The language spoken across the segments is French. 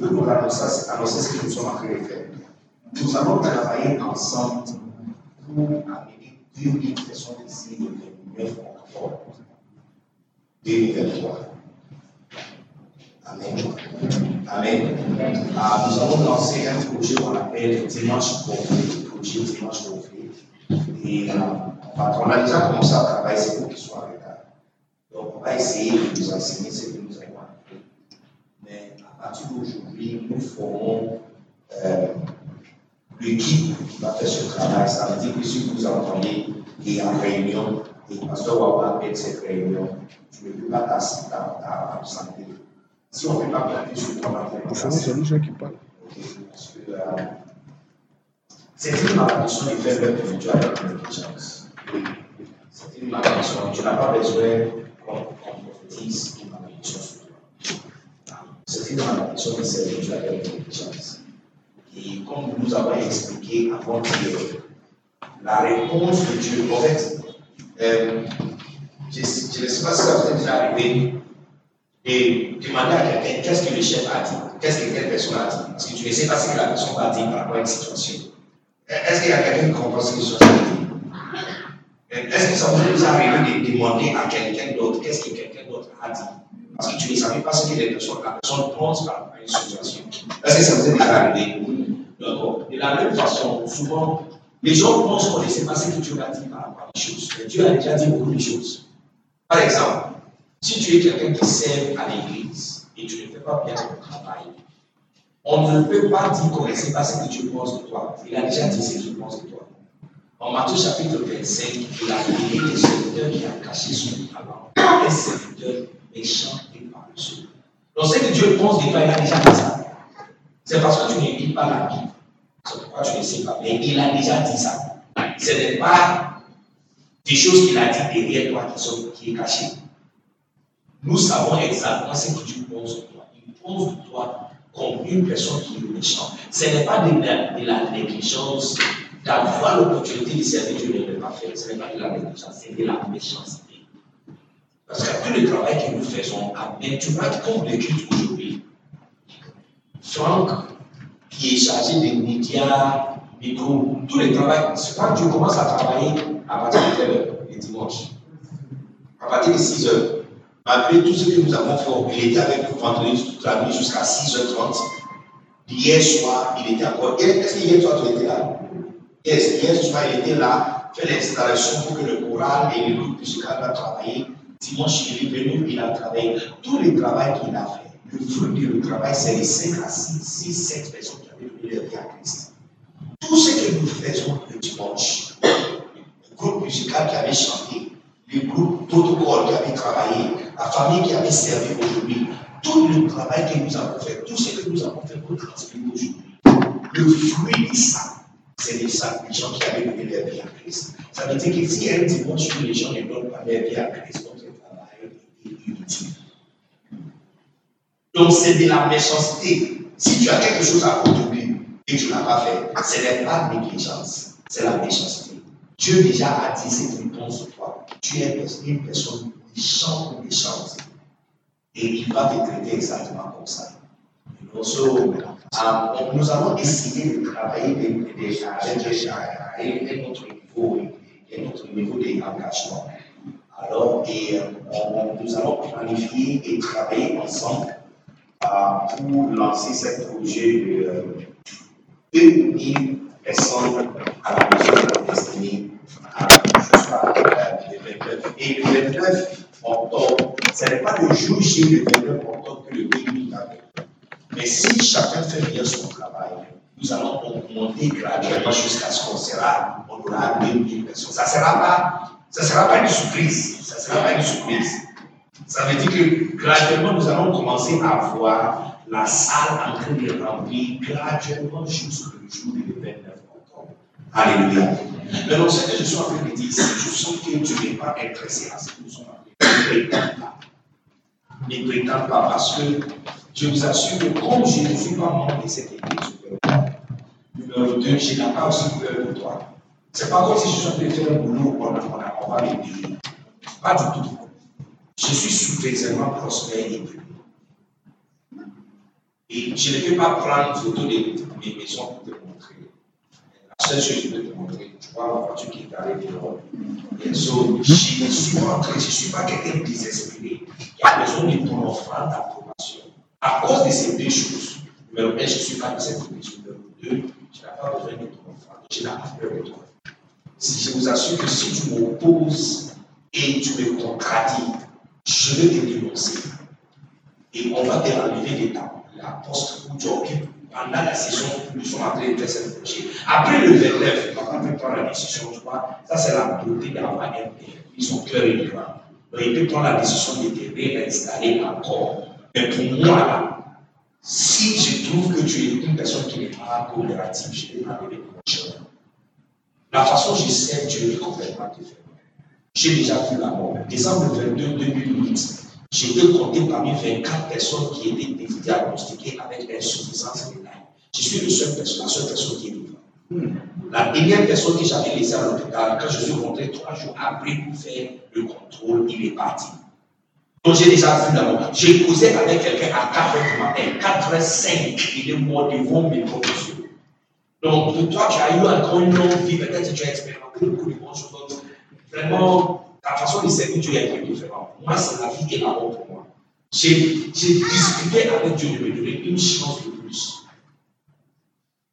Je veux vous annoncer, annoncer ce que nous sommes en train de faire. Nous allons travailler ensemble pour amener 2000 personnes ici le 29 octobre 2023. Amen. Amen. Ah, nous allons lancer un projet qu'on appelle Dimanche Conflit, projet Dimanche Conflit. Et euh, on a déjà commencé à travailler, c'est pour qu'ils soient en retard. Donc, on va essayer de nous enseigner ce que nous avons appris. Mais à partir d'aujourd'hui, nous formons euh, l'équipe qui va faire ce travail. Ça veut dire que si vous entendez qu'il y a une réunion, et le pasteur cette réunion, tu ne peux pas t'absenter. Si on ne fait pas compter sur Pour ça, c'est les gens qui parlent. euh, c'est une malédiction de faire l'œuvre de Dieu avec l'intelligence. Oui. C'est une. Tu n'as pas besoin qu'on prophétise une sur toi. C'est une malédiction de Dieu avec l'intelligence. Et comme nous avons expliqué avant hier, la réponse de Dieu, en fait, euh, je ne sais pas si ça vous est déjà arrivé, et demander à quelqu'un qu'est-ce que le chef a dit, qu'est-ce que telle personne a dit, parce que tu ne sais pas ce que la personne va dire par rapport à une situation. Est-ce qu'il y a quelqu'un qui comprend ce que je de dire Est-ce que ça vous est déjà arrivé de demander à quelqu'un d'autre qu'est-ce que quelqu'un d'autre a dit? Parce que tu ne savais pas ce que les personnes, la personne pense par une situation. Est-ce que ça vous est déjà arrivé D'accord. De la même façon, souvent, les gens pensent qu'on ne sait pas ce que Dieu a dit par rapport à une chose. Mais Dieu a déjà dit beaucoup de choses. Par exemple, si tu es quelqu'un qui sert à l'église et tu ne fais pas bien ton travail, on ne peut pas dire qu'on ne sait pas ce que Dieu pense de toi. Il a déjà dit ce qu'il pense de toi. En Matthieu chapitre 25, il a dit le serviteur qui a caché son talent, un serviteur méchant et paresseux. Donc ce que Dieu pense de toi, il a déjà dit ça. C'est parce que tu ne lis pas la Bible. C'est pourquoi tu ne sais pas. Mais il a déjà dit ça. Ce n'est pas des choses qu'il a dit derrière toi qui sont qui est caché. Nous savons exactement ce que Dieu pense de toi. Il pense de toi comme une personne qui est méchante. Ce n'est pas de la, de la négligence d'avoir l'opportunité de servir Dieu ne pas faire. Ce n'est pas de la négligence, c'est de la méchanceté. Parce que tout le travail que nous faisons, amen, tu être comme l'écrit aujourd'hui. Franck, qui est chargé des médias, micro, tout le travail, c'est quand tu commences à travailler à partir de quelle heure Le dimanche. À partir de 6 heures. Malgré tout ce que nous avons fait, il était avec nous vendredi toute la nuit jusqu'à 6h30. Hier soir, il était encore. Est-ce que hier soir, tu étais là? Yes, hier soir, il était là, fait l'installation pour que le choral et le groupe va travailler. Dimanche, il est venu, il a travaillé. Tout le travail qu'il a fait, le fruit du travail, c'est les 5 à 6, 6, 7 personnes qui avaient donné leur vie à Christ. Tout ce que nous faisons le dimanche, le groupe musical qui avait chanté, le groupe protocole qui avait travaillé, la famille qui avait servi aujourd'hui, tout le travail que nous avons fait, tout ce que nous avons fait pour transmettre aujourd'hui, le fruit de ça, c'est les gens qui avaient donné leur vie à Christ. Ça veut dire que si un dimanche les gens ne donnent pas leur vie à Christ, notre travail est inutile. Donc c'est de la méchanceté. Si tu as quelque chose à contribuer et tu ne l'as pas fait, ce n'est pas négligence, c'est la méchanceté. Dieu déjà a dit ce qu'il pense de toi. Tu es une personne méchante ou méchante. Et il va te traiter exactement comme ça. Donc, so, euh, nous allons essayer de travailler des, des, avec un autre niveau, un autre niveau d'engagement. Alors, et, euh, on- nous allons et travailler ensemble euh, pour lancer ce projet de euh, 2000 personnes à la maison destinée à- jusqu'à euh, le 29. Et le 29 octobre, ce n'est pas le jour J, le 29 octobre, que le pays avait. Mais si chacun fait bien son travail, nous allons augmenter graduellement jusqu'à ce qu'on sera, on aura 2000 personnes. Ça ne sera pas, ça sera pas une surprise. Ça sera pas une surprise. Ça veut dire que graduellement, nous allons commencer à voir la salle en train de remplir graduellement jusqu'au jour du 29 octobre. Alléluia. Maintenant, ce que je suis en train de dire, si tu sens que tu n'es pas intéressé à ce que nous sommes en train de pas. Ne prétends pas parce que je vous assure que comme je ne suis pas membre de cette église, numéro 2, je n'ai pas aussi peur de toi. C'est pas comme si je suis en train de faire un boulot, on, a, on, va. Pas du tout. Je suis suffisamment prospère et pur. Et je ne peux pas prendre photo de mes maisons pour te montrer. La seule chose que je peux te montrer, tu vois la voiture qui est arrivée dehors. Et so, je suis rentré, je ne suis pas quelqu'un de désespéré. Il y a besoin de ton offrande d'approbation. À cause de ces deux choses, numéro un, je ne suis pas de cette église. Numéro deux, je n'ai pas besoin de ton offrande. Je n'ai pas peur de toi. Si je vous assure que si tu m'opposes et tu me contradis, je vais te dénoncer. Et on va te enlever de la poste où tu occupes pendant la session où nous sommes en train de cette projet. Après le 29, on va prendre la décision, tu vois. Ça, c'est la beauté d'avoir un. Ils sont cœur et grand. Donc, il peut prendre la décision de te réinstaller encore. Mais pour moi, là, si je trouve que tu es une personne qui n'est pas coopérative, je vais m'enlever mon. La façon dont je sais Dieu est complètement différente. J'ai déjà vu la mort. Décembre 22 2008, j'ai été compté parmi 24 personnes qui étaient diagnostiquées avec insuffisance rénale. Je suis le seul la seule personne qui est vivante. La dernière personne que j'avais laissée à l'hôpital, quand je suis rentré trois jours après pour faire le contrôle, il est parti. Donc j'ai déjà vu la mort. J'ai causé avec quelqu'un à 4 h du matin, 4 h 5, il est mort devant mes propres yeux. Donc pour toi, tu as eu encore une longue vie, peut-être que tu as expérimenté beaucoup de bonnes choses. Vraiment, ta façon de servir Dieu est peu différente. Moi, c'est la vie et la mort pour moi. J'ai discuté avec Dieu de me donner une chance de plus.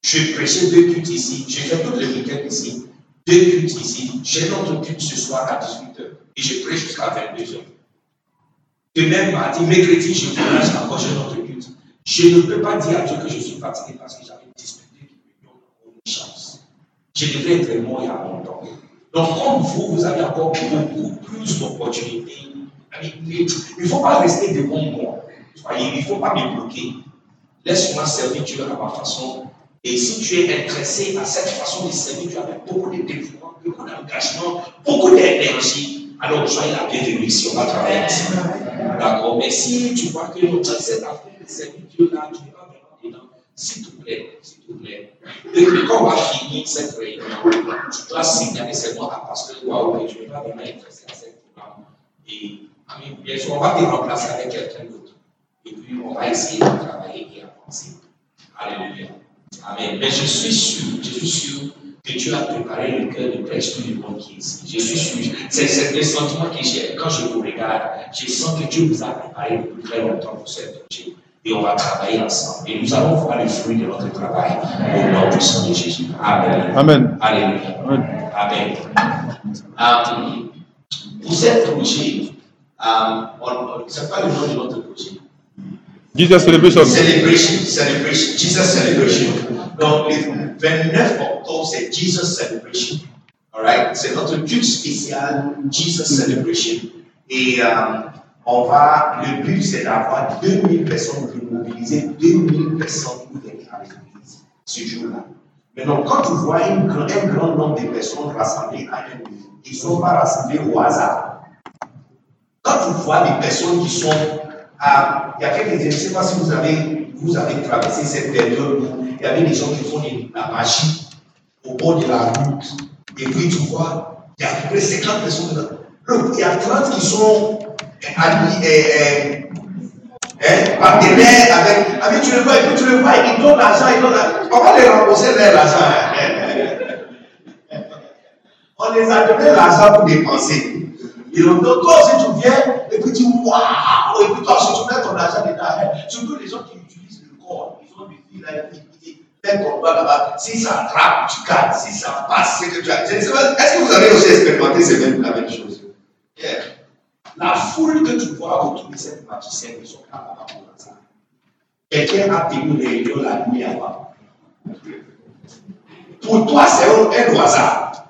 Je prêchais deux cultes ici, j'ai fait tout le week-end ici, deux cultes ici, j'ai notre culte ce soir à 18h et je prêche jusqu'à 22h. Demain, mardi, mercredi, je prêche encore, j'ai notre culte. Je ne peux pas dire à Dieu que je suis fatigué parce que j'avais discuté qu'il me une chance. Je devrais être mort il y a longtemps. Donc, comme vous, vous avez encore beaucoup plus d'opportunités. Il ne faut pas rester devant moi. Il ne faut pas me bloquer. Laisse-moi servir Dieu à ma façon. Et si tu es intéressé à cette façon de servir Dieu avec beaucoup de dévouement, beaucoup d'engagement, beaucoup d'énergie, alors soyez la bienvenue ici. On va travailler ensemble. D'accord Mais si tu vois que cette affaire de servir Dieu là, tu n'es pas vraiment dedans, s'il te plaît, te plaît. Dès que quand on va finir cette réunion, tu dois signaler seulement à pasteur Waouh que tu ne vas pas intéressé à cette programme. Et bien sûr, on va te remplacer avec quelqu'un d'autre. Et puis, on va essayer de travailler et avancer. Alléluia. Amen. Mais je suis sûr, je suis sûr que Dieu a préparé le cœur de presque tout le monde qui est ici. Je suis sûr. C'est le sentiment que j'ai quand je vous regarde. Je sens que Dieu vous a préparé depuis très longtemps pour cette projet et on va travailler ensemble. Et nous allons voir le fruit de notre travail au nom puissant de Jésus. Amen. Amen. Alléluia. Amen. Um, pour cette projet, um, c'est pas le nom de notre projet. Jesus Celebration. Celebration, celebration, Jesus Celebration. Donc, le 29 octobre, c'est Jesus Celebration. Alright? C'est notre culte spécial, Jesus Celebration. Et um, on va, le but c'est d'avoir 2000 personnes, de mobiliser 2000 personnes pour venir à l'église ce jour-là. Maintenant, quand tu vois un grand nombre de personnes rassemblées à un ils ne sont pas rassemblés au hasard. Quand tu vois des personnes qui sont à, il y a quelques je ne sais pas si vous avez, vous avez traversé cette période où il y avait des gens qui font de la magie au bord de la route. Et puis tu vois, il y a à peu près 50 personnes. il y a 30 qui sont ami, partenaire avec, avec tu le vois, et puis tu le vois, il donne l'argent, il donne l'argent. On va les rembourser l'argent. On les a donné l'argent pour dépenser. Et donc, toi aussi tu viens, et puis tu waouh, et puis toi aussi tu mets ton argent dedans. Surtout les gens qui utilisent le corps, ils ont des filles là, qui font combat là-bas. Si ça attrape, tu gardes. Si ça passe, c'est que tu as. Est-ce que vous avez aussi expérimenté la même chose? Yeah. La foule que tu vois autour de cette magicienne ne sont pas là pour ça. Quelqu'un a tenu une réunion la nuit avant. Pour toi, c'est un, un hasard.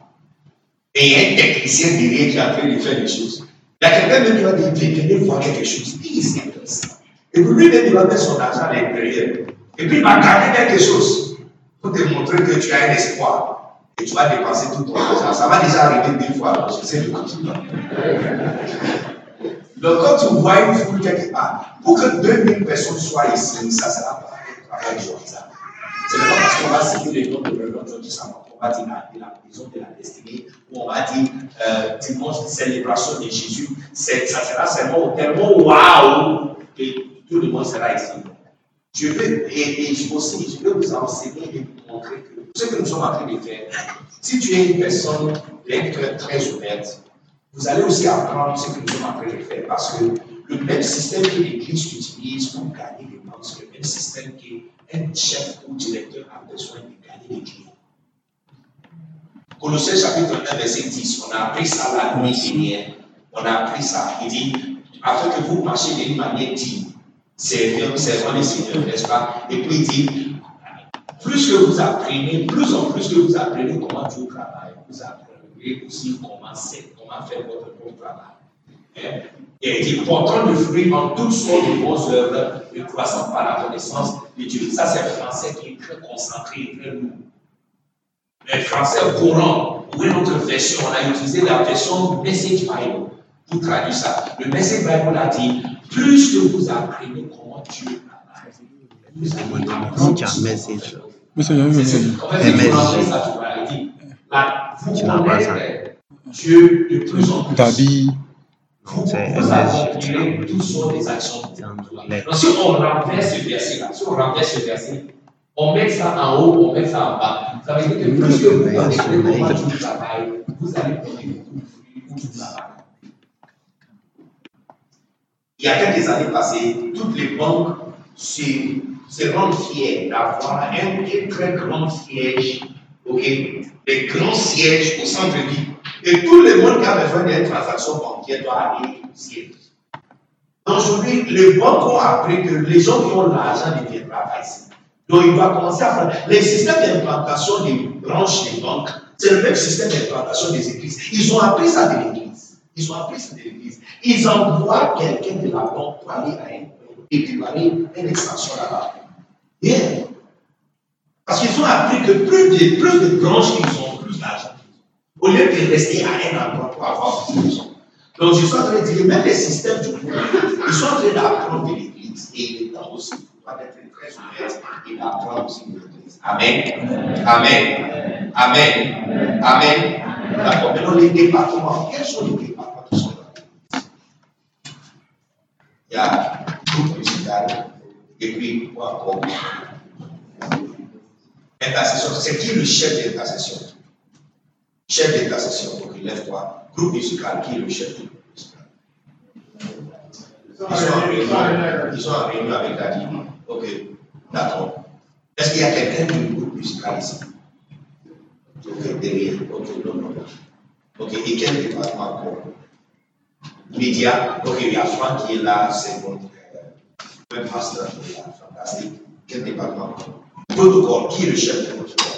Et il y a un technicien derrière qui est en train de faire des choses. Il y a quelqu'un même qui va dire, venez voir quelque chose. C'est ça. Et puis lui-même, il va mettre son argent à l'intérieur. Et puis il va garder quelque chose pour te montrer que tu as un espoir. Et tu vas dépenser tout ton argent. Ça va déjà arriver deux fois. Je sais de continuer. Donc quand tu vois une foule quelque part, pour que 2000 personnes soient ici, ça sera pas un travail joyeux. Ce n'est pas parce qu'on va signer les noms de Reverend George Samar qu'on va dire la, prison de la destinée, ou on va dire euh, dimanche célébration de Jésus. Ça sera seulement tellement waouh que tout le monde sera ici. Je veux, et, et aussi, je veux vous enseigner et vous montrer que ce que nous sommes en train de faire, si tu es une personne très, très ouverte, vous allez aussi apprendre ce que nous sommes en train de faire parce que le même système que l'Église utilise pour gagner des gens, c'est le même système qu'un chef ou directeur a besoin de gagner des clients. Colossiens chapitre 1, verset 10, on a appris ça la nuit dernière. On a appris ça. Il dit, afin que vous marchiez d'une manière digne, servir, servant les seigneurs, n'est-ce pas? Et puis il dit, plus que vous apprenez, plus en plus que vous apprenez comment Dieu travaille, vous apprenez aussi comment, comment faire votre bon travail. Hein? Et il dit, portant le fruit en toutes sortes de bonnes œuvres et croissant par la connaissance de Dieu. Ça, c'est le français qui est très concentré, très lourd. Mais le français courant, où est notre version On a utilisé la version Message Bible pour traduire ça. Le Message Bible a dit plus que vous apprenez comment Dieu travaille, vous allez message. Un message. Vous connaissez Dieu de plus en plus. Vous, vous apprenez toutes sortes des actions. Donc, si on renverse ce verset-là, si on renverse ce verset, on met ça en haut, on met ça en bas. Ça veut dire que plus que vous apprenez comment Dieu travaille, vous allez connaître beaucoup de fruits il y a quelques années passées, toutes les banques se, se rendent fiers d'avoir un, très grand siège, ok, des grands sièges au centre-ville. Et tout le monde qui a besoin d'une transaction bancaire doit aller au siège. Aujourd'hui, les banques ont appris que les gens qui ont l'argent ne viennent pas ici. Donc, il va commencer à faire. Les systèmes d'implantation des branches des banques, c'est le même système d'implantation des églises. Ils ont appris ça de l'église. Ils ont appris ça de l'église. Ils envoient quelqu'un de la banque pour aller à un et aller une extension là-bas. Yeah. Parce qu'ils ont appris que plus de, plus branches qu'ils ont, plus d'argent. Au lieu de rester à un endroit pour avoir plus d'argent. Donc, je suis en train de dire, même les systèmes du monde, ils sont en train d'apprendre de l'Église. Et il est temps aussi pour être très ouvert et d'apprendre aussi de l'Église. Amen. Amen. Amen. Amen. D'accord. Maintenant, les départements. Quels sont les départements qui sont il y a musical, et puis quoi encore? Intercession, c'est qui le chef d'intercession? Chef d'intercession, donc lève-toi. Groupe musical, qui est le chef du groupe musical? Ils sont en réunion, ils avec la divine. Ok, d'accord. Est-ce qu'il y a quelqu'un du groupe musical ici? Ok, derrière. Ok, non, non. Ok, et quel département encore? Média, ok, il y a Franck qui est là, c'est mon euh, master, fantastique. Quel département Protocole, qui est le chef de protocole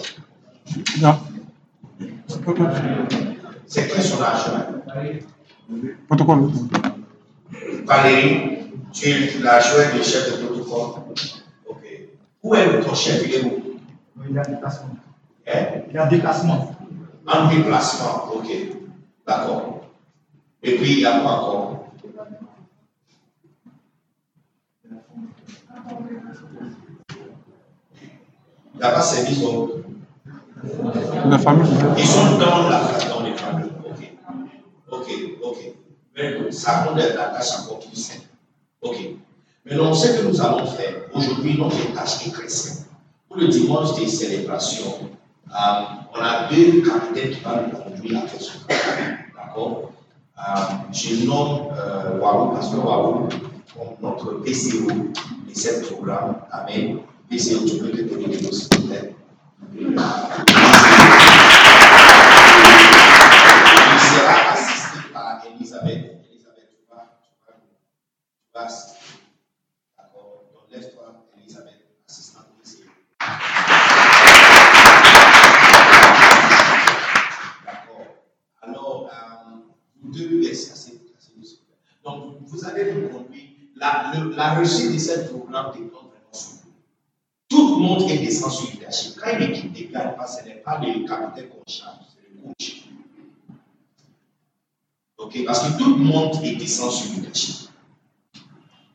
Non. C'est qui son agent Protocole. Valérie, tu es la joueur du chef de protocole. Ok. Où est ton chef? Il est où? Il est en déplacement. Hein? Il est en déplacement. En déplacement, ok. D'accord. Et puis, il y a quoi encore? Il n'y a pas service donc. La famille. Ils sont dans, la, dans les familles. Ok. Ok, ok. Mais ça prend la tâche encore plus simple. Ok. Maintenant, ce que nous allons faire aujourd'hui, notre tâche est très simple. Pour le dimanche des célébrations, euh, on a deux capitaines qui vont nous conduire à faire ce. D'accord? Euh, je nomme euh, Warou, Pasteur comme notre PCO de ce programme. Amen ese hecho que assisté par Elisabeth. Elisabeth, tu vas, tu vas, d'accord, donc lève-toi, Elisabeth, assistante ici. D'accord. Alors, euh, vous devez laisser assez, assez Donc, vous allez nous. La, la réussite de ce programme de tout le monde est descend sur le leadership. Quand une équipe ne gagne pas, ce n'est pas le capitaine qu'on charge, c'est le coach. Ok, Parce que tout le monde est descend sur le leadership.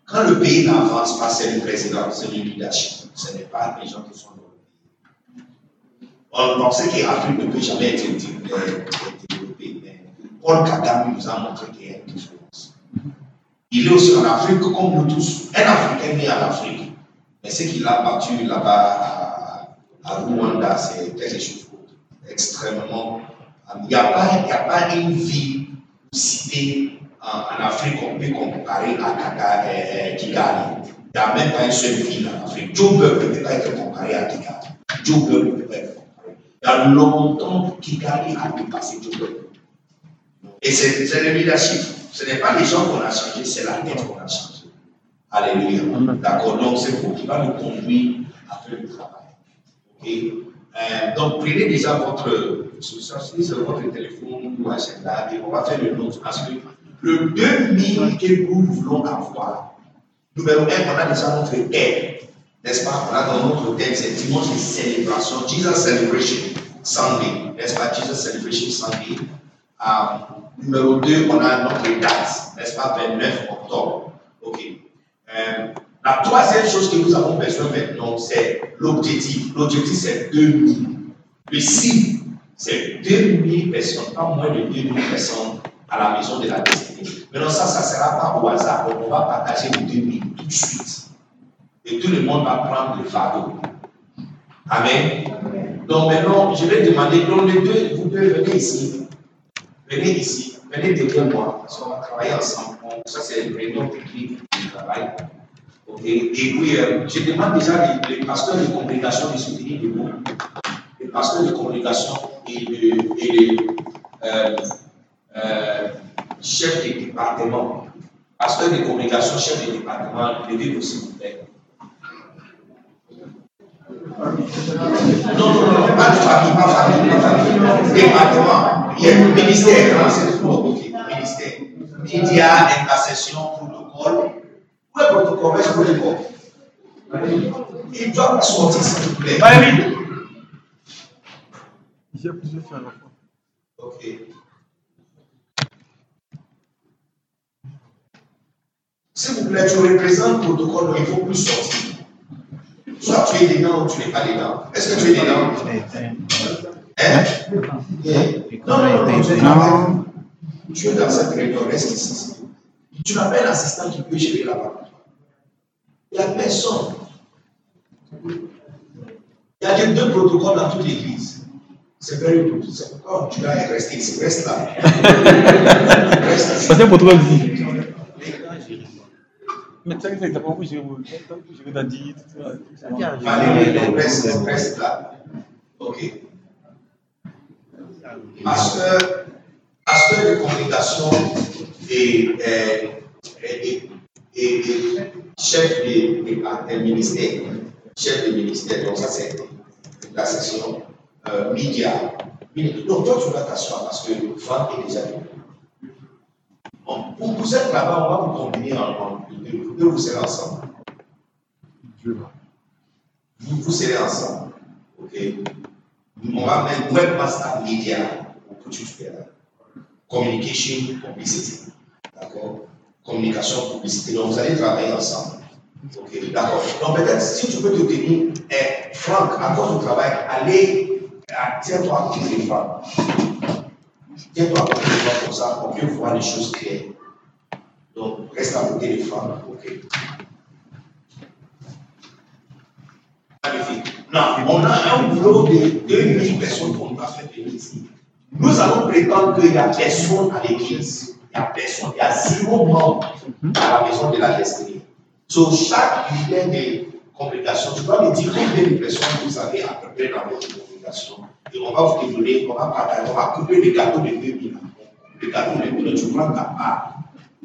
Quand le pays n'avance pas, c'est le président, c'est le leadership. Ce n'est pas les gens qui sont dans le pays. On pensait que l'Afrique ne peut jamais être développée, mais Paul Kagame nous a montré qu'il y a une différence. Il est aussi en Afrique comme nous tous. Un Africain né en Afrique. Mais ce qu'il a battu là-bas à, Rwanda, c'est quelque chose d'extrêmement. Il n'y a, a pas une ville citée en, en Afrique qu'on peut comparer à euh, Kigali. Il n'y a même pas une seule ville en Afrique. Joburg ne peut pas être comparé à Kigali. Joburg ne peut pas être comparé. Il y a longtemps Kigali a dépassé Joburg. Et c'est le leadership. Ce n'est pas les gens qu'on a changé, c'est la tête qu'on a changé. Alléluia. D'accord Donc c'est vous qui va nous conduire à faire le travail. Ok? Euh, Donc prenez déjà votre, sur votre téléphone ou agenda et on va faire le nôtre. Parce que le 2000 que nous voulons avoir, numéro 1, on a déjà notre thème. N'est-ce pas? On a dans notre thème, c'est dimanche de célébration, Jesus Celebration Sunday. N'est-ce pas? Jesus Celebration Sunday. Euh, numéro 2, on a notre date, n'est-ce pas, 29 octobre. OK. Euh, la troisième chose que nous avons besoin maintenant, c'est l'objectif. L'objectif, c'est 2000. Le cible, c'est 2000 personnes, pas moins de 2000 personnes à la maison de la destinée. Maintenant, ça, ça ne sera pas au hasard. Donc, on va partager les 2000 tout de suite. Et tout le monde va prendre le fardeau. Amen. Donc, maintenant, je vais demander, donc les deux, vous pouvez venir ici. Venez ici, venez derrière moi, parce qu'on va travailler ensemble. Ça, c'est une réunion technique du travail. Et puis, euh, je demande déjà les, pasteurs de congrégation de soutenir le groupe, les pasteurs de congrégation et, le- et les euh, euh, chefs de département, pasteurs de congrégation, chefs de département, levez-vous s'il vous plaît. Non, non, non, pas de famille, pas famille, pas famille. Département, il y a le ministère, c'est ministère. Média, intercession, protocole. Où est le protocole Où est le protocole Il doit sortir, s'il vous plaît. Il y a plusieurs choses à la fois. Ok. S'il vous plaît, tu représentes le protocole, il ne faut plus sortir. Soit tu es dedans ou tu n'es pas dedans. Est-ce que tu es dedans? Hein? Non, non, non, non, tu es dans cette réunion, reste ici. Tu n'as pas un assistant qui peut gérer là-bas. Il n'y a personne. Il y a deux protocoles dans toute l'église. C'est very good. C'est pourquoi tu dois rester ici. Reste là. Reste ici. Ça, c'est un protocole dit. Mais tu sais que redit, tout ça. Allez, allez, reste, reste là. Ok. Pasteur, pasteur de congrégation et, et, et, et- et chef de, ministère, chef de ministère, donc ça c'est la section euh, média. Donc toi tu vas t'asseoir parce que Franck est déjà venu. Bon, vous, vous êtes là-bas, on va vous combiner en, deux, deux, vous serez ensemble. Vous, vous serez ensemble. Ok? On va mettre webmaster media pour que tu fais là. Communication, publicité. D'accord? Communication, publicité. Donc vous allez travailler ensemble. Ok, d'accord. Donc peut-être si tu peux te tenir, eh, Franck, à cause du travail, allez, ah, tiens-toi à côté de Franck. Tiens-toi à côté de Franck comme ça que vous voyez les choses claires. Donc reste à côté de Franck. Ok? Magnifique. Non, on a un boulot de 2000 personnes qu'on doit faire venir ici. Nous allons prétendre qu'il n'y a personne à l'église. Il n'y a personne. Il y a zéro membre à la maison de la destinée. Sur chaque leader de congrégation, tu dois me dire combien de personnes vous avez à peu près dans votre congrégation. Et on va vous donner, on va partager, on va couper le gâteau de 2000. Le gâteau de 2000, tu prends ta part.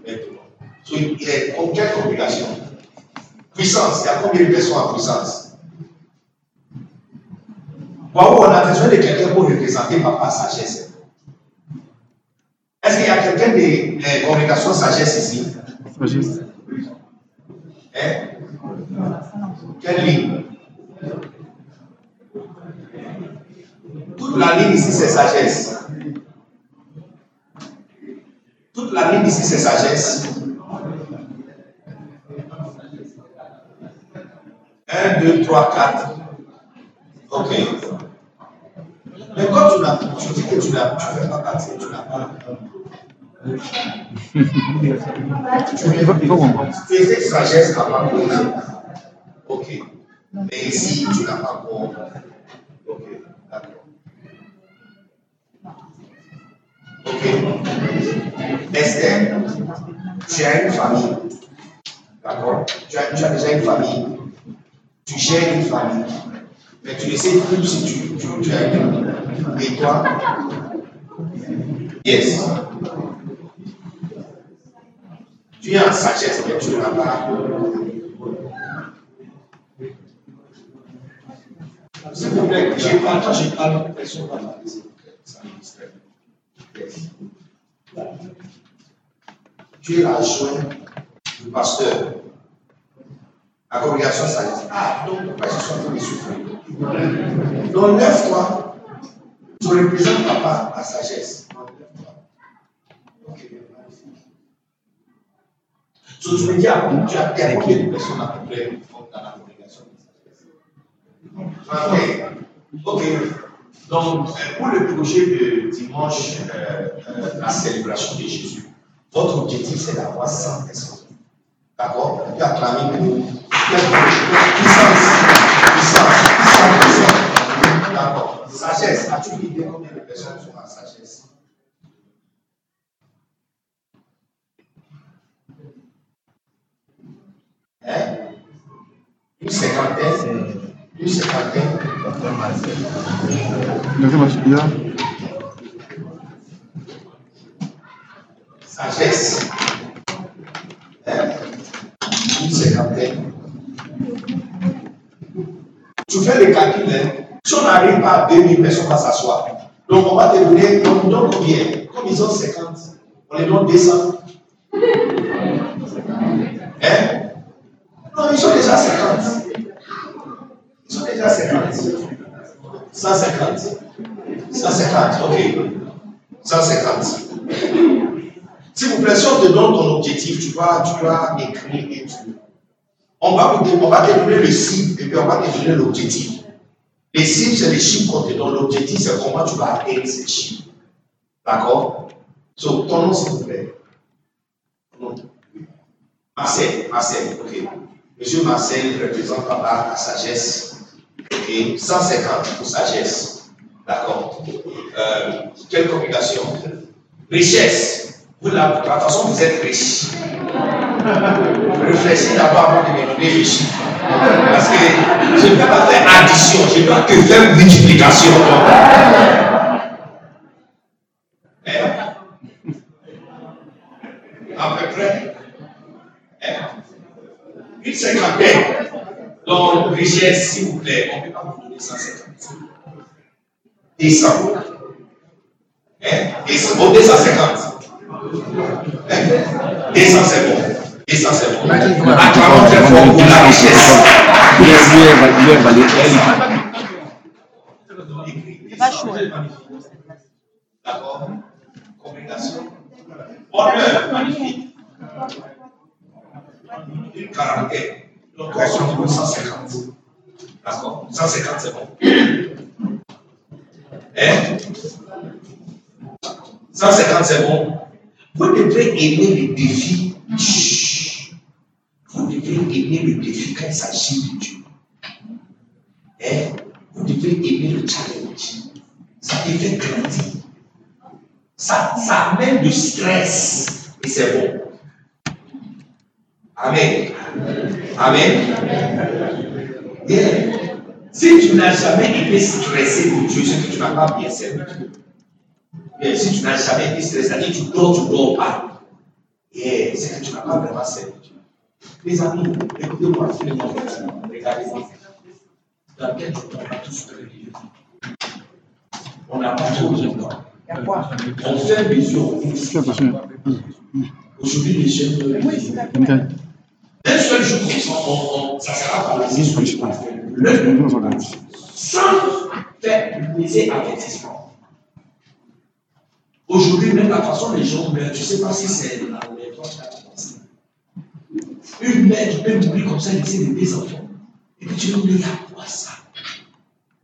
Maintenant. Il y a combien de congrégations? Puissance, il y a combien de personnes en puissance? Waouh, on a besoin de quelqu'un pour représenter Papa Sagesse. Est-ce qu'il y a quelqu'un de euh, congrégation Sagesse ici? Sagesse. Hein? Quelle ligne? Toute la ligne ici, c'est sagesse. Toute la ligne ici, c'est sagesse. 1, 2, 3, 4. Ok. Mais quand tu n'as, tu dis que tu n'as, tu fais pas partie, tu n'as pas. Il il va comprendre. Tu es sagesse compris. Ok. Mais ici, tu n'as pas compris. Ok, d'accord. Ok. Esther, tu as une famille. D'accord tu as, tu as déjà une famille. Tu gères une famille. Mais tu ne sais plus si tu, tu, tu as famille. Et toi? Yes. Tu es en sagesse, mais tu n'as pas. S'il vous plaît, j'ai pas, quand je parle, personne ne va parler. Ça me distrait. Yes. Tu es l'adjoint du pasteur. La congrégation, ça dit Ah, donc pourquoi je suis en train de souffrir Donc, lève-toi. Tu représentes papa à sagesse. Me dis, tu as, de dans la congrégation de. Ok. Donc, euh, pour le projet de dimanche, euh, euh, la célébration de Jésus, votre objectif, c'est d'avoir 100 personnes. D'accord Tu pour puissance, puissance, puissance, puissance. D'accord. Sagesse. As-tu une idée combien de personnes sont en sagesse Hein Une cinquantaine Une cinquantaine Sagesse. Hein? Tu fais le calcul, hein? Si on n'arrive pas à 2000 personnes à s'asseoir, donc on va te donner, on donne combien? Comme ils ont 50, on les donne 200. Hein? Non, ils sont déjà 50. Ils sont déjà 50. 150. 150, ok. 150. S'il vous plaît, si on te donne ton objectif, tu dois, tu dois écrire et tout. On va, on le cible et puis on va te l'objectif. Les cibles, c'est les chiffres qu'on te donne. L'objectif, c'est comment tu vas atteindre ces chiffres. D'accord? So, ton nom, s'il vous plaît. Marcel, Marcel, ok. Monsieur Marcel représente papa la sagesse. Ok? 150 pour sagesse. D'accord? Euh, quelle communication? Richesse. Vous, la, de façon, vous êtes riche. Réfléchissez d'abord avant de me donner. Parce que je ne peux pas faire addition, je ne peux que faire multiplication. Hein? À peu près. Hein? Une cinquantaine. Donc, richesse, s'il vous plaît, on ne peut pas vous donner 150. 200. Hein? 200. Bon, 250. Hein? 200, c'est bon. 200, c'est bon. Acclamons très fort pour la richesse. D'accord Communication. Honneur, magnifique. Une quarantaine. Donc, question pour 150. D'accord 150, c'est bon. Hein? 150, c'est bon. Vous devrez aimer les défis. Chut. Vous devrez aimer le défi quand il s'agit de Dieu. Hein? Vous devez aimer le challenge. Ça fait grandir. Ça, ça amène du stress. Et c'est bon. Amen. Amen. Si tu n'as jamais été stressé pour Dieu, c'est que tu n'as pas bien servi. Yeah. Si tu n'as jamais été c'est-à-dire que tu dors, tu dors pas. Yeah. C'est que tu n'as pas vraiment servi Dieu. Mes amis, écoutez-moi, Regardez-moi. Dans quel temps on a tous prié On n'a pas trop de temps. On fait personne Aujourd'hui, les jeunes. Nickel. Un seul jour comme ça, on, on, ça sera paralysé sur le sans faire plaisir avertissement. Aujourd'hui, même la façon les gens tu ne sais pas si c'est la méthode qui a commencé. Une mère qui peut mourir comme ça, laisser des enfants. Et puis tu dis, il y a quoi ça?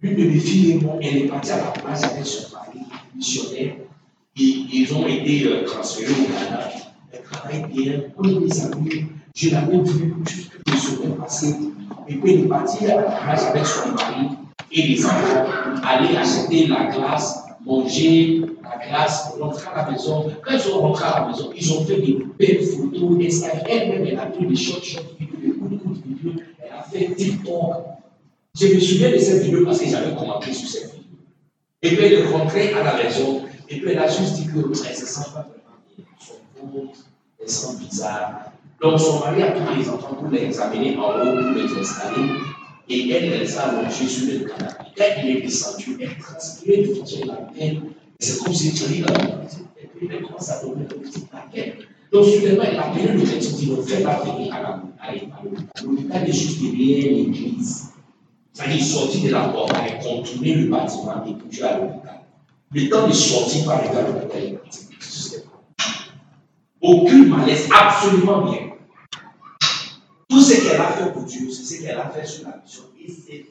Une de mes filles et moi, elle est partie à la place avec son mari missionnaire. Ils ont été euh, transférés au Ghana. Elle travaille bien, comme des amis. Je l'avais vu juste que je serais passé. Et puis elle est partie à la place avec son mari et les enfants. Aller acheter la glace, manger la glace, rentrer à la maison. Quand ils sont rentrés à la maison, ils ont fait des belles photos. Elle-même, elle a pris des short, short vidéos, des courtes vidéos. Elle a fait TikTok. Je me souviens de cette vidéo parce que j'avais commenté sur cette vidéo. Et puis elle est rentrée à la maison. Et puis elle a juste dit que elle ne se sent pas vraiment bien. Elle sent bizarre. Donc son mari a pris les enfants pour les amener en haut, pour les installer. Et elle, elle s'est allongée sur le canapé. Quand il est descendu, elle transpirait de façon la peine. C'est comme si tu dans la elle commence à donner une petite paquet. Donc soudainement, elle a appelé le dit, ne fais pas venir à l'hôpital. L'hôpital est juste derrière l'église. C'est-à-dire, sorti de la porte, elle contourné le bâtiment et puis à l'hôpital. Le temps de sortir par le à l'hôpital est parti. Aucune malaise, absolument bien. Ce qu'elle a fait pour Dieu, c'est ce qu'elle a fait sur la mission. Et c'est.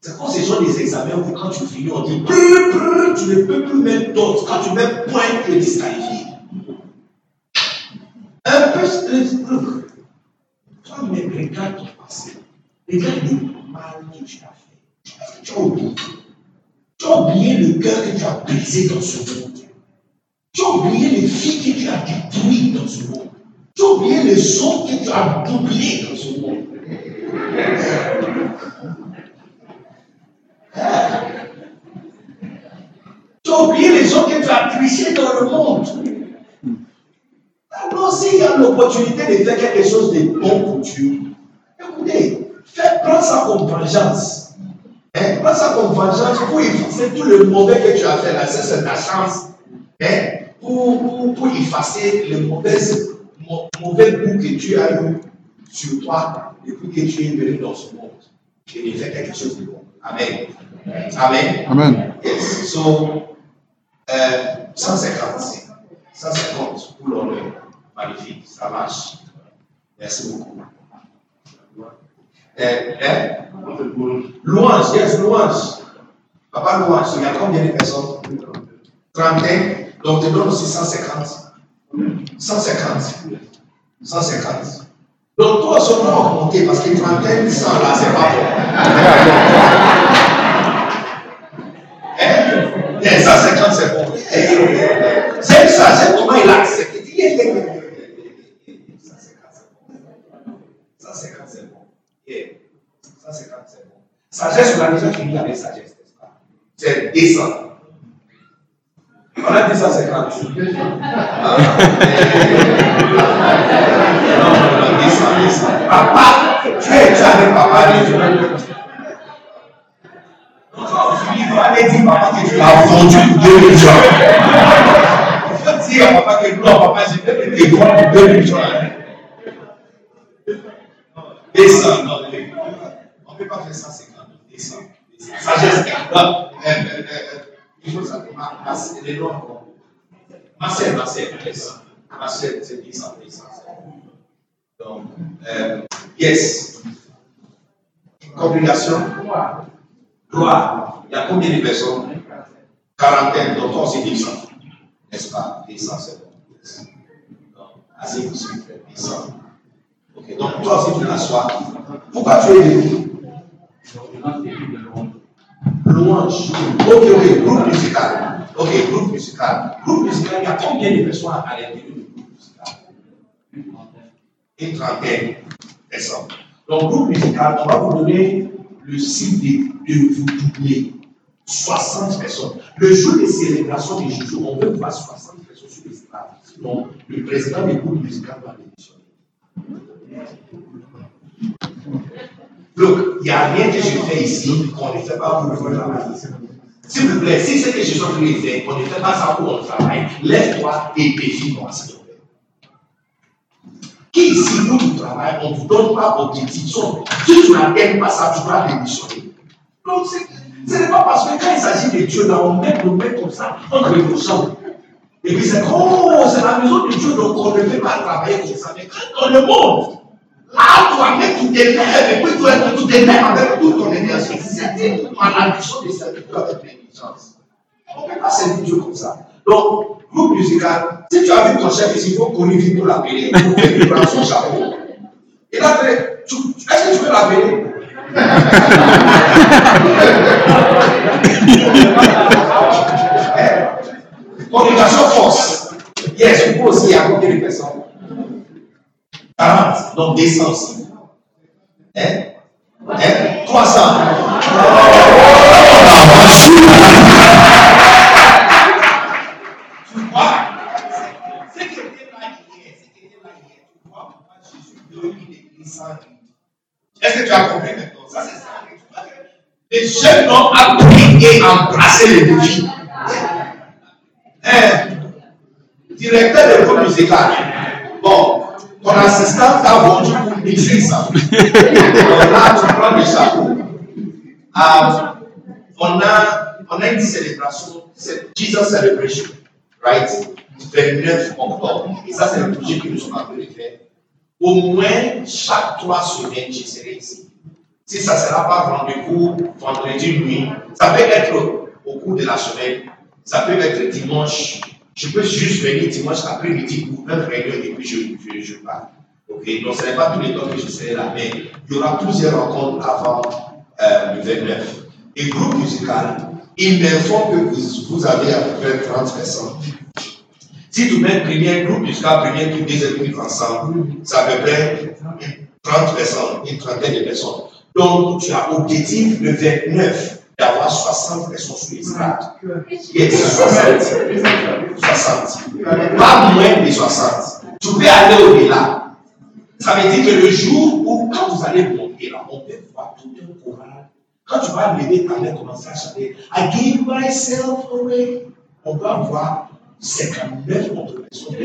C'est quand ce sont des examens où quand tu finis, on dit tu ne peux plus mettre d'autres. Quand tu mets point, tu es disqualifié. Un peu, toi, mais regarde ton passé. Regarde le mal que tu as fait. Tu as oublié. Tu as oublié le cœur que tu as brisé dans ce monde. Tu as oublié les filles que tu as détruites dans ce monde. Tu as oublié les autres que tu as doublés dans ce monde. Tu as oublié les autres que tu as trichés dans le monde. Alors, s'il y a l'opportunité de faire quelque chose de bon pour Dieu, écoutez, prends ça comme vengeance. Hein? Prends ça comme vengeance pour effacer tout le mauvais que tu as fait là. C'est ta chance. Hein? Pour, pour, pour effacer le mauvais, mauvais goût que tu as eu sur toi depuis que tu es venu dans ce monde. Et de faire quelque chose de bon. Amen. Amen. Amen. Yes. So, euh, 150. 150 pour l'honneur. Magnifique. Ça marche. Merci beaucoup. Euh, hein? Louange, yes, louange. Papa louange, il y a combien de personnes? 31. Donc, te donne aussi 150. 150. 150. Donc, toi, seulement augmenter parce que 31, 100 là, c'est pas bon. Hein? Et 150, c'est bon. C'est ça, c'est comment il a accepté? 150, c'est bon. Yeah. 150, c'est bon. Sagesse, on a déjà fini avec sagesse, n'est-ce pas? C'est décent. On a dit 150. Ah, non, non, non, descend, descend. Papa, tu es, es avec papa. Non, il faut aller papa que tu as vendu 2 millions. Il faut dire papa que non, papa, j'ai fait des vendre 2 millions. Descend, non, on ne peut pas faire 150. Descend, descend. Sagesse, il faut ça. Les noms encore. Marcel, Marcel, descend. Marcel, c'est 10 ans, 10 ans. Donc, euh, yes. Congrégation. Gloire. Il y a combien de personnes? Quarantaine. Donc, toi, c'est 10 ans. N'est-ce pas? 10 ans, c'est bon. Yes. Donc, assez vous suivez. 10 ans. Ok. Donc, toi aussi, tu l'assois. Pourquoi tu es venu Louange. Ok, ok. Groupe musical. Ok, groupe musical. Groupe musical, il y a combien de personnes à l'intérieur du groupe musical? Une trentaine de personnes. Donc, groupe musical, on va vous donner le signe de, de vous doubler. 60 personnes. Le jour des célébrations des Jésus, on veut voir 60 personnes sur les stades. Sinon, le président du groupe musical va démissionner. Donc, il n'y a rien que je fais ici qu'on ne fait pas pour le travail. S'il vous plaît, si c'est que je suis en train de faire, on ne fait pas ça pour le travail, lève-toi et défie-moi, s'il te plaît. Qui ici, nous qui travaillons, on ne vous donne pas objectif. Si tu n'atteins pas ça, tu vas démissionner. Donc, ce n'est pas parce que quand il s'agit de Dieu, là, on met, on met comme ça entre nos jambes. Et puis c'est oh, c'est la maison de Dieu, donc on ne peut pas travailler comme ça. Mais quand dans le monde, là, toi-même, tu t'énerves, et puis tu tu t'énerves avec toute ton énergie. C'est une malédiction de serviteur avec négligence. On ne peut pas servir Dieu comme ça. Donc, groupe musical, si tu as vu ton chef ici, il faut courir vite pour l'appeler, pour qu'il prenne son chapeau. Et là, tu- tu- est-ce que tu veux l'appeler Communication force. Yes, vous pouvez aussi, il y a combien de personnes 40, donc 200 aussi. Hein? Hein? 300. Tu vois Ce qui était là hier, ce qui était là hier, tu vois pourquoi Jésus veut une église sans. Est-ce que tu as compris maintenant? Ça, c'est ça. Les jeunes ont appris et embrassé le défi. Hein? Directeur de groupe musical. Ton assistant t'a vendu pour 1500. Donc là, tu prends le chapeau. On, a, on a une célébration, c'est Jesus Celebration, right? 29 octobre. Et ça, c'est le projet que nous sommes en train de faire. Au moins, chaque trois semaines, je serai ici. Si ça ne sera pas rendez-vous vendredi nuit, ça peut être au cours de la semaine, ça peut être dimanche. Je peux juste venir dimanche après-midi pour une réunion et puis je, je, je donc ce n'est pas tous les temps que je serai là, mais il y aura plusieurs rencontres avant euh, le 29. Et groupe musical, il m'informe que vous, vous avez à peu près 30 personnes. Si tu mets première groupe musical, première groupe, deuxième groupe ensemble, c'est à peu près 30 personnes, une trentaine de personnes. Donc, tu as objectif le 29 d'avoir 60 personnes sur les stades. Yes, 60. 60. Pas moins de 60. Tu peux aller au-delà. Ça veut dire que le jour où, quand vous allez monter là, on peut voir tout un choral. Quand tu vas lever ta main, commencer à chanter, I give myself away, on va voir 59 autres personnes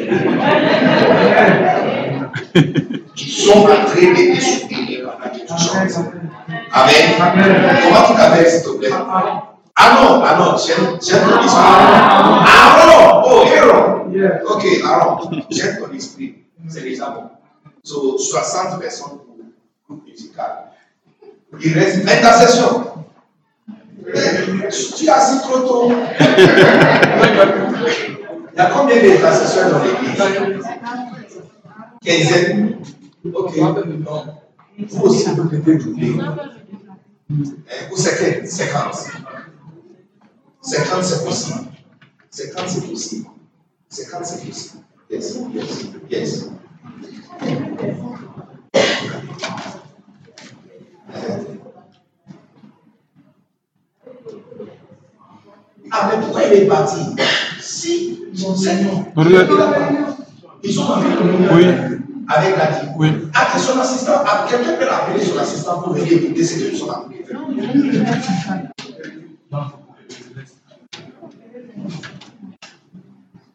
qui sont en train de te Amen. Comment tu t'appelles, s'il te plaît? Ah non, ah non, j'aime j'aime ton esprit. Aaron, oh, Aaron. Ok, Aaron, j'aime ton esprit. C'est déjà bon. So, 60 personnes pour le groupe musical. Il reste intercession. Tu as assis trop tôt. Il y a combien d'intercessions dans l'église? Quinzaine. Ok. Aussi, vous devez doubler. Ou 50. 50. 50, c'est possible. 50, c'est possible. 50, c'est possible. Yes, yes, yes. Ah, mais pourquoi il est parti? Si son Seigneur, ils sont avec le Oui. Avec la vie. Oui. Ah, que son assistant, ah, quelqu'un peut appeler son assistant pour venir écouter ce que nous sommes en train de faire.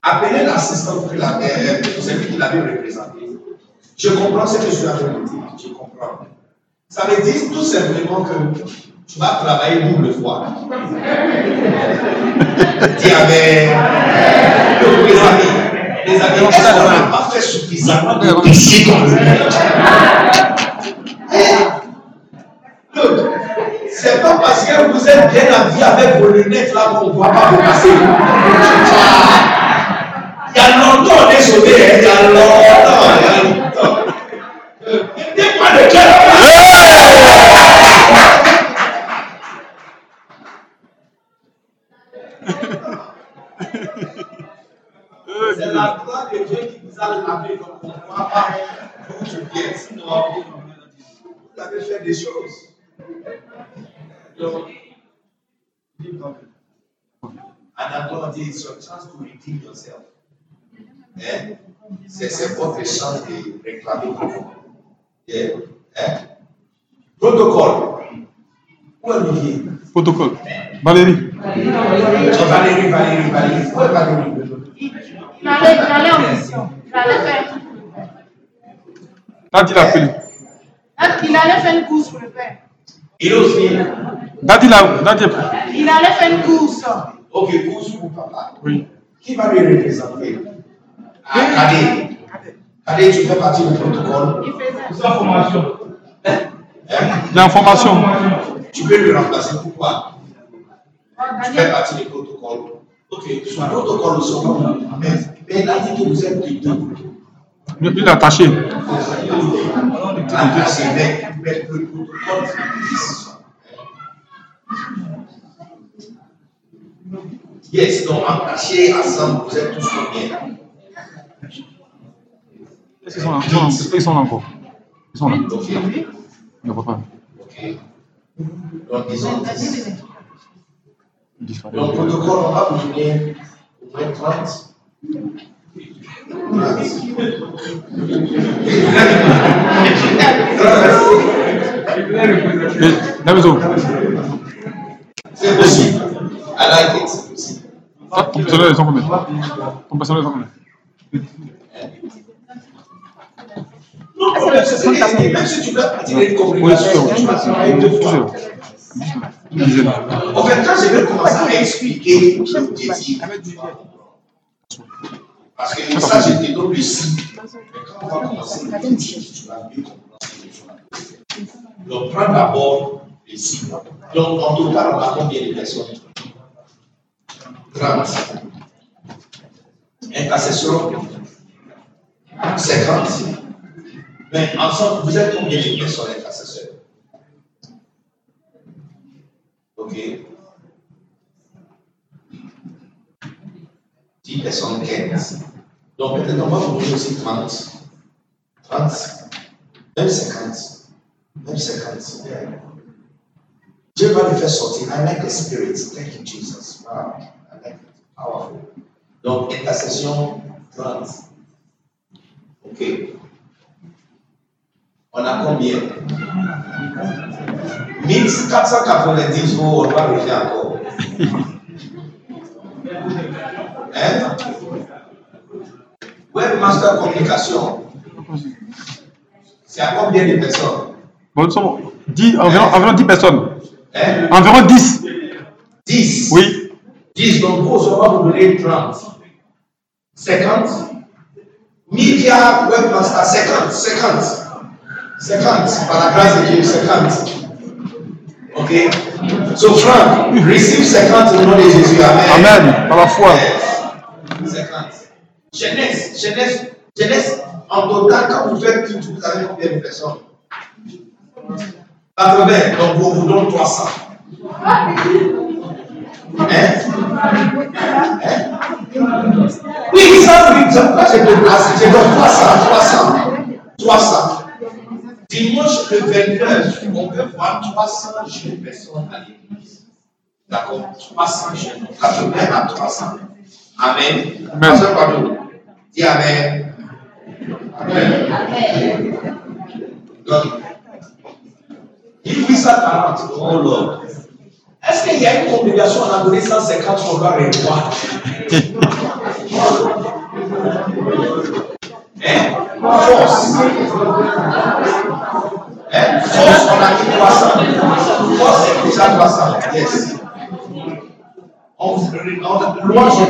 Appelez l'assistant pour la euh, celui qui l'avait représenté. Je comprends ce que je suis en train de dire. Je comprends. Ça veut dire tout simplement que tu vas travailler double fois. Dis les qu'on n'a pas fait suffisamment de péché dans le monde Look, c'est pas parce que vous êtes bien habillé avec vos lunettes là qu'on ne voit pas vous passer. Il y a longtemps on est sauvé, hein, il y a longtemps, il y a longtemps. Euh, Mettez-moi le cœur. C'est la gloire de Dieu qui vous a lavé, donc on ne voit pas d'où tu viens. Sinon, vous avez fait des choses. Donc, Anatole dit, it's your chance to redeem yourself. Hein? C'est c'est votre chance de réclamer vos droits. Yeah. Hein? Protocole. Où est Olivier? Protocole. Valérie. Valérie, Valérie, Valérie. Où est Valérie? Il allait, il allait en mission. Il allait faire. Daddy l'a appelé. Il allait faire une course pour le père. Il est aussi. Daddy l'a. Daddy. Il allait faire une course. Ok, course pour papa. Oui. Qui va lui représenter? Ah, Kadé. Kadé, tu fais partie du protocole. Il faisait. Formation. Hein? L'information. Tu peux le remplacer pourquoi? Ah, Tu fais partie du protocole. Ok, le protocole mais, mais il a dit que vous êtes dedans. Il il est attaché. Ah, c'est mais, mais le protocole, Yes, donc attaché ensemble, vous êtes tous combien qu'ils sont là? Ils sont là. Est-ce qu'ils sont là encore? Ils sont là. Il ne voit pas. ok. Donc disons 10. Disparaît. Donc, protocole, on va vous donner au moins 30. 30. Mais, la maison. C'est possible. I like it. C'est possible. Ah, Ton personnel, ils sont combien? Ton personnel, combien Non, même si c'est- même si tu dois attirer une tu vas travailler deux sûr. fois. En fait, quand je vais commencer à expliquer l'objectif, parce que ça, je te donne le cible. Mais quand on va commencer tu vas mieux comprendre ce que je. Donc, prends d'abord les cibles. Donc, en total, on a combien de personnes 30. Intercession 50. Mais ensemble, vous êtes combien de personnes Ok. 10 personnes, 15. Donc peut-être on va vous donner aussi 30. 30. Même 50. Même 50. Yeah. Dieu va le faire sortir. I like the spirit. Thank you, Jesus. Wow. I like it. Powerful. Donc, intercession 30. Ok. On a combien? 1490 euros, on va le faire encore. Hein? Webmaster Communication, c'est à combien de personnes? Bon, sommes 10, environ, environ 10 personnes. Hein? Environ 10. 10. Oui. 10, donc vous, on va vous donner 30. 50. Media Webmaster, 50. 50. 50. Par la grâce de Dieu, 50. Ok? So Frank, receive 50 au nom de Jésus. Amen. Amen. Par la foi. Yes. 50. Jeunesse, jeunesse, jeunesse, en total, quand vous faites tout, vous avez combien de personnes? 80, donc on vous donne 300. Hein? Hein? Oui, ça, ça, moi je te place, je donne 300, 300, 300. Dimanche le 29, on peut voir 300 jeunes personnes à l'église. D'accord? 300 jeunes. 80 à 300. Amen. Amen. Dis Amen. Amen. Donc, dit 840. Oh Lord. Est-ce qu'il y a une congrégation, on a donné 150, on va revoir Hein? Force. Hein Force, on a dit 300. Force, c'est déjà 300. Yes. On,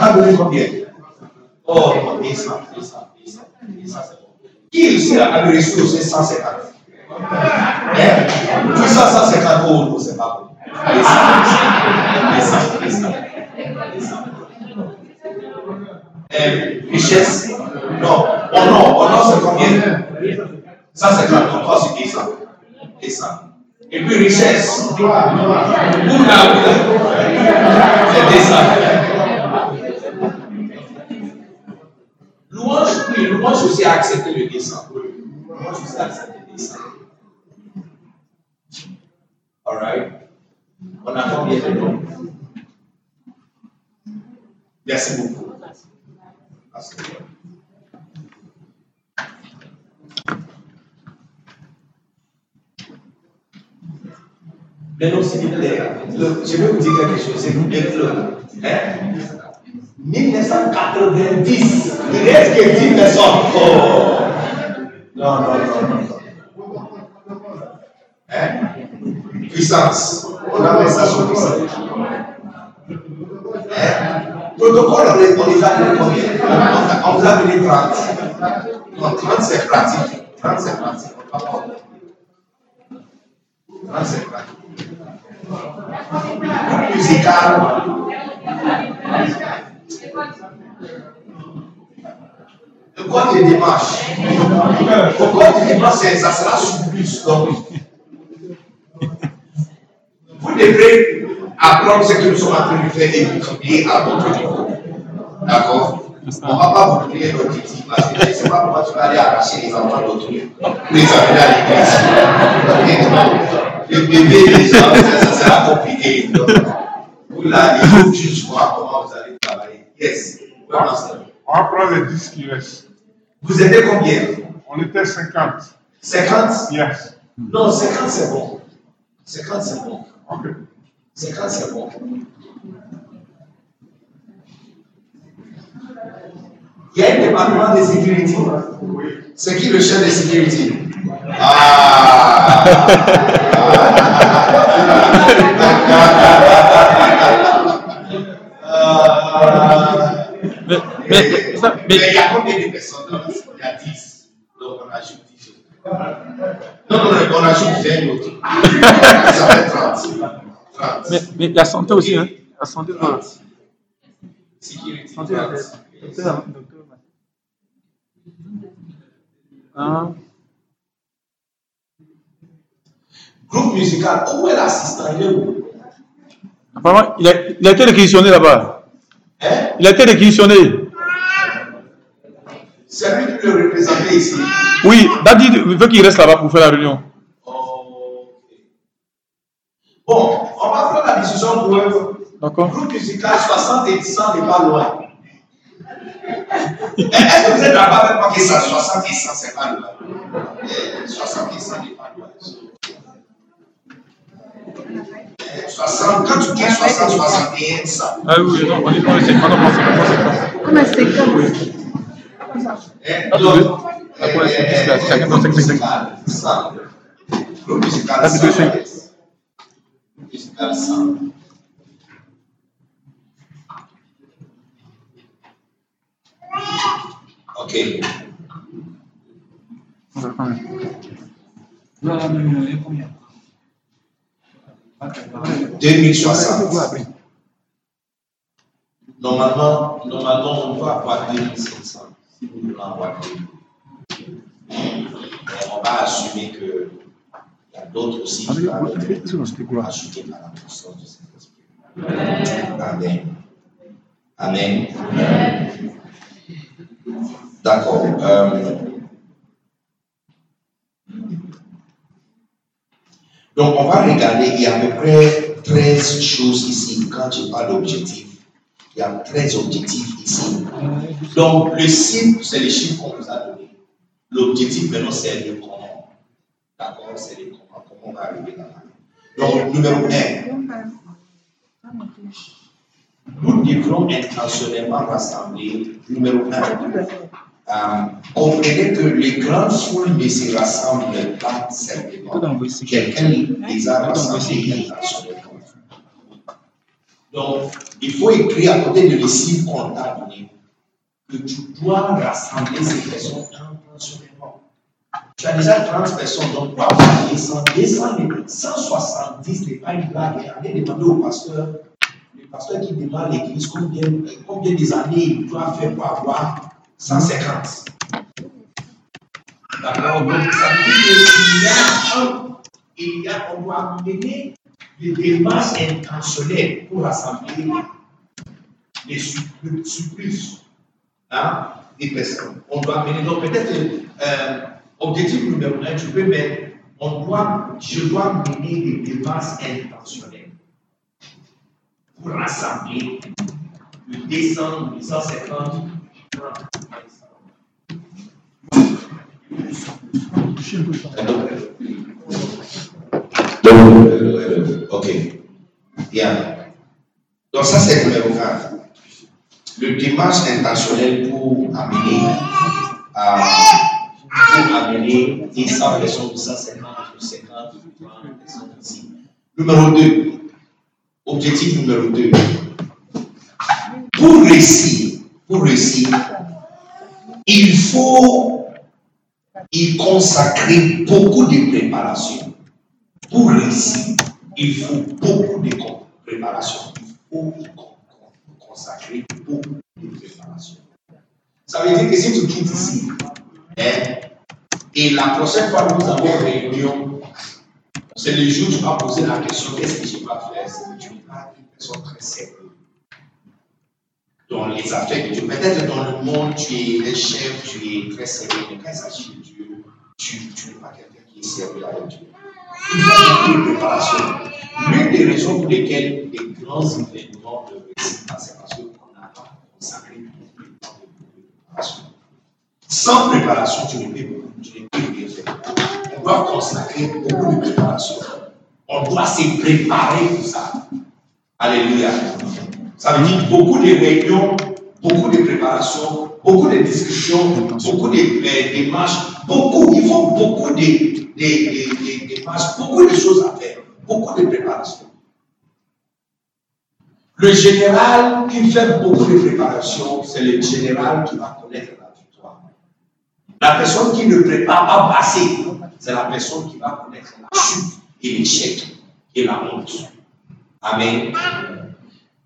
a donné combien Oh, non, 100, 100, 100, 100, c'est. Qui ici a reçu aussi 150 Hein Tout ça, 150 euros, c'est pas bon. 100, 100, 100. Euh, richesse Non. Honor, honor c'est combien 150, donc toi c'est 100. 100. Et puis richesse. Là, C'est 200. Louange, oui, louange aussi a accepté le 200. Louange aussi a accepté le 200. Alright. On a combien de noms Merci beaucoup. Merci. Mais vous plaît, le- je vais vous dire quelque chose, c'est bien clair. Hein? 1990, il reste que 10 personnes. Oh. Non, non, non, non. Hein? Puissance. On appelle ça sur puissance. Hein? Protocole, on les- a donné combien? On vous a donné 30. Non, 30 c'est pratique. 30 c'est pratique. On va pas. 30 c'est pratique. Groupe musical. Le code de démarche. Le code de démarche, c'est- ça sera sur plus. Donc, vous devrez apprendre ce que nous sommes en train de faire et crier à votre niveau. D'accord? On ne va pas vous donner l'objectif parce que je ne sais pas pourquoi tu vas aller arracher les enfants d'autrui pour les amener à l'église. Le bébé, ça, ça sera compliqué. Donc, vous là, il faut juste voir comment vous allez travailler. Yes. On va prendre les 10 qui restent. Vous étiez combien? On était 50. 50 Yes. Non, 50 c'est bon. 50 c'est bon. Ok. 50 c'est bon. Il y a un département de sécurité. C'est qui le chef de sécurité? Ah Ah. Mais, Mais, mais, ça- mais mais- il y a combien de personnes dans la Il y a 10. Donc on ajoute 10 autres. Non, on ajoute 20 autres. Ça fait 30. 30. mais, la santé aussi, hein. La santé, voilà. 30. Sécurité. Santé, 30. docteur, docteur. Groupe musical, où est l'assistant? Il est où? Apparemment, il a, il a été réquisitionné là-bas. Hein? Il a été réquisitionné. C'est lui qui le représentait ici? Oui, Dadi veut qu'il reste là-bas pour faire la réunion. Bon, on va faire la discussion pour eux. D'accord Groupe musical 60 et 100 n'est pas loin. Est-ce que vous êtes d'accord avec moi que ça 60 et 100 c'est pas loin? Eh, 60 et 100 n'est pas loin. Eh, 60, quand tu dis 60, 61, 100. Ah oui, non, on est on essaie. Pardon, on essaie, on essaie. Comme un séquence. Eh, Ah, donc, Ah, ouais, c'est plus là, chacun dans cinq, cinq, cinq. musical, 100. Groupe musical Ah, c'est deux, 100. cinq. Groupe musical 100. Ok. On va quand même. Non, non, non, il y a combien 2060. Normalement, normalement, on va avoir 2500 si vous voulez avoir 2000. Mais on va assumer que il y a d'autres aussi qui vont être ajoutés par la puissance du Saint-Esprit. Amen. Amen. D'accord. euh, Donc, on va regarder, il y a à peu près 13 choses ici. Quand je parle d'objectifs, il y a 13 objectifs ici. Donc, le cible, c'est les chiffres qu'on vous a donnés. L'objectif, maintenant, c'est le comment. D'accord C'est le comment. Comment on va arriver là-bas. Donc, numéro 1, nous devrons intentionnellement rassembler, numéro 1, euh, comprenez que les grandes foules ne se rassemblent pas simplement. Quelqu'un les a rassemblés. Donc, il faut écrire à côté de les qu'on t'a donné que tu dois rassembler ces personnes intentionnellement. Tu as déjà 30 personnes, donc oublier 100, 200, 170 n'est pas une blague. Allez demander au pasteur, le pasteur qui demande à l'église combien, combien des années il doit faire pour avoir 150. D'accord Donc, ça veut dire qu'il y a un, il y a, on doit mener des démarches intentionnelles pour rassembler les surplus, hein, des personnes. On doit mener, donc peut-être, euh, objectif numéro un, tu peux mettre, on doit, je dois mener des démarches intentionnelles pour rassembler le 200, 850, 30, Donc, euh, ok. Bien. Donc, ça, c'est le numéro 1. Le démarche intentionnel pour amener à pour amener des 100 personnes, 250, 250, 230 personnes ici. Numéro 2. Objectif numéro 2. Pour réussir, pour réussir, il faut y consacrer beaucoup de préparation. Pour réussir, il faut beaucoup de préparation. Il faut y consacrer beaucoup de préparation. Ça veut dire que si tu quittes ici, hein, et la prochaine fois que nous avons réunion, c'est le jour où tu poser la question qu'est-ce que je vais faire? C'est que une très sérieuse dans les affaires de Dieu. Peut-être dans le monde, tu es un chef, tu es très sérieux, mais quand il s'agit de Dieu, tu, tu n'es pas quelqu'un qui est sérieux avec Dieu. Il faut une préparation. L'une des raisons pour lesquelles les grands événements ne réussissent pas, c'est parce qu'on n'a pas consacré beaucoup de temps de préparation. Sans préparation, tu ne peux, tu ne peux rien faire. On doit consacrer beaucoup de préparation. On doit se préparer pour ça. Alléluia. Ça veut dire beaucoup de réunions, beaucoup de préparations, beaucoup de discussions, beaucoup de démarches, beaucoup, il faut beaucoup de démarches, beaucoup de choses à faire, beaucoup de préparations. Le général qui fait beaucoup de préparations, c'est le général qui va connaître la victoire. La personne qui ne prépare pas assez, c'est la personne qui va connaître la chute et l'échec et la honte. Amen.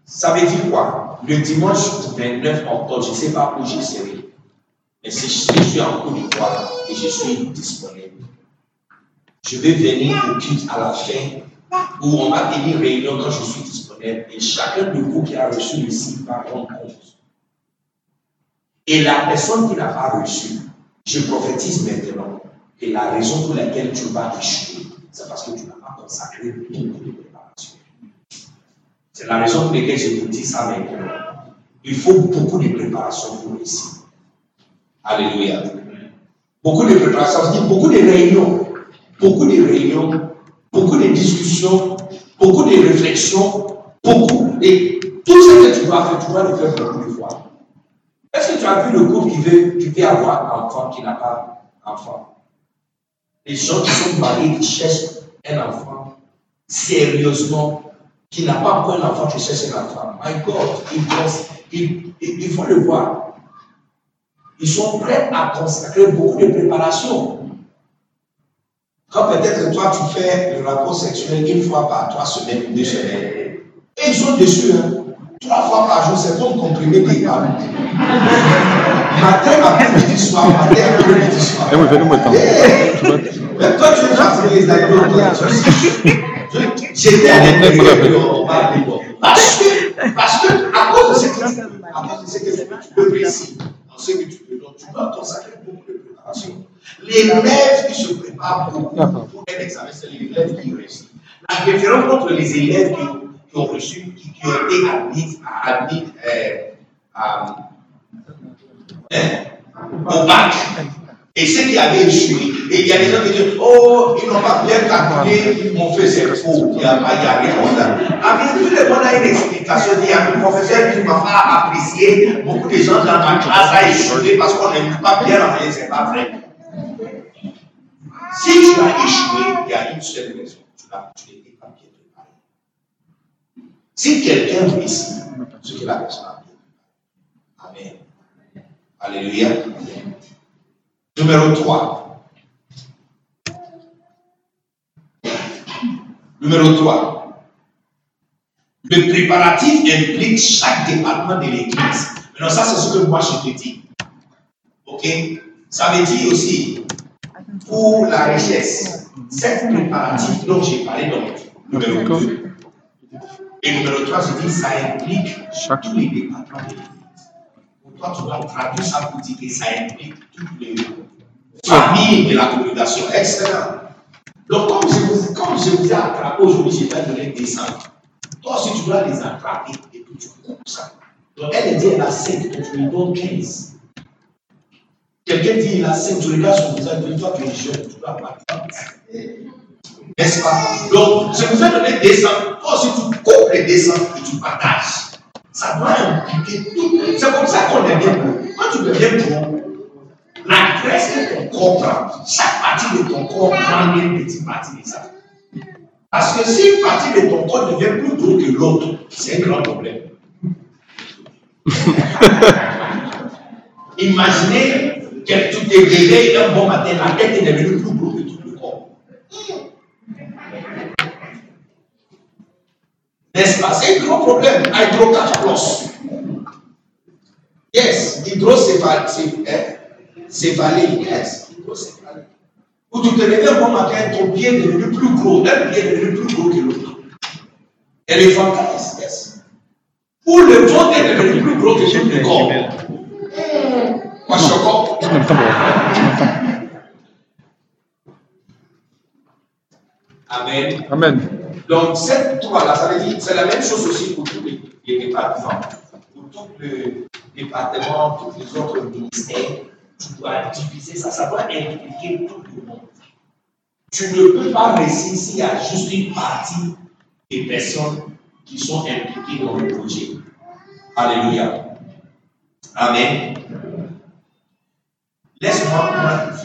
Ça veut dire quoi? Le dimanche 29 octobre, je ne sais pas où je serai. Mais si je suis en Côte d'Ivoire et je suis disponible, je vais venir au culte à la fin où on va tenir réunion quand je suis disponible et chacun de vous qui a reçu le signe va rendre compte. Et la personne qui n'a pas reçu, je prophétise maintenant que la raison pour laquelle tu vas échouer, c'est parce que tu n'as pas consacré préparation. C'est la raison pour laquelle je vous dis ça maintenant. Il faut beaucoup de préparation pour réussir. Alléluia. Beaucoup de préparation, beaucoup de réunions, beaucoup de réunions, beaucoup de discussions, beaucoup de réflexions, beaucoup. Et tout ce que tu dois faire, tu dois le faire beaucoup de fois. Est-ce que tu as vu le couple qui veut, qui veut avoir un enfant qui n'a pas d'enfant Les gens qui sont mariés, qui cherchent un enfant sérieusement, qui n'a pas encore un enfant, qui cherche un enfant. My God, il, il, il faut le voir. Ils sont prêts à consacrer beaucoup de préparation. Quand peut-être toi, tu fais le rapport sexuel une fois par trois semaines ou deux semaines, et ils sont déçus. Hein. Trois fois par jour, c'est comme comprimer des balles. matin, après-midi, soir, matin, après-midi, soir. Eh oui, fais-nous le temps. Même toi, tu fait les amis. J'étais avec Parce que, parce que, à cause de ce que tu à cause de ce que tu peux précis, dans ce que tu peux, donc tu dois consacrer beaucoup de préparation. L'élève qui se prépare beaucoup pour un examen, c'est l'élève qui réussit. La différence entre les élèves qui, qui ont reçu, qui, ont été admis, euh, à, hein, au bac, et ceux qui avaient échoué, et il y a des gens qui disent Oh, ils n'ont pas bien calculé, mon fait c'est faux, il n'y a a rien comme. Ah, bien, tout le monde a une explication. Il y a un professeur qui m'a pas apprécié, beaucoup de gens dans ma classe ont échoué parce qu'on n'aime pas bien enseigner, c'est pas vrai. Si tu as échoué, il y a une seule raison. Tu bien préparé. Si quelqu'un réussit, c'est que la personne a bien. Amen. Alléluia. Numéro 3. Numéro 3. Le préparatif implique chaque département de l'église. Maintenant, ça, c'est ce que moi je te dis. OK? Ça veut dire aussi, pour la richesse, cette préparatif dont j'ai parlé dans le numéro 2. Et numéro 3, je dis, ça implique tous les départements de l'église. Pour toi, tu dois traduire ça pour dire que ça implique toutes les familles de la communication. Excellent. Donc, comme je vous, comme je vous ai attrapé aujourd'hui, je vais donner des centres. Toi aussi, tu dois les attraper et puis tu coupes ça. Donc, elle dit elle a 5, donc tu lui donnes 15. Quelqu'un dit il a 5, tu regardes son visage, toi tu es jeune, tu dois pas N'est-ce pas? Donc, je vous ai donné des centres. Toi aussi, tu coupes les descentes et tu partages. Ça doit impliquer tout. C'est comme ça qu'on est bien bon. Quand tu deviens bon, La graisse que ton corps prend, chaque partie de ton corps prend une petite partie de ça. Parce que si une partie de ton corps devient plus gros que l'autre, c'est un grand problème. Imaginez que tu te réveilles un bon matin, la tête est devenue plus gros que tout le corps. N'est-ce pas? C'est un grand problème. Hydrocaphalus. Yes, hydrocéphalie. Céphalie. Yes, hydrocéphalie. Ou tu te réveilles un bon matin, ton pied est devenu plus gros, un pied est devenu plus gros que l'autre. Yes. Ou le ventre est devenu plus gros que le corps. Moi, je. Amen. Amen. Donc, cette toile-là, ça veut dire, c'est la même chose aussi pour tous les, départements. Pour tous les départements, tous les autres ministères, tu dois diviser ça. Ça doit impliquer tout le monde. Tu ne peux pas réussir s'il y a juste une partie des personnes qui sont impliquées dans le projet. Alléluia. Amen. Laisse-moi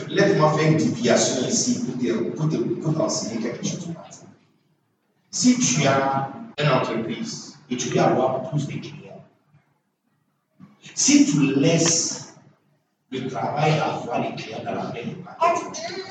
laisse faire une déviation ici pour te- pour te- quelque chose. Si tu as une entreprise et tu veux avoir plus de clients, si tu laisses le travail avoir les clients dans la main du marketing,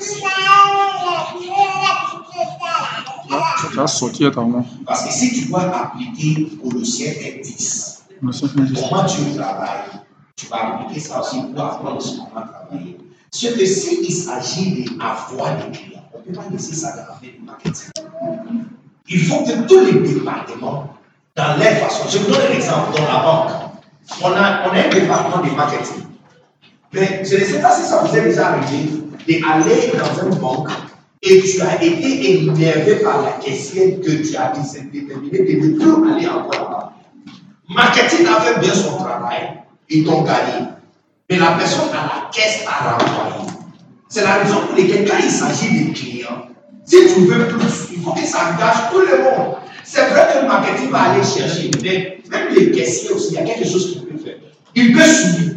Ça va sortir ta main. parce que si tu dois appliquer Colossiens 1.10, Le sang fait dix. comment tu travailles, tu vas appliquer ça aussi pour apprendre comment travailler. Ce que s'il s'agit d'avoir des clients, on ne peut pas laisser ça dans la du marketing. Il faut que tous les départements, dans leur façon, je vous donne un exemple, dans la banque, on a, on a un département de marketing. Mais je ne sais pas si ça vous est déjà arrivé d'aller dans une banque et tu as été énervé par la caissière que tu as déterminé de ne plus aller encore là-bas. Marketing a fait bien son travail, ils t'ont gagné. Mais la personne à la caisse a renvoyé. C'est la raison pour laquelle quand il s'agit des clients, si tu veux plus, il faut que ça engage tout le monde. C'est vrai que le marketing va aller chercher, mais même les caissiers aussi, il y a quelque chose qu'il peut faire. Il peut suivre,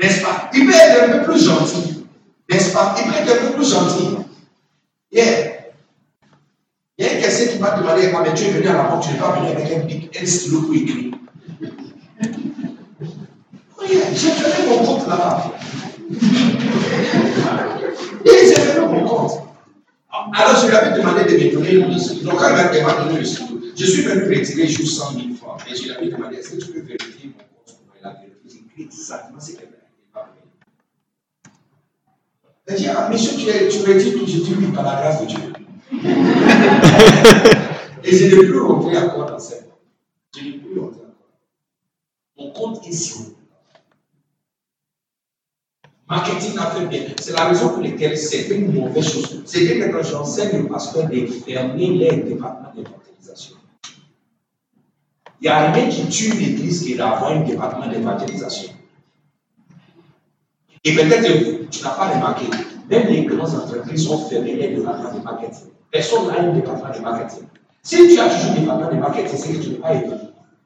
n'est-ce pas? Il peut être un peu plus gentil, n'est-ce pas? Il peut être un peu plus gentil. Yeah. Il y a un caissier qui m'a demandé, ah, mais tu es venu à la banque, tu n'es pas venu avec un, bic, un stylo pour écrire. Oui, j'ai fait mon compte là-bas. Et j'ai fait mon compte. Alors, je lui avais demandé de me donner le stylo. Donc, quand il m'a donné le stylo, je suis venu retirer juste 100 000 francs. Et je lui avais demandé, est-ce que tu peux vérifier mon compte Il a vérifié. J'ai exactement ce qu'elle m'a dit. Elle dit, ah, monsieur, tu, tu retires tout. Je dis, oui, par la grâce de Dieu. Et je n'ai plus rentré encore dans cette. Je n'ai plus rentré encore. Mon compte est sur. Marketing a fait bien. C'est la raison pour laquelle c'est une mauvaise chose. C'est que j'enseigne aux pasteurs de fermer les départements d'évangélisation. Il n'y a rien qui tue l'église qui d'avoir un département d'évangélisation. Et peut-être que tu n'as pas remarqué, même les grandes entreprises ont fermé les départements de marketing. Personne n'a un département de marketing. Si tu as toujours un département de marketing, c'est que tu n'es pas évolué.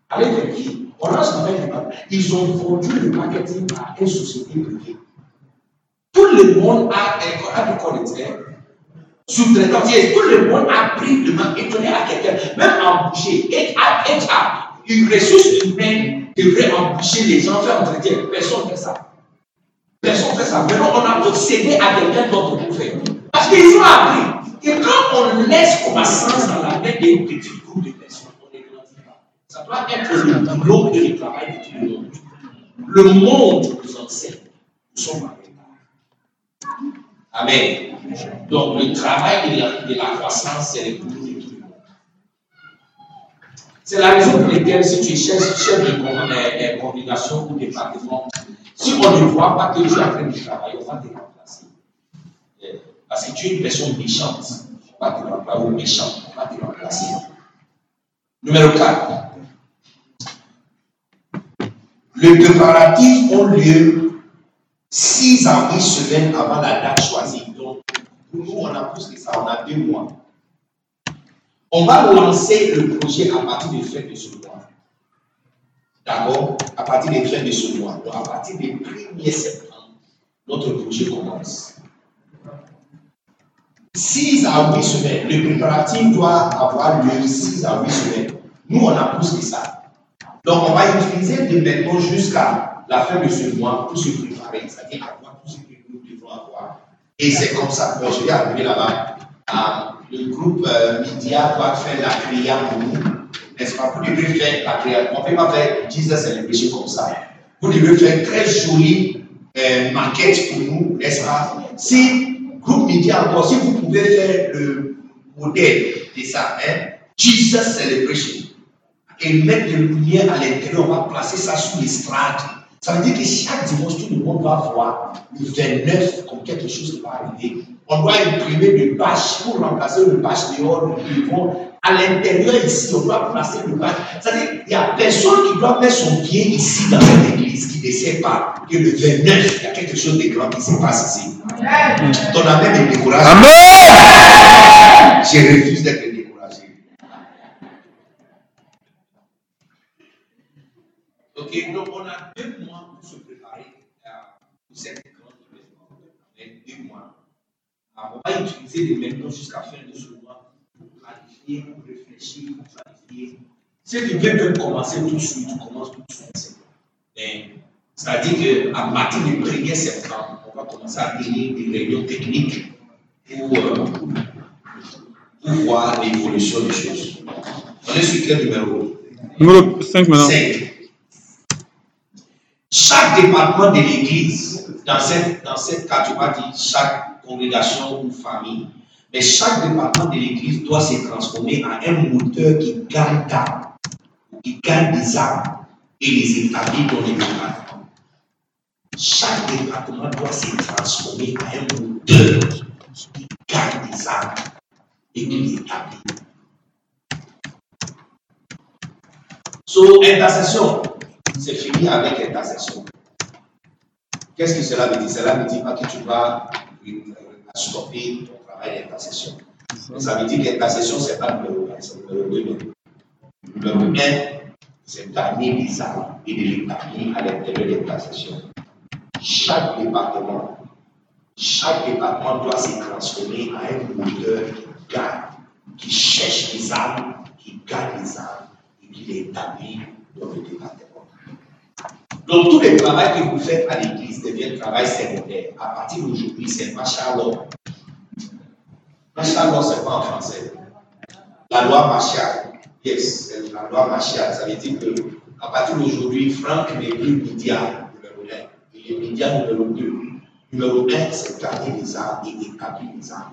Allez vérifier. On lance un département. Ils ont vendu le marketing à une société privée. Tout le monde a a du collecteur, sous-traitant. Tout le monde a pris le marketing et donné à quelqu'un, même embauché. Et à une ressource humaine devrait embaucher les gens, faire entretien. Personne ne fait ça. Personne ne fait ça. Maintenant, on a obsédé à quelqu'un d'autre pour faire. Parce qu'ils ont appris que quand on laisse croissance dans la main d'un petit groupe de personnes, on ne pas. Ça doit être le boulot et le travail de tout le monde. Le monde nous enseigne. Nous sommes. Amen. Donc, le travail de la, de la croissance, c'est le boulot de tout. C'est la raison pour laquelle, si tu cherches chef de ou département, si on ne voit pas que tu es en train de travailler, on va te remplacer. Euh, Parce que tu es une personne méchante, on va te remplacer, on va te remplacer. Numéro 4. Les préparatifs ont lieu 6 à 8 semaines avant la date choisie. Donc, pour nous, on a plus que ça, on a deux mois. On va lancer le projet à partir des fêtes de ce mois. D'accord À partir des fêtes de ce mois. Donc, à partir du 1er septembre, notre projet commence. 6 à 8 semaines, le préparatif doit avoir lieu 6 à 8 semaines. Nous, on a plus que ça. Donc, on va utiliser de maintenant jusqu'à la fin de ce mois pour se préparer, c'est-à-dire avoir tout ce que nous devons avoir. Et c'est comme ça. Bon, je vais arriver là-bas. Ah, le groupe euh, Media doit faire la prière pour nous. N'est-ce pas? Vous devez faire la prière. On ne peut pas faire Jesus Celebration comme ça. Vous devez faire une très jolie euh, maquette pour nous, n'est-ce pas? Si, groupe Media encore, si vous pouvez faire le modèle de ça, hein, Jesus Celebration, et mettre des lumières à l'intérieur, on va placer ça sous l'estrade. Ça veut dire que chaque dimanche, tout le monde va voir le 29 comme quelque chose qui va arriver. On doit imprimer des bâches pour remplacer le bâche dehors, le devant. À l'intérieur ici, on doit placer le bâche. C'est-à-dire qu'il n'y a personne qui doit mettre son pied ici dans cette église qui ne sait pas que le 29, il y a quelque chose de grand qui se passe ici. Ton amen me décourage. Amen. Je refuse d'être découragé. Ok, donc on a deux mois pour se préparer à, pour cette grande événement. Deux mois. Alors, on va utiliser les maintenant jusqu'à la fin de ce mois pour planifier, pour réfléchir, pour planifier. Si tu viens de commencer tout de suite, tu commences tout de suite. C'est-à-dire qu'à partir du 1er septembre, on va commencer à tenir des réunions techniques pour, euh, pour voir l'évolution des choses. On est sur quel numéro? Numéro 5 maintenant. 5. Chaque département de l'Église, dans cette, dans cette cas, tu vas dire chaque congrégation ou famille, mais chaque département de l'Église doit se transformer en un moteur qui gagne d'âme, qui gagne des âmes et les établit dans les départements. Chaque département doit se transformer en un moteur qui gagne des âmes et les établit. So, intercession, c'est fini avec intercession. Qu'est-ce que cela veut dire? Cela ne dit pas que tu vas euh, stopper ton travail d'intercession. Ça veut dire que l'intercession, ce n'est pas le numéro 1, c'est le numéro 2. Le numéro 1, c'est d'amener les âmes et de les établir à l'intérieur de l'intercession. Chaque département, chaque département doit se transformer en un moteur qui gagne, qui cherche les âmes, qui gagne les âmes et qui les établit dans le département. Donc, tout le travail que vous faites à l'église devient travail secondaire. À partir d'aujourd'hui, c'est Machalon. Machalon, c'est pas en français. La loi Machal. Yes, c'est la loi Machal. Ça veut dire que à partir d'aujourd'hui, Franck n'est plus média numéro 1. Il est média numéro 2. Numéro 1, c'est garder les armes et établir les armes.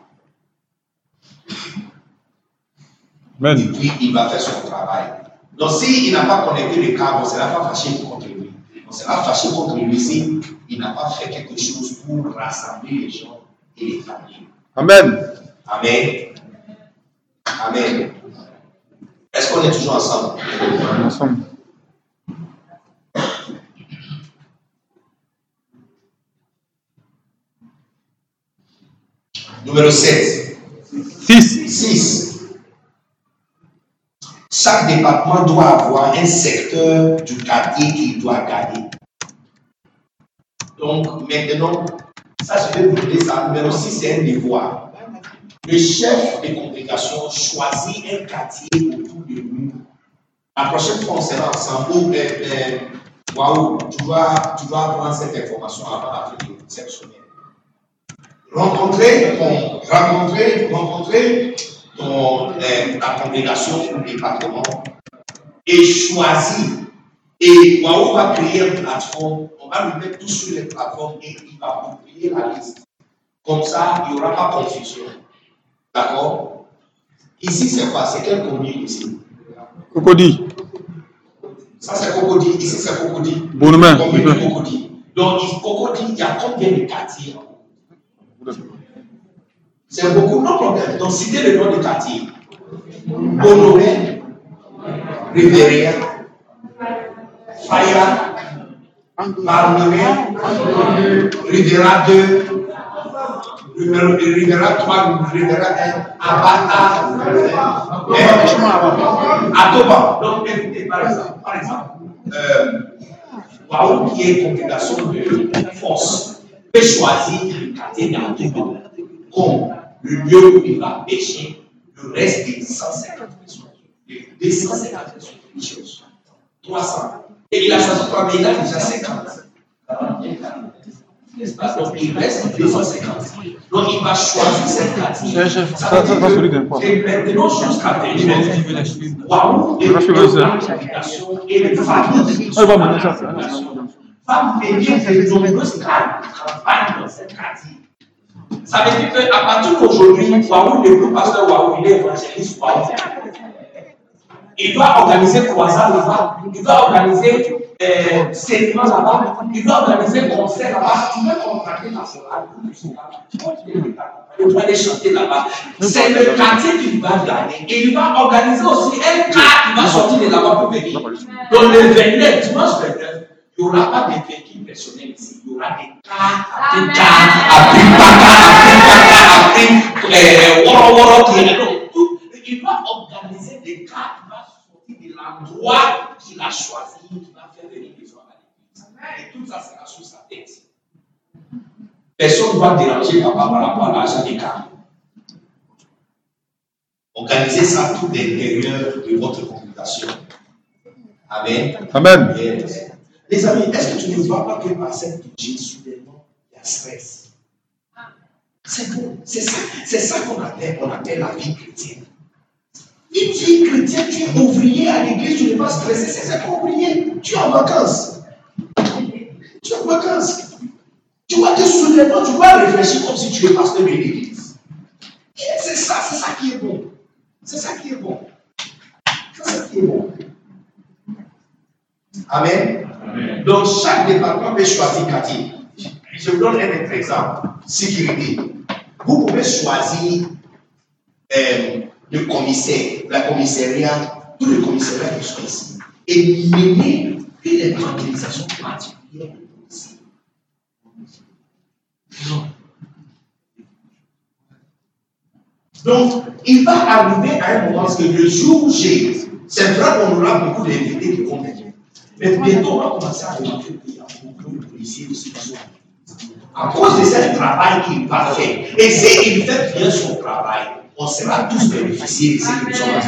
Et puis, il va faire son travail. Donc, s'il n'a pas connecté le câble, on ne sera pas fâché contre lui. On sera fâché contre lui s'il n'a pas fait quelque chose pour rassembler les gens et les familles. Amen. Amen. Amen. Est-ce qu'on est toujours ensemble? Ensemble. Numéro 7. 6. 6. Chaque département doit avoir un secteur du quartier qu'il doit garder. Donc maintenant, ça je vais vous donner ça. Numéro 6, c'est un devoir. Le chef de congrégation choisit un quartier autour de nous. La prochaine fois, on sera ensemble. Ou, waouh, tu dois, tu dois prendre cette information avant la fin de cette semaine rencontrer rencontrer, rencontrer ton, euh, ta congrégation ou département et choisir. Et Waouh va créer une plateforme, on va le mettre tout sur les plateformes et il va publier la liste. Comme ça, il n'y aura pas confusion. D'accord? Ici, c'est quoi? C'est quelle commune ici? Cocody. Ça, c'est Cocody. Ici, c'est Cocody. De Cocody. Donc, Cocody, il y a combien de quartiers? C'est beaucoup, non problème. Donc, citez le nom du quartier. Bonomé, Riviera, Faya, Marnomé, Riviera 2, numéro- Riviera 3, Riviera 1, Abata, hein, Atoba. Donc, par exemple, par exemple, euh, qui est une congrégation de force. peut choisir le quartier d'environ comme le lieu où il va pêcher le reste des 150 personnes. Les 250 personnes religieuses. 300. Et il a choisi trois, mais il a déjà 50. 40, 40. N'est-ce pas? Donc il reste 250. Donc il va choisir cette quoi. Et maintenant, jusqu'à. Waouh, faire et les familles Ah, bah, bah, va venir de nombreuses campagnes dans cette quartier. Ça veut dire qu'à partir d'aujourd'hui, Waouh, le groupe pasteur Waouh, il est évangéliste Waouh. Il doit organiser croissant là-bas, il doit organiser euh, là-bas, il doit organiser concert là-bas, il doit contracter la chorale, doit aller chanter là-bas. C'est le quartier qu'il va gagner et il va organiser aussi un cas qui va sortir de là-bas pour venir. Donc le 29, dimanche 29, il n'y aura pas de véhicules personnels ici, il y aura des cars, après Paka, après Paka, après euh, Woro Woro qui est là. Donc, tout- Il va organiser des cars qui vont sortir de l'endroit qu'il a choisi, qui va faire venir les gens à l'église. Et tout ça sera sous sa tête. Personne ne va déranger papa par rapport à l'argent des cars. Organisez ça tout l'intérieur de votre congrégation. Amen. Amen. Yes. Les amis, est-ce que tu ne vois pas que par cette vigile, soudainement, il y a stress? C'est bon. C'est ça, c'est ça qu'on appelle, on appelle la vie chrétienne. Une vie chrétienne, tu es ouvrier à l'église, tu n'es pas stressé, c'est ça qu'on ouvrier. Tu es en vacances. Tu es en vacances. Tu vois que soudainement, tu vas réfléchir comme si tu es pasteur de l'église. C'est ça, c'est ça qui est bon. C'est ça qui est bon. C'est ça qui est bon. Amen. Donc, chaque département peut choisir quartier. Je vous donne un autre exemple. Sécurité. Vous pouvez choisir euh, le commissaire, la commissariat, tous les commissariats qui sont ici, et mener une évangélisation particulière policiers. Non. Donc, il va arriver à un moment parce que le jour G, c'est vrai qu'on aura beaucoup d'invités qui vont venir. Mais bientôt, on va commencer à remarquer qu'il y a beaucoup de policiers aussi qui sont à cause de ce travail qu'il va faire. Et s'il fait bien son travail, on sera tous bénéficiés de ce que nous sommes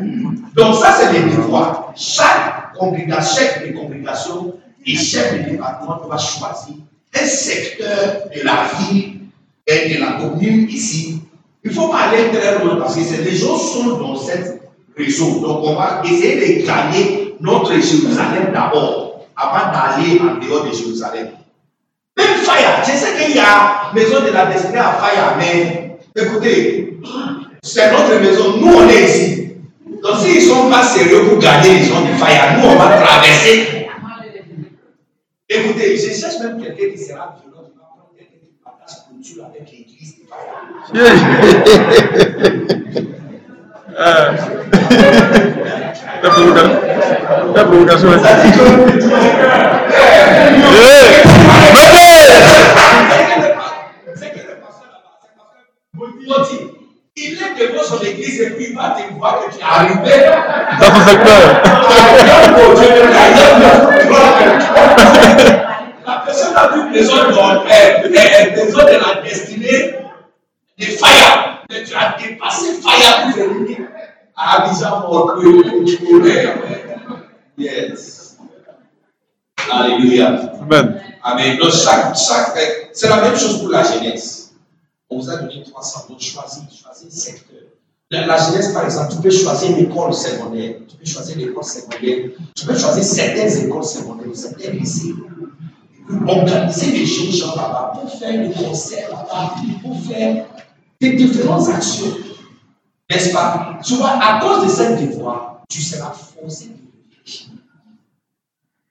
de. Donc, ça, c'est les devoirs. Chaque congrégation, chef de congrégation et chef de département doit choisir un secteur de la ville et de la commune ici. Il ne faut pas aller très loin parce que les gens sont dans cette réseau. Donc, on va essayer de gagner notre Jérusalem d'abord avant d'aller en dehors de Jérusalem. Même Fire, je sais qu'il y a maison de la destinée à Fire, mais écoutez, c'est notre maison, nous on est ici. Donc s'ils ne sont pas sérieux pour gagner les gens de Fire, nous on va traverser. Écoutez, je cherche même quelqu'un qui sera violent, qui va prendre quelqu'un qui partage culture avec l'église de Fire. Ah. La provocation. La provocation. Ça hein. dit que- Eh, C'est que le pasteur là-bas, c'est pasteur Gauthier. Il est devant son église et puis il va te voir que tu es arrivé. Dans son secteur. La personne a vu les autres dans les autres de la destinée de Fire. Mais tu as dépassé Fire pour venir à Abidjan pour Yes. Alléluia. Amen. Amen. Donc, chaque, chaque, c'est la même chose pour la jeunesse. On vous a donné 300, donc choisis, choisis un secteur. La, la jeunesse, par exemple, tu peux choisir une école secondaire, tu peux choisir l'école secondaire, tu peux choisir certaines écoles secondaires, certains lycées. Organiser des jeunes gens là-bas pour faire des concerts là-bas, pour faire des différentes actions. N'est-ce pas? Tu vois, à cause de cette devoir, tu seras forcé de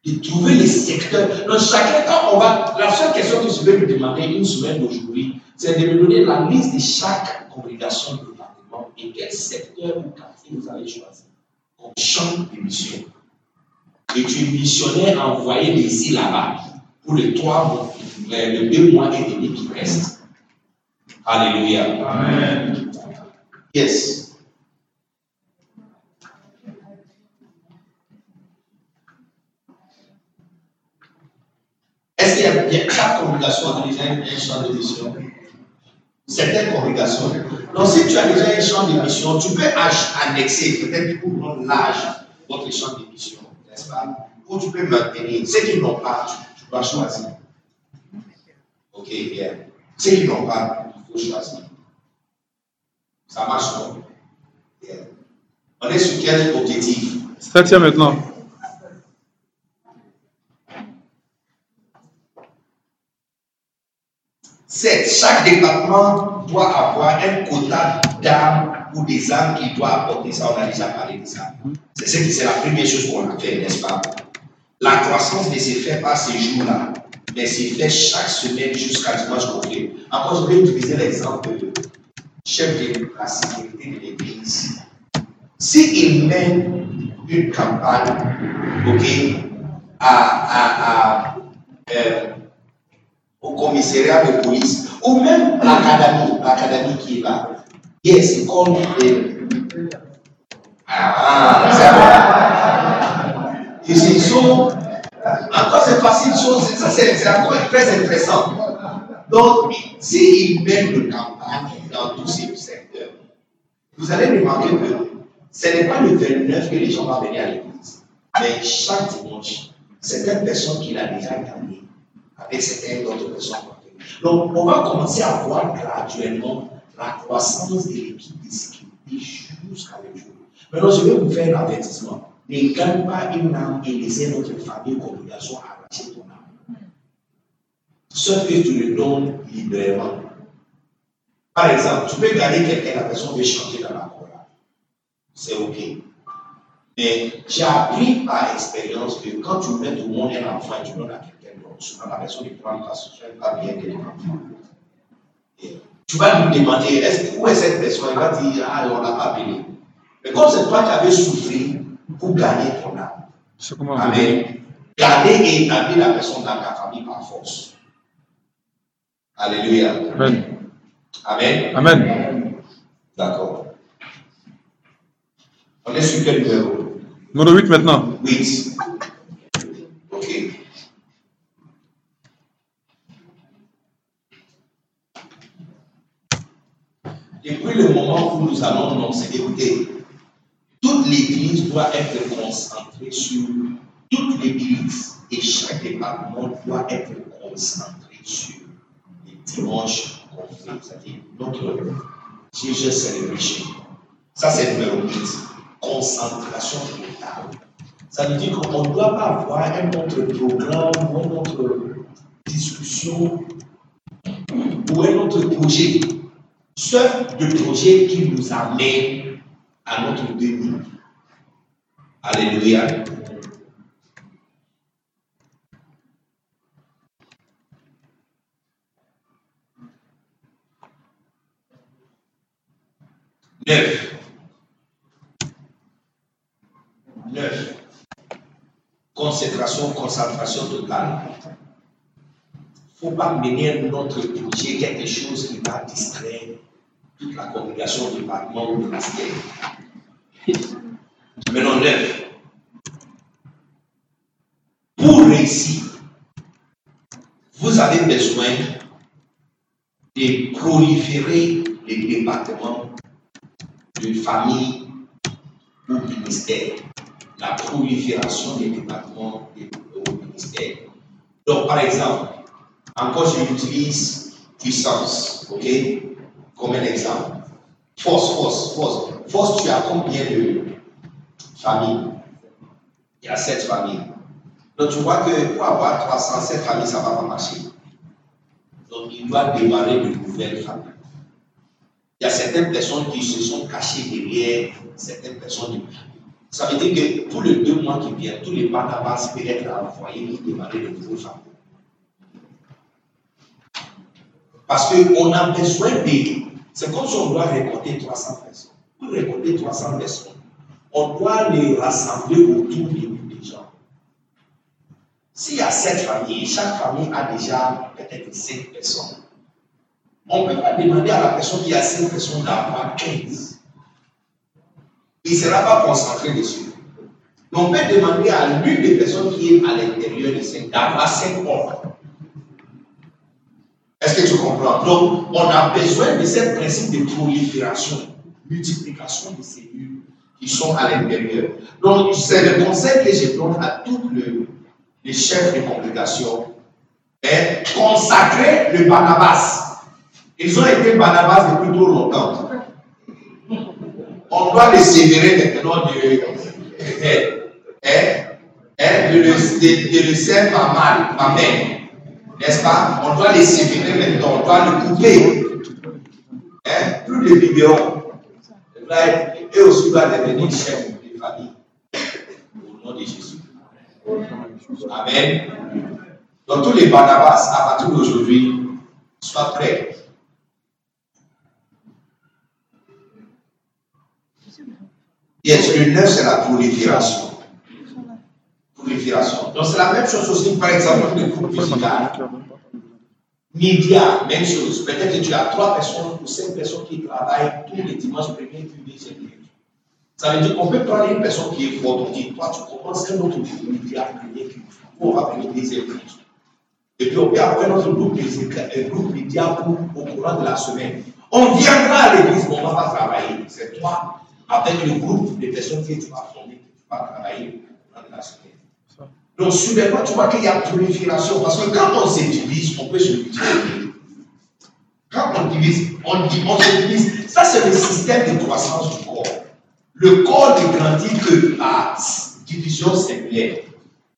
de trouver les secteurs. Donc, chacun, quand on va, la seule question que je vais lui demander une semaine d'aujourd'hui, c'est de me donner la liste de chaque congrégation de département et quel secteur ou quartier vous avez choisi comme champ de mission. Et tu es missionnaire envoyé d'ici là-bas pour les trois les deux mois et demi qui restent. Alléluia. Amen. Yes. Est-ce qu'il y a bien, chaque congrégation a déjà un champ de mission Certaines congrégations. Donc, si tu as déjà un champ de mission, tu peux annexer peut-être pour notre l'âge votre champ de mission, n'est-ce pas? Ou tu peux maintenir. Ceux qui n'ont pas, tu, tu dois choisir. Ok, bien. Ceux qui n'ont pas, faut choisir. Ça marche, Bien. On est sur quel objectif? Septième maintenant. Chaque département doit avoir un quota d'âmes ou des âmes qu'il doit apporter. Ça, on a déjà parlé de ça. C'est la première chose qu'on a fait, n'est-ce pas? La croissance ne se fait pas ces jours-là, mais se fait chaque semaine jusqu'à dimanche prochain. Encore, je vais utiliser l'exemple de chef de la sécurité de l'Église. S'il mène une campagne, ok, à, à, euh, au commissariat de police, ou même l'académie, l'académie qui est là. Yes, c'est comme euh, ah, c'est bon. You see, so, encore c'est facile, ça c'est encore très intéressant. Donc, s'il mène une campagne dans tous ces secteurs, vous allez remarquer que ce n'est pas le 29 que les gens vont venir à l'église, mais chaque dimanche, certaines personnes qu'il a déjà gagnées avec certaines autres personnes. Donc, on va commencer à voir graduellement la croissance de l'équipe sécurité jusqu'à le jour. Maintenant, je vais vous faire un avertissement. Ne gagne pas une âme et laissez notre famille congregation arracher ton âme. Sauf que tu le donnes librement. Par exemple, tu peux gagner quelqu'un, la personne veut changer dans la chorale. C'est OK. Mais j'ai appris par expérience que quand tu mets au monde un enfant et tu donnes à quelqu'un d'autre, souvent la personne ne prend pas, pas bien que l'enfant. Et Tu vas lui demander, où est cette personne? Il va dire, ah, on l'a pas appelé. Mais comme c'est toi qui avais souffert pour gagner ton âme, C'est comment Amen. Garder et établir la personne dans ta famille par force. Alléluia. Amen. Amen. Amen. D'accord. On est sur quel numéro? Numéro 8 maintenant. 8. Ok. Depuis le moment où nous allons annoncer, écoutez, toute l'église doit être concentrée sur toute l'église et chaque département doit être concentré sur les dimanches qu'on fait, c'est-à-dire notre Celebration. Ça, c'est numéro 8. Concentration totale. Ça veut dire qu'on ne doit pas avoir un autre programme ou une autre discussion ou un autre projet, sauf le projet qui nous amène à notre demi. Alléluia. Neuf. Neuf. Consécration, concentration totale. Il ne faut pas mener notre projet quelque chose qui va distraire toute la congrégation du département ou du ministère. Maintenant, neuf. Pour réussir, vous avez besoin de proliférer les départements de famille ou ministère. La prolifération des départements au ministère. Donc, par exemple, encore j'utilise puissance, ok, comme un exemple. Force, force, force. Force, tu as combien de familles Il y a sept familles. Donc, tu vois que pour avoir 307 familles, ça ne va pas marcher. Donc, il doit démarrer de nouvelles familles. Il y a certaines personnes qui se sont cachées derrière certaines personnes. Ça veut dire que tous les deux mois qui viennent, tous les Barnabas peuvent être envoyés pour démarrer de nouvelles familles. Parce qu'on a besoin de. C'est comme si on doit récolter 300 personnes. Pour récolter 300 personnes, on doit les rassembler autour des gens. S'il y a 7 familles, chaque famille a déjà peut-être 5 personnes. On ne peut pas demander à la personne qui a 5 personnes d'avoir 15. Il ne sera pas concentré dessus. Mais on peut demander à l'une des personnes qui est à l'intérieur de 5 d'avoir 5 ordres. Est-ce que tu comprends? Donc, on a besoin de ce principe de prolifération, multiplication des cellules sont à l'intérieur. Donc, c'est le conseil que je donne à tous le- les chefs de congrégation. Hein, consacrer le Barnabas. Ils ont été Barnabas depuis trop longtemps. On doit les sévérer maintenant de, hein, hein, de, le, de, de le faire par mal, par même. N'est-ce pas? On doit les sévérer maintenant, on doit le couper. Hein? Plus de biberons. Là, Eux aussi doivent devenir chefs de famille. Au nom de Jésus. Amen. Donc tous les Barnabas, à partir d'aujourd'hui, soient prêts. Yes, le neuf, c'est la prolifération. Prolifération. Donc c'est la même chose aussi, par exemple, le groupe musical. Média, même chose. Peut-être que tu as trois personnes ou cinq personnes qui travaillent tous les dimanches premier puis deuxième. Ça veut dire qu'on peut prendre une personne qui est forte, on toi, tu commences un autre groupe média premier culte. On va venir deuxième. Et puis on peut avoir notre groupe, groupe média pour, au courant de la semaine. On viendra à l'église, mais on ne va pas travailler. C'est toi, avec le groupe de personnes que tu vas former, que tu vas travailler au courant de la semaine. Donc, soudainement, tu vois qu'il y a prolifération. Parce que quand on se divise, on peut se multiplier. Quand on divise, on, on se divise. Ça, c'est le système de croissance du corps. Le corps ne grandit que par division cellulaire.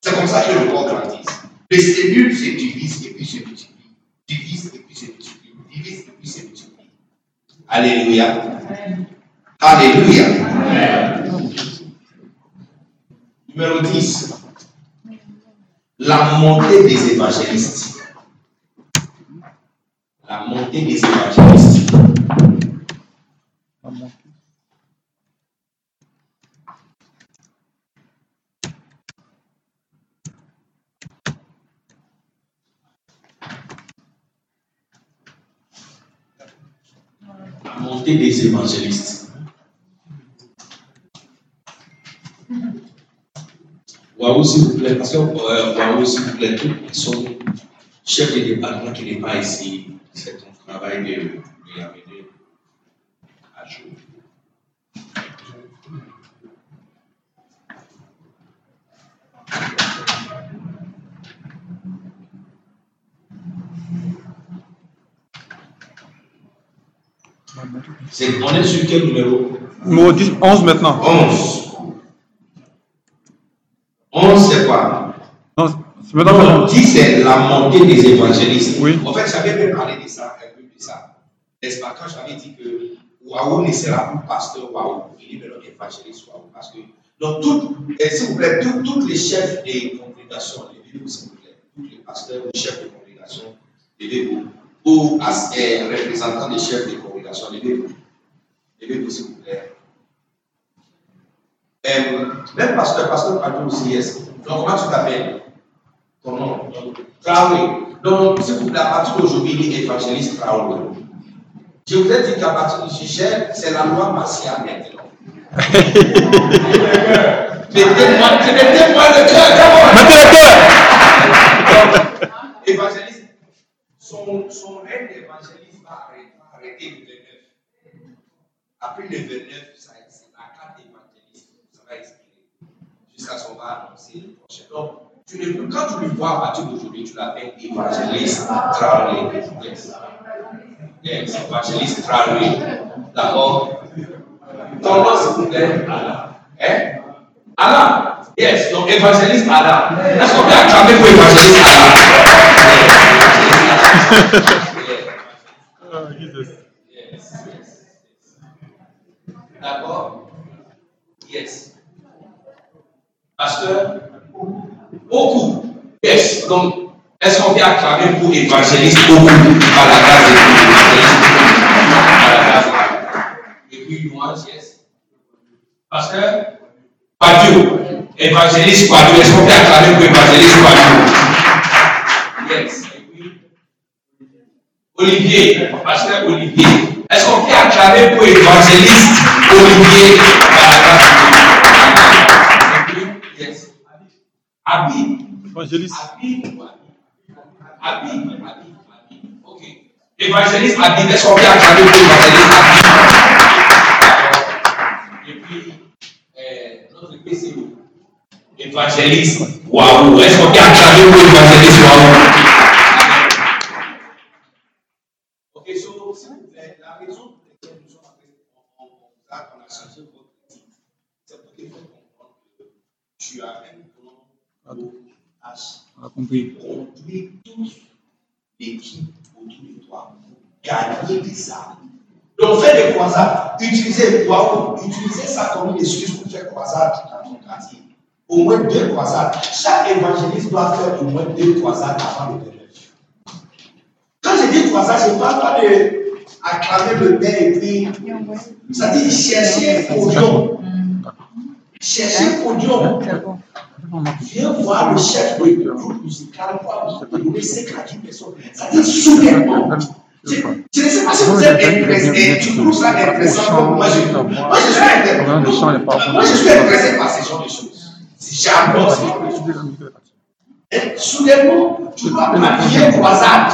C'est comme ça que le corps grandit. Les cellules se divisent et puis se multiplient. Divisent et puis se multiplient. Divisent et puis se multiplient. Alléluia. Alléluia. Numéro 10. La montée des évangélistes. La montée des évangélistes. La montée des évangélistes. Waouh, s'il vous plaît, parce que euh, Waouh, s'il vous plaît, tous sont chefs de département qui n'est pas ici, c'est ton travail de, de l'amener à jour. C'est- On est sur quel numéro? Numéro 10, 11 maintenant. 11. 11, c'est quoi Non, Non, maintenant. 10, c'est la montée des évangélistes. Oui. En fait, j'avais même parlé de ça, un peu de ça. N'est-ce pas, quand j'avais dit que Waouh ne sera plus pasteur Waouh, il est maintenant évangéliste Waouh. Parce que, donc, tout, s'il vous plaît, tout- tous les chefs des congrégations, levez-vous, s'il vous plaît. Tous les pasteurs ou chefs de congrégation, levez-vous. Ou as- eh, représentants des chefs de congrégation, levez-vous. Levez-vous, s'il vous plaît. Euh, même pasteur, pasteur Padre aussi, yes. Donc, comment tu t'appelles? Ton nom Traoré. Donc, s'il vous plaît, à partir d'aujourd'hui, évangéliste Traoré. Je vous ai dit qu'à partir du sujet, c'est la loi martiale maintenant. Mettez-moi mettez-moi le cœur. Mettez le cœur Évangéliste, son, son règne d'évangéliste va arrêter le 29. Après le 29, ça, c'est la carte d'évangéliste, ça va expirer. Le prochain. Donc, tu ne peux, quand tu le vois à partir d'aujourd'hui, tu l'appelles évangéliste Traoré. Yes. Yes, évangéliste Traoré. D'accord Ton nom, s'il vous plaît Hein? Alain. Yes, donc évangéliste Alain. Est-ce qu'on peut acclamer pour évangéliste Alain Ah, Jesus. Yes, yes. D'accord Yes. Pasteur Beaucoup. Yes. Donc, est-ce qu'on peut acclamer pour évangéliste beaucoup? Par la grâce de Dieu Par Dieu. Et puis, yes. Pasteur Padio. Évangéliste Padio. Est-ce qu'on peut acclamer pour évangéliste Padio Yes. Et puis, Olivier, pasteur Olivier. Est-ce qu'on peut acclamer pour évangéliste Olivier? Par la grâce de Dieu? Yes. Abi. Évangéliste. Abi. Abi. Ok. Évangéliste est-ce qu'on peut acclamer pour évangéliste Et puis, euh, notre PCO, évangéliste, waouh, est-ce qu'on peut acclamer pour évangéliste, waouh tu as un. On a compris. Conduire tous l'équipe autour de toi pour gagner des armes. Donc, fais des croisades. Utilisez, waouh, utilisez ça comme une excuse pour faire croisade dans ton quartier. Au moins deux croisades. Chaque évangéliste doit faire au moins deux croisades avant le pèlerin. Quand je dis croisade, je ne parle pas de acclamer le père et puis. Ça dit chercher podium. Chercher podium. Viens voir le chef de groupe musical lui donner 5 à 10 personnes. Ça dit soudainement. Je, je ne sais pas si vous êtes intéressé, tu trouves ça intéressant comme moi je trouve. Moi je suis intéressé. Moi je suis intéressé par ces genres de choses. J'adore ces. Et soudainement, tu dois planifier croisade.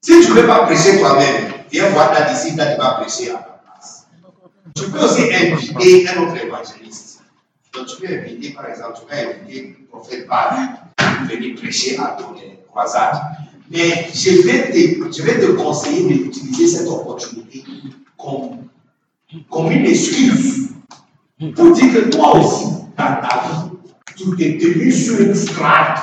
Si tu ne veux pas prêcher toi-même, viens voir ta disciple, tu vas prêcher à ta place. Tu peux aussi inviter un autre évangéliste. Donc tu peux inviter, par exemple, tu peux inviter le prophète Bar pour venir prêcher à ton croisade. Mais je vais te, je vais te conseiller d'utiliser cette opportunité comme, comme une excuse pour dire que toi aussi, dans ta vie, tu t'es tenu sur une strate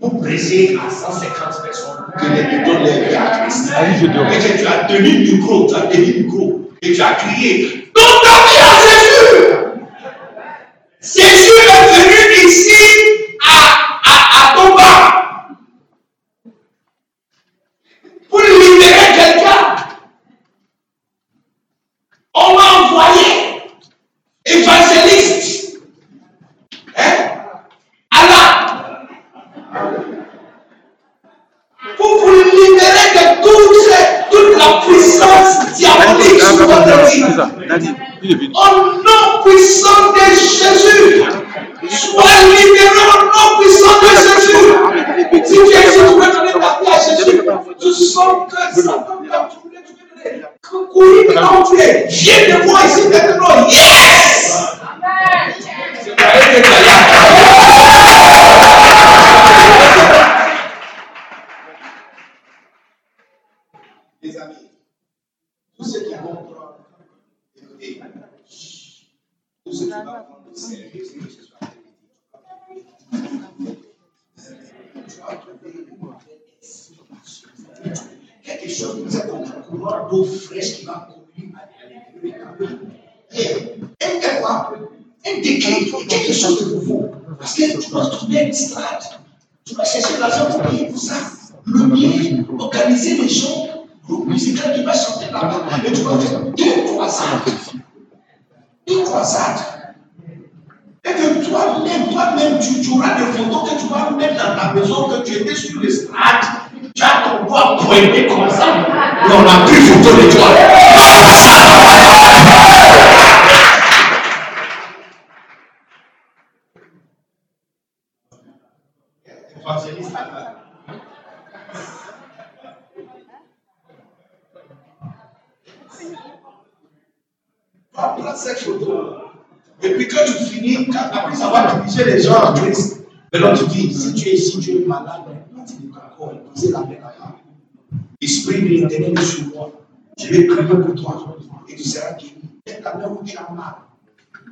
pour prêcher à 150 personnes que les à Christ. Et que tu as tenu le micro, tu as tenu le micro et tu as crié Donne ta vie à Jésus Au nom fraîche qui va courir à l'intérieur Un déclic, quelque chose de nouveau. Parce que tu dois trouver une strate. Tu vas chercher l'argent pour payer pour ça. Louer, organiser les gens groupe musical qui va chanter là-bas. Et tu vas faire deux croisades. Deux croisades. Et que toi-même, toi-même, tu, auras des photos que tu vas mettre dans ta maison, que tu étais sur le stade. Tu as ton doigt pointé comme ça. Et on a pris photo de toi. Prendre cette photo. Et puis quand tu finis, quand, après avoir dirigé les gens en Christ, maintenant tu dis, si tu es ici, tu es malade, parti de ton corps, posez la main là-bas. L'esprit de l'éternel est sur moi. Je vais prier pour toi. Et tu seras guéri. Ta main où tu as mal.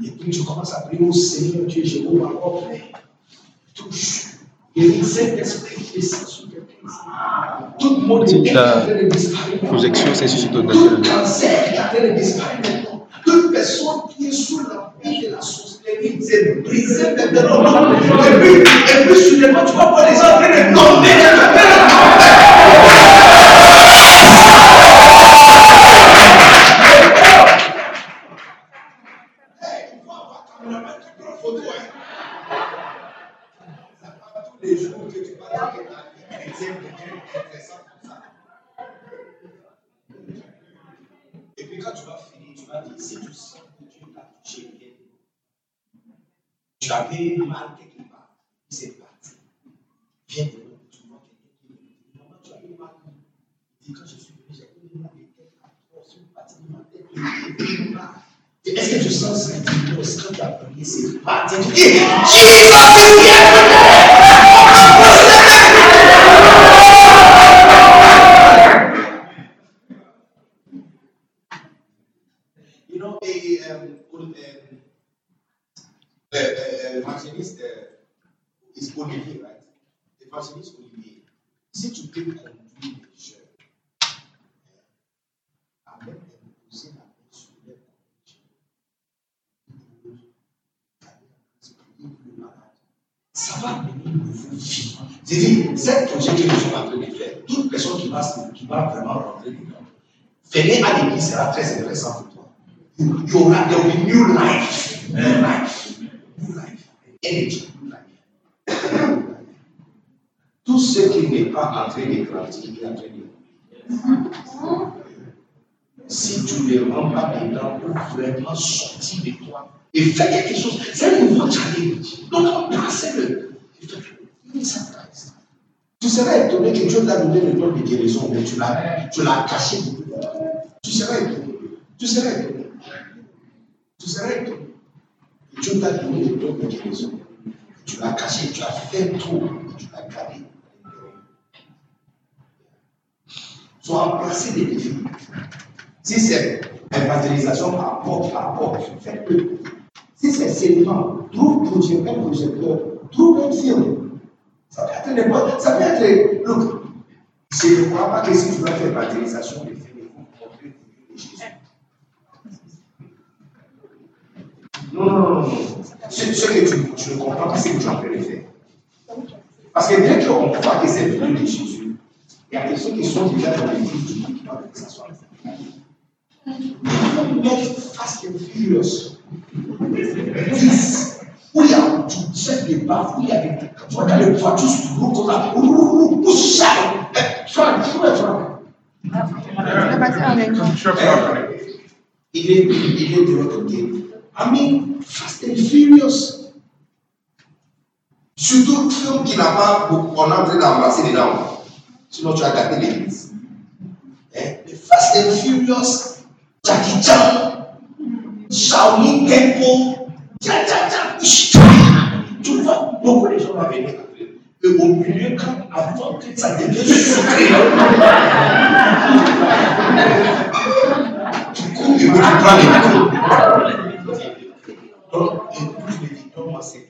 Et puis tu commences à prier au Seigneur, Dieu, Jéhovah, oh Père. Touche. Guéris Saint-Esprit qui descend sur. Tout le monde est en train de disparaître. Projection, c'est sur ton Tout cancer qui est en train de disparaître. Toute personne qui est sous l'empire de la sorcellerie, c'est brisé maintenant. Et puis, et puis soudainement, tu vas voir les gens en train de tomber, de tomber, de tomber. Les jours que tu vas dire que ta vie chrétienne devient intéressante comme ça. Et puis quand tu vas finir, tu vas dire, si tu sens que Dieu t'a touché. Tu avais mal quelque part, c'est parti. Viens de nous, tu vois quelqu'un qui. Maman, tu avais mal? Il dit, quand je suis venu, j'ai une tête à toi, sur une partie de ma tête. Est-ce que tu sens non, c'est quand tu as prié, c'est parti. Tu dis, You know, a um, um, uh, evangelist uh, is Olivier, right? Evangelist Olivier. Si tu peux conduire ça va. Venir de vous dit, cette projet que nous sommes en train de faire, toute personne qui va, qui va vraiment rentrer dedans, venir à l'église sera très intéressant pour toi. You, you aura, there will be new life, new life, new life, energy, new life. Tout ce qui n'est pas en train de grandir, il est en train de Si tu ne rends pas dedans pour vraiment sortir de toi et faire quelque chose, c'est un nouveau challenge. Donc, passez-le. Tu serais étonné que Dieu t'a donné le don de guérison, mais tu l'as, caché. Tu serais étonné. Tu serais étonné. Tu serais étonné. Dieu t'a donné le don de guérison. Tu l'as caché, tu as fait trop, tu l'as gardé. Sois embrassé des défis. Si c'est évangélisation par porte par porte, faites-le. Si c'est cinéma, trouve projecteur, projecteur, trouve un film. Ça peut être n'importe, ça peut être, look, je ne crois pas que si tu vas faire évangélisation, les films vont montrer le de Jésus. Non, non, non, non. Ce, que tu, ne comprends pas, c'est que tu en train de faire. Parce que bien qu'on croit que c'est le de Jésus, il y a des ceux qui sont déjà dans l'église du qui doivent s'asseoir. Il faut mettre fast and furious. 10. Où il y a chef de base, où il y a des. Vois, dans les voitures sur comme ça, où ça. Il est, il de l'autre côté. I mean, fast and furious. Surtout film qui n'a pas, on en train. Sinon, tu as gâté. Hein? Fast and Furious, Jackie Chan, Tcha, tcha, tcha, tu vois, beaucoup de gens vont venir après. Et au milieu, quand avant que ça devienne sucré, tu cours et tu prends les micros. Donc, et puis je lui dis, donne-moi 5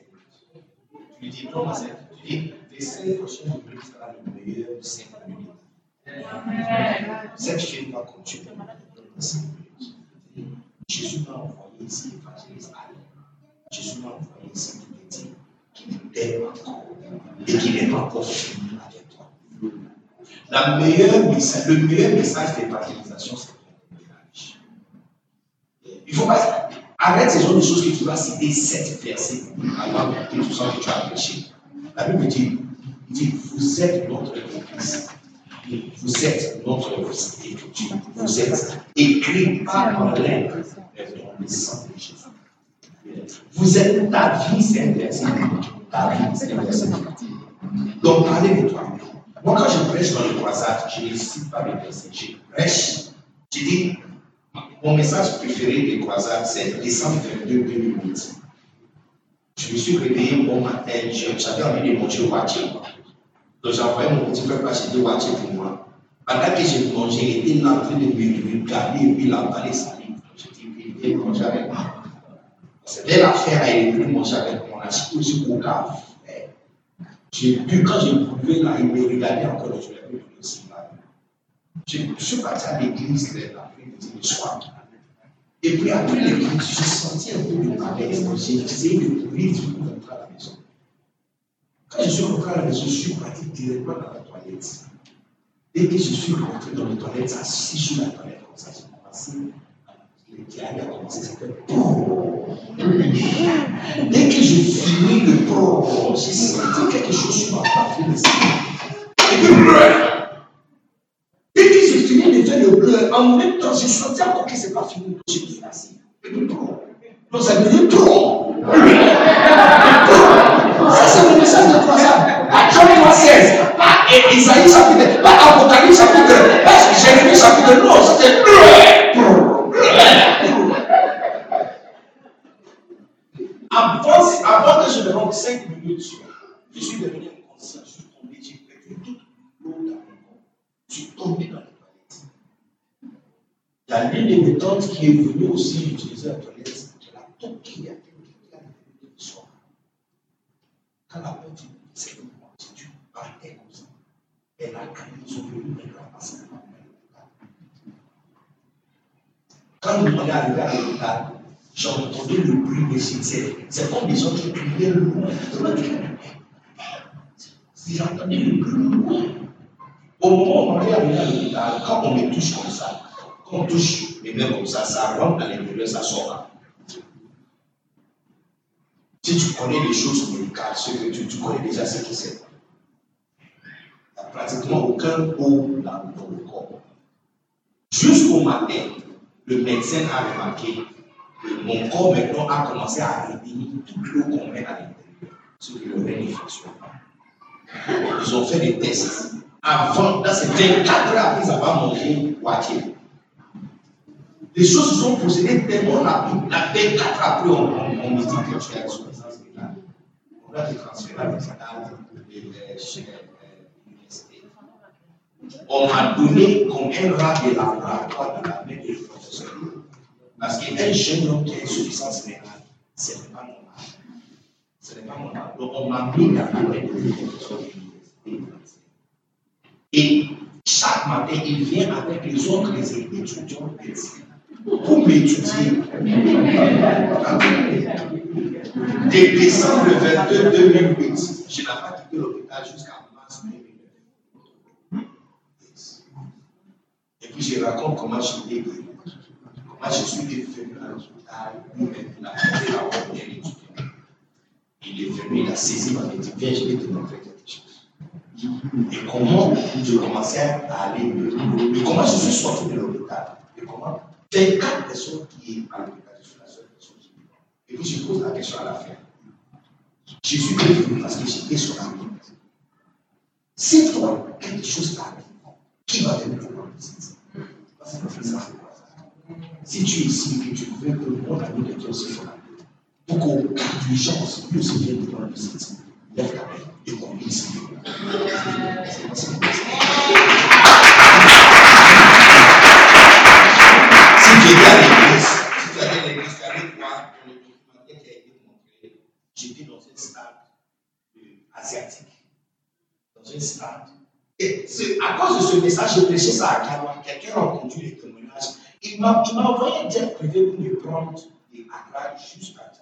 Je lui dis, donne-moi 5 Je lui dis, les 5 prochaines minutes sera le meilleur de 5 minutes. Cette chaîne va continuer. Jésus m'a envoyé ici, évangéliste. Jésus m'a envoyé ici pour te dire qu'il t'aime encore et qu'il pas encore fini avec toi. La meilleure message, le meilleur message d'évangélisation, c'est le message. Il faut pas. Arrête ces genre de choses que tu vas citer sept versets avant que tu sens que tu as péché. La Bible dit, dit, vous êtes notre église. Vous êtes notre écriture. Vous êtes écrit par lettres dans le sang de Jésus. Vous êtes ta vie, c'est un. Ta vie, c'est. Donc, parlez de toi. Moi, quand je prêche dans le croisade, je ne cite pas les versets. Je prêche. Je dis, mon message préféré des croisades, c'est décembre 22 2008. Je me suis réveillé bon matin, j'avais envie de manger au Waché. Donc j'ai mon petit frère acheter Waché pour moi. Pendant que j'ai mangé, il était en train de me regarder et puis il a emballé sa livre. Je dis, viens manger avec moi. C'était l'affaire à il est venu manger avec moi. On a acheté aussi coca. J'ai bu, quand j'ai bouvé là, il me regardait encore, je l'ai vu là. Je suis parti à l'église l'après-midi, le soir. Et puis après l'église, j'ai senti un peu de malaise. J'ai essayé de courir pour rentrer à la maison. Quand je suis rentré à la je suis parti directement dans la toilette. Dès que je suis rentré dans les toilettes, assis sur la toilette, comme ça, j'ai commencé. Le diarrhée a commencé, c'était Dès que j'ai fini le pro, j'ai senti quelque chose sur ma poitrine. Et puis, Dès que j'ai fini de faire le bleu, en même temps, j'ai senti encore que ce n'est pas fini. J'ai dit assis. Et puis, pro. Donc, ça devient ça, c'est le message de. Pas Jean 16, pas Isaïe chapitre, pas Apocalypse chapitre, pas Jérémie chapitre. Non, c'était avant, que je me rende 5 minutes, je suis devenu je suis tombé, tombé dans. Il y a l'une des méthodes qui est venue aussi utiliser la toilette. Quand la porte est c'est le moi, dû partir comme ça. Elle a ils sont venus, elle a passé la. Quand on est arrivé à l'hôpital, j'ai entendu le bruit des cimetières. C'est comme des gens qui criaient loin. Si j'ai entendu le bruit loin. Au moment où on est arrivé à l'hôpital, quand on me touche comme ça, quand on touche les mains comme ça, ça rentre à l'intérieur, ça sort. Si tu connais les choses médicales, ce que tu, connais déjà ce que c'est. Il n'y a pratiquement aucun eau dans, le corps. Jusqu'au matin, le médecin a remarqué que mon corps maintenant a commencé à réunir toute l'eau qu'on met à l'intérieur, ce qui le ne fonctionne pas. Ils ont fait des tests. Avant, dans ces 24 heures après avoir mangé moitié. Les choses se sont procédées tellement rapide. La 24 heures après, on, on, on me dit que tu rénale. On m'a donné comme un rat de laboratoire de la main de professeur. Parce qu'un jeune homme qui a insuffisance rénale, ce n'est pas normal. Ce n'est pas normal. Donc on m'a mis dans la main de professeur de l'université. Et chaque matin, il vient avec les autres étudiants de médecine pour m'étudier. De décembre 22 2008, je n'ai pas quitté l'hôpital jusqu'à mars 2009. Et puis je raconte comment j'étais guéri, comment je suis devenu à l'hôpital, lui-même, il a la première étudiant. Il est venu, il a saisi ma médecine, viens, je vais te montrer quelque chose. Et comment je commençais à aller mieux, et comment je suis sorti de l'hôpital, et comment 24 personnes qui est je suis la seule personne qui est. Et puis je pose la question à la fin. Suis venu parce que j'étais sur la route. Si toi, quelque chose t'arrive, qui va te prendre visite Parce que ça, Si tu es ici et que tu veux que mon ami de Dieu se soit pour qu'au cas d'urgence, lui aussi vienne te prendre visite, lève ta main et conduis ici. Si tu étais à l'église, si tu allais à l'église, tu allais voir dans le documentaire qui a été montré, j'étais dans un stade euh, asiatique. Et à cause de ce message, j'ai prêché ça à Kawa. Quelqu'un a entendu les témoignages. Il m'a envoyé un jet privé pour me prendre de Accra jusqu'à Jakarta.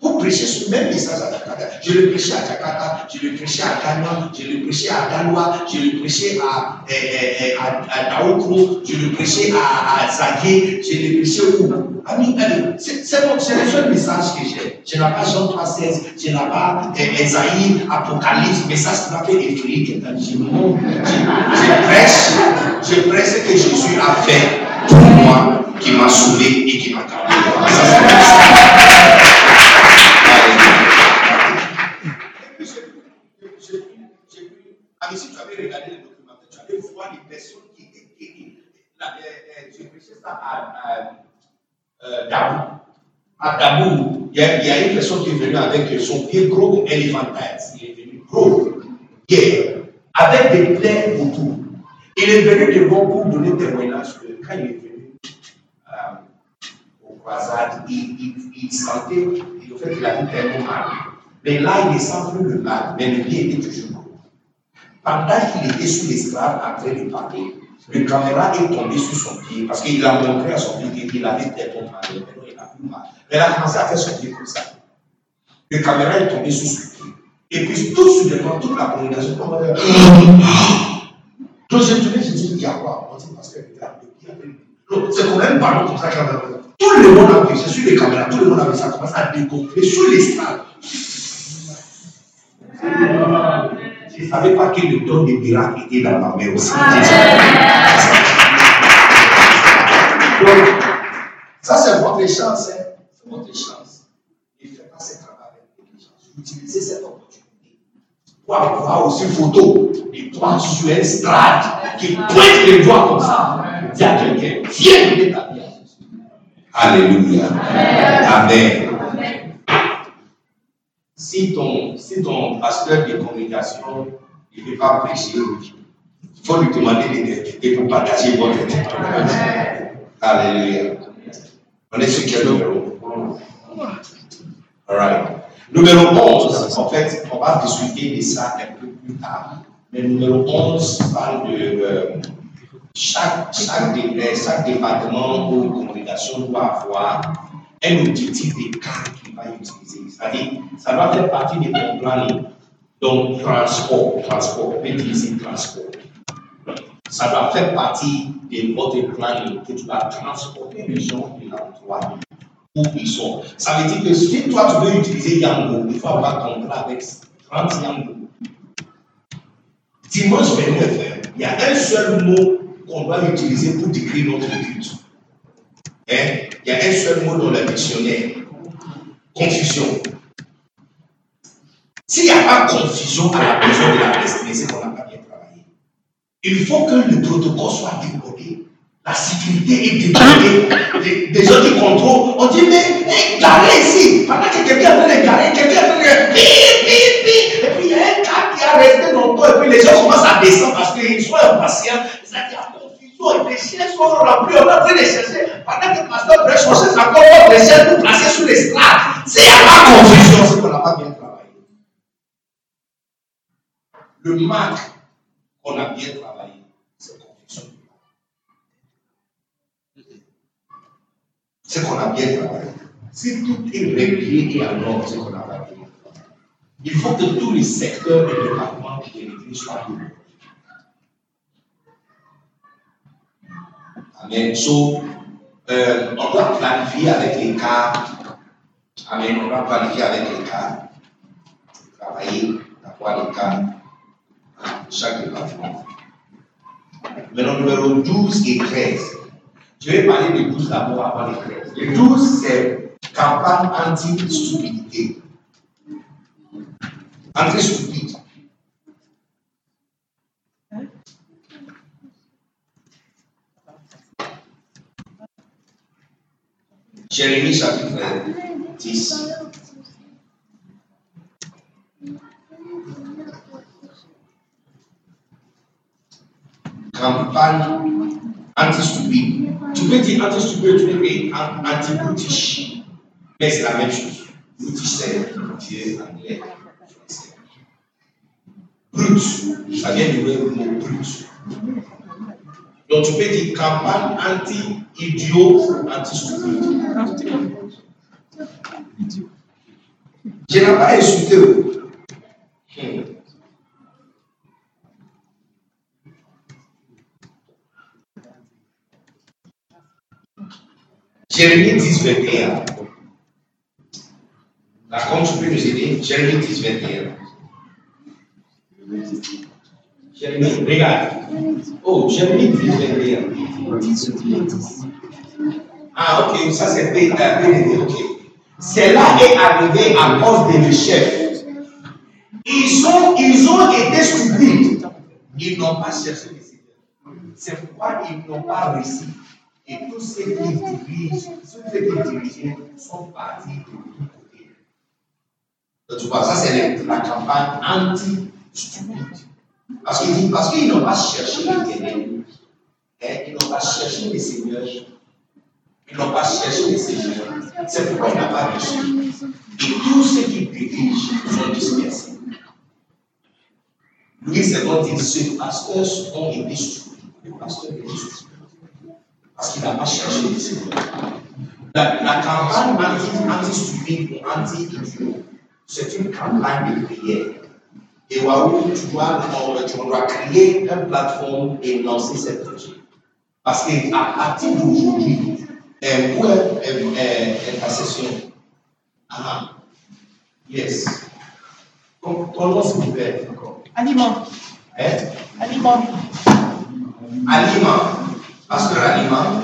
Pour prêcher ce même message à Jakarta. Je le prêchais à Jakarta, je le prêchais à Ghana, je le prêchais à Galois, je le prêchais à, eh, eh, eh, à, je le prêchais à, à Zagué, je le prêchais où Ami, allez, c'est le seul message que j'ai. Je n'ai pas Jean 3,16, je n'ai pas eh, Esaïe, Apocalypse, message qui m'a fait effrayer quelqu'un. Je, je prêche, je prêche ce que Jésus a fait pour moi, qui m'a sauvé et qui m'a gardé. Mais si tu avais regardé le documentaire, tu allais voir les personnes qui étaient guéries. J'ai prêché ça à, à, euh, Dabou. À Dabou, il y, a, une personne qui est venue avec son pied gros comme éléphantaise. Il est venu gros, hier, avec des plaies autour. Il est venu devant pour donner témoignage que quand il est venu euh, aux croisades, il, il, il sentait, il, au fait, il avait tellement mal. Mais là, il ne sent plus le mal, mais le pied était toujours. Pendant qu'il était sous l'esclave en train de parler, le caméra est tombé sur son pied parce qu'il a montré à son pied qu'il avait n'a plus mal. Mais il a commencé à faire son pied comme ça. Le caméra est tombé sur son pied. Et puis, tout soudainement, toute la congrégation commence à. Donc, j'ai tourné, j'ai dit, il y a quoi que c'est quand même pas comme ça y a Tout le monde a vu, c'est sur les caméras, tout le monde a vu, ça commence à dégonfler sur l'esclave. Je ne savais pas que le don des miracles était dans ma main aussi. Donc, ça c'est votre chance. Hein? C'est votre chance. Ne faites pas ce travail avec négligence. Utilisez cette opportunité pour avoir aussi une photo de toi sur un strade qui pointe les doigts comme ça. Dis à quelqu'un, viens donner ta vie à Jésus. Alléluia. Amen. Si ton, si ton pasteur de communication ne veut pas prêcher, il faut lui demander de pour partager votre témoignage. Alléluia. On est sur quel numéro? Alright. Numéro 11, en fait, on va discuter de ça un peu plus tard. Mais numéro 11 parle de euh, chaque, chaque, chaque département ou communication doit avoir un objectif de cas qu'il va utiliser. C'est-à-dire, ça doit faire partie de ton planning. Donc, transport, transport, utiliser transport. Ça doit faire partie de votre planning que tu vas transporter les gens de l'endroit où ils sont. Ça veut dire que si toi tu veux utiliser Yango, il faut avoir plan avec 30 Yango. Dimanche 29, il y a un seul mot qu'on doit utiliser pour décrire notre culte. Hein? Il y a un seul mot dans le dictionnaire. Confusion. S'il n'y a pas confusion à la maison de la destinée, c'est qu'on n'a pas bien travaillé. Il faut que le protocole soit débordé. La sécurité est débordée. Des, gens qui contrôlent, on dit, mais garez ici. Pendant que quelqu'un train de garer, quelqu'un train de pi, pi, pi. Et puis il y a un cas qui a resté longtemps, et puis les gens commencent à descendre parce qu'ils sont impatients. C'est-à-dire, les chiens sont remplis, on est en train de chercher. Pendant que le pasteur prêche, on cherche encore les chiens pour placer sur les strates. S'il n'y a pas confusion, c'est qu'on n'a pas bien travaillé. Le manque qu'on a bien travaillé, c'est confusion. C'est qu'on a bien travaillé. Si tout est réglé et ordre, c'est qu'on a bien travaillé. Il faut que tous les secteurs et départements de l'église soient libres. Amen. So, euh, on doit planifier avec les cas. Amen. On doit planifier avec les cas. Travailler, avoir les cas chaque département. Maintenant, numéro 12 et 13. Je vais parler de 12 d'abord avant les 13. Le 12, c'est campagne anti-stupidité. Anti-stupide. Jérémie chapitre 10. campagne anti-stupide. Tu peux dire anti-stupide, tu peux dire anti-brutish. Mais c'est la même chose. Brutish, c'est Dieu anglais. Brut, ça vient du mot brut. Donc tu peux dire campagne anti-idiot, anti-stupide. Je n'ai pas insulté. Jérémie 10, 21. La comme tu peux nous aider, Jérémie 10, 21. Jérémie, regarde. Oh, Jérémie 10, 21. Ah, ok, ça c'est PDD, ok. Cela est arrivé à cause de le chef. Ils ont, ils ont été stupides. Ils n'ont pas cherché le Seigneur. C'est pourquoi ils n'ont pas réussi. Et tous ceux qui dirigent, ceux qui dirigent sont partis de tous côtés. Tu vois, ça c'est la campagne anti-stupide. Parce qu'ils parce qu'ils n'ont pas cherché l'éternel. Hein, ils n'ont pas cherché le Seigneur. Ils n'ont pas cherché le Seigneur. C'est pourquoi ils n'ont pas réussi. Et tous ceux qui dirigent sont dispersés. Lui, c'est il dit, ce pasteur ont été stupides. Le pasteur est stupide. Parce qu'il n'a pas cherché le Seigneur. La, campagne anti-stupide ou anti-idiot, c'est une campagne de prière. Et waouh, tu dois, tu dois créer une plateforme et lancer cette projet. Parce qu'à partir d'aujourd'hui, un web intercession. Ah, yes. Comment s'il vous plaît encore Aliment. Hein? Aliment. Aliment. Pasteur Aliment.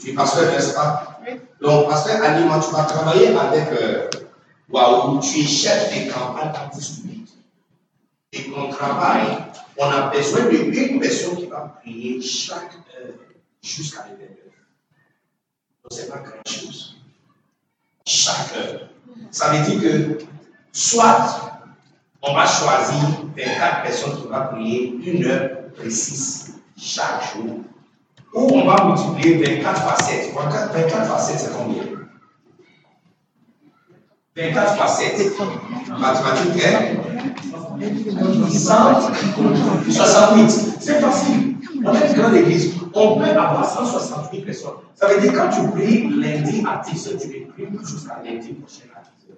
Tu es pasteur, n'est-ce pas? Oui. Donc, pasteur Aliment, tu vas travailler avec euh, Waouh, tu es chef de campagne anti-stupide. Et ton travail, on a besoin d'une personne qui va prier chaque heure jusqu'à l'événement. Donc, ce n'est pas grand-chose. Chaque heure. Ça veut dire que soit on va choisir 24 personnes qui vont prier une heure précise chaque jour, ou on va multiplier 24 fois 7. 24, 24 fois 7, c'est combien? 24 fois 7. Mathématiques, hein 168. C'est facile. On est une grande église. On peut avoir 168 personnes. Ça veut dire quand tu pries lundi à 10h, tu les pries jusqu'à lundi prochain à 10h.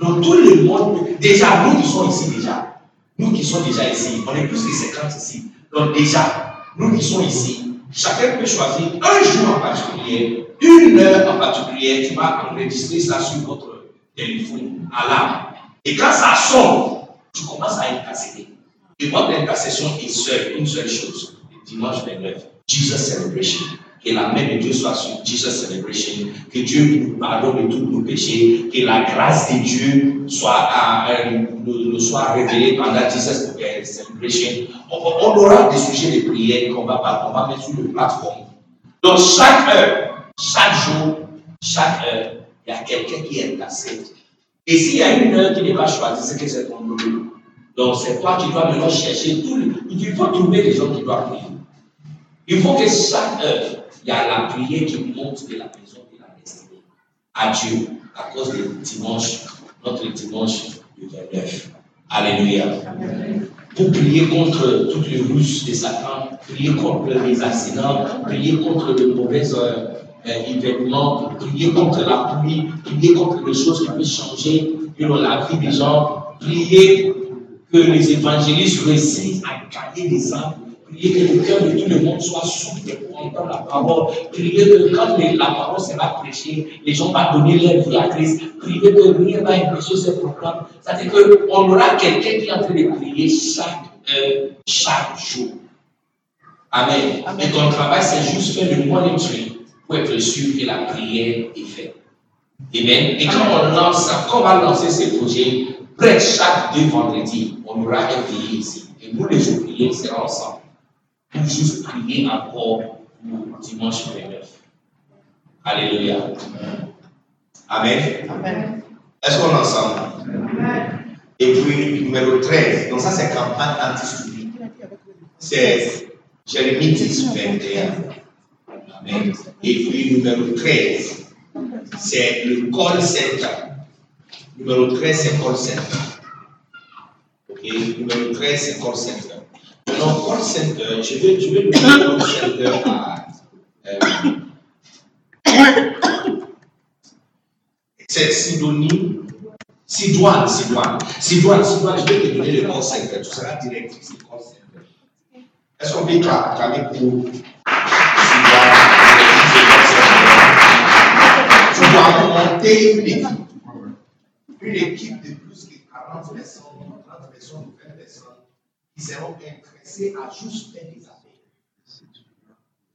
Donc tout le monde, déjà, nous qui sommes ici déjà, nous qui sommes déjà ici, on est plus que 50 ici. Donc déjà, nous qui sommes ici, chacun peut choisir un jour en particulier, une heure en particulier, tu vas enregistrer ça sur votre téléphone, alarme. Et quand ça sonne, tu commences à intercéder. Et votre intercession est seule, une seule chose. Le dimanche 29, Jesus Celebration. Que la main de Dieu soit sur Jesus Celebration. Que Dieu nous pardonne de tous nos péchés. Que la grâce de Dieu soit, euh, nous, soit révélée pendant Jesus Celebration. On, on, aura des sujets de prière qu'on va, va mettre sur le plateforme. Donc chaque heure, chaque jour, chaque heure, y a quelqu'un qui intercède. Et s'il y a une heure qui n'est pas choisie, c'est que c'est ton boulot. Donc c'est toi qui dois maintenant chercher tout le... Il faut trouver les gens qui doivent prier. Il faut que chaque heure, il y a la prière qui monte de la maison de la destinée à Dieu à cause du dimanche, notre dimanche du 29. Alléluia. Pour prier contre toutes les ruses de Satan, prier contre les accidents, prier contre les mauvais euh, euh, événements, prier contre la pluie, prier contre les choses qui peuvent changer dans la vie des gens, prier que les évangélistes réussissent à gagner des âmes, prier que le cœur de tout le monde soit souple pour entendre la parole, prier que quand la parole sera prêchée, les gens vont donner leur vie à Christ, prier que rien va empêcher ce programme. C'est-à-dire qu'on aura quelqu'un qui est en train de prier chaque heure, chaque jour. Amen. Et ton travail, c'est juste faire le monitoring pour être sûr que la prière est faite. Amen. Et quand on lance, quand on va lancer ce projet, près chaque deux vendredis, on aura un veillé ici. Et nous, les jours priés, sera ensemble. Pour juste prier encore pour dimanche 29. Alléluia. Amen. Amen. Est-ce qu'on est ensemble? Et puis, numéro 13. Donc, ça, c'est campagne anti-stupide. C'est Jérémie 10, 21. Amen. Et puis, numéro 13, c'est le call center. Numéro 13, c'est call center. Ok, numéro 13, c'est call center. Maintenant, call center, je vais, je vais le call center à. Euh, c'est Sidonie. Sidoine, Sidoine. Sidoine, Sidoine, je vais te donner le call center. Tu seras directrice du call center. Est-ce qu'on peut acclamer pour tu dois monter une équipe. Une équipe de plus que 40 personnes, 30 personnes ou 20 personnes qui seront intéressées à juste faire des appels.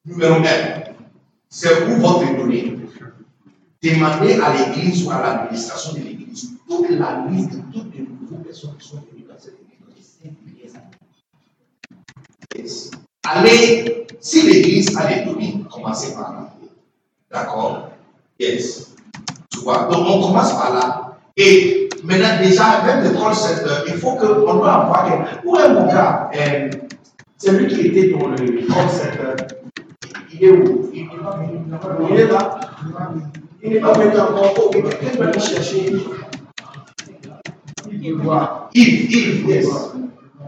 Numéro 1, c'est où votre donnée. Demandez à l'église ou à l'administration de l'église toute la liste de toutes les nouvelles personnes qui sont venues dans cette église dans les 5 dernières années. Yes. Allez, si l'église a des données, commencez par là. D'accord? Yes. Tu vois Donc on commence par là. Et maintenant, déjà, même le call center, il faut qu'on doit avoir. Où est mon gars? Euh, Celui qui était dans le call center, il est où? Il n'est pas venu. Il est là. Il n'est pas venu encore. Ok, quelqu'un va le chercher. Yves, Yves, yes.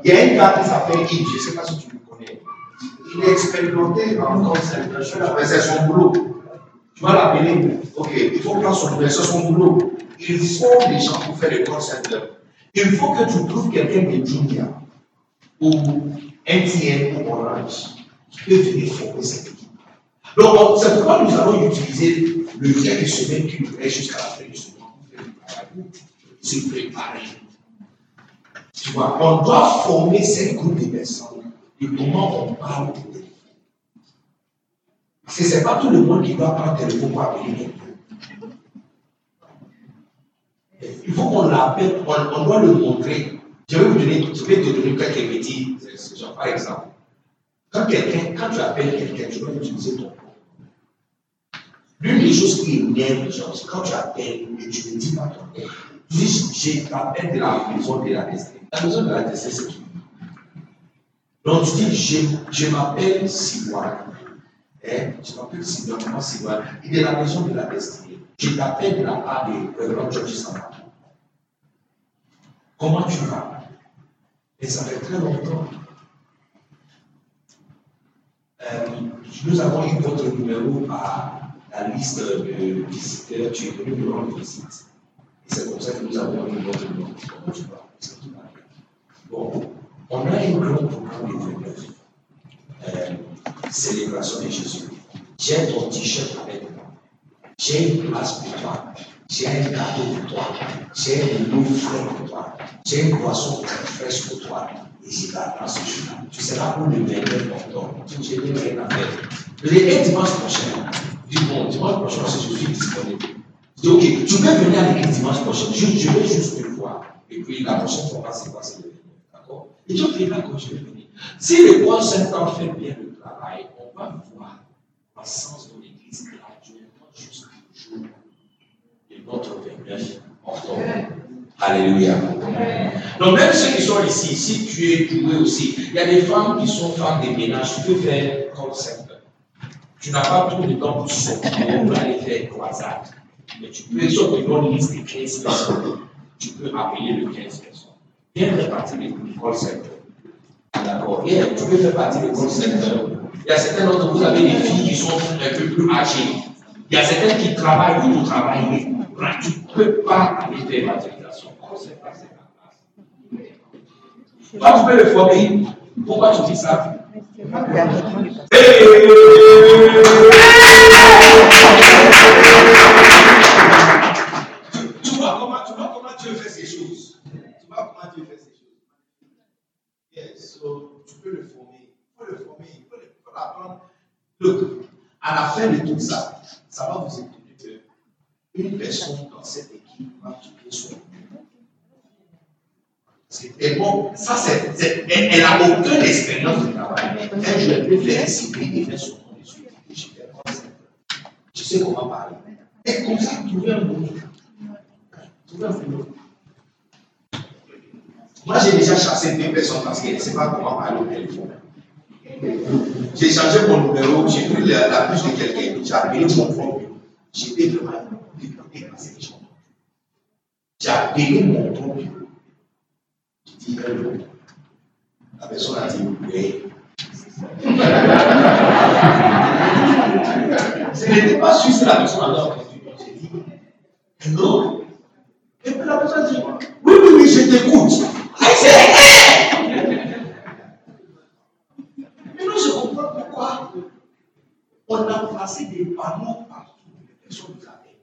Il y a un gars qui s'appelle Yves, je ne sais pas si tu le connais. Il est expérimenté en call center. Mais c'est son boulot. Tu vas l'appeler. Ok, il faut prendre son. C'est son boulot. Il faut des gens pour faire le call center. Il faut que tu trouves quelqu'un de Junior ou NTN ou Orange qui peut venir former cette équipe. Donc, c'est pourquoi nous allons utiliser le lien de semaine qui nous reste jusqu'à la fin du semaine se préparer. Tu vois, on doit former cette groupe de personnes de comment on parle au ce n'est pas tout le monde qui doit prendre téléphone pour appeler. Il faut qu'on l'appelle, on, doit le montrer. Je vais vous donner, je vais te donner quelques petits par exemple. Quand quelqu'un, quand tu appelles quelqu'un, tu dois utiliser ton nom. L'une des choses qui énerve les c'est quand tu appelles et tu ne dis pas ton nom. Tu dis, j'ai t'appelle de la maison de la destinée. La maison de la destinée, c'est qui? Donc tu dis, je, je m'appelle Siwan. Hein? Je m'appelle Siwan, comment Siwan Il est la maison de la destinée. Je t'appelle de la part de Reverend George Samba. Comment tu vas? Et ça fait très longtemps. Euh, nous avons eu votre numéro à la liste de visiteurs. Tu es venu nous rendre visite. Et c'est comme ça que nous avons eu votre numéro. Comment tu vas? Bon, on a un grand programme de 29. Célébration de Jésus. J'ai ton t-shirt avec moi. J'ai une place pour toi. J'ai un cadeau pour toi. J'ai un eau frais pour toi. J'ai une boisson fraîche pour toi. Et je t'attends ce jour-là. Tu seras pour le 29 octobre. Tu n'as rien à faire. Le dimanche prochain, dis bon, dimanche prochain, je suis disponible. Je dis ok, tu peux venir à l'église dimanche prochain. Je, je vais juste te voir. Et puis la prochaine fois, va se passer le 29. D'accord? Et tu là quand je vais venir. Si le bon Saint-Temps fait bien on va voir la sens de l'église graduellement jusqu'au jour de notre 29 octobre. Alléluia. Donc, même ceux qui sont ici, si tu es doué aussi, il y a des femmes qui sont femmes de ménage, tu peux faire comme simple. Tu n'as pas trop de temps pour sortir, pour aller faire croisade. Mais tu peux, sur une liste de 15 personnes, tu peux appeler le 15 personnes. Viens partie de l'école center. D'accord. Tu peux faire partie de l'école center. Il y a certains d'entre vous, avez des filles qui sont un peu plus âgées. Il y a certains qui travaillent, vous travaillez. Tu ne peux pas aller faire l'évangélisation. Toi, tu peux le former. Pourquoi tu dis ça? Tu vois comment, tu vois comment Dieu fait ces choses. Tu vois comment Dieu fait ces choses. Yes, so, tu peux le Il le former. L'apprendre. Look, à la fin de tout ça, ça va vous étonner que une personne dans cette équipe va quitter son. C'est tellement. Ça, c'est. c'est- Elle n'a aucune expérience de travail. Jour, elle peut faire et faire son nom dessus. Et je fais comme ça. Je sais comment parler. Et comme ça, trouver un boulot. Trouver un boulot. Moi, j'ai déjà chassé deux personnes parce qu'elles ne savaient pas comment parler au téléphone. J'ai changé mon numéro, j'ai pris la, la puce de quelqu'un, j'ai appelé mon bureau. J'étais vraiment dégoûté par cette chose. J'ai appelé mon bureau. J'ai dit hello. La personne a dit oui. Ce n'était pas sûr si la personne avait entendu. J'ai dit hello. Et puis la personne a dit oui, oui, oui, je t'écoute. I said, hey! Maintenant, je comprends pourquoi on a placé des panneaux partout. Les personnes nous appellent.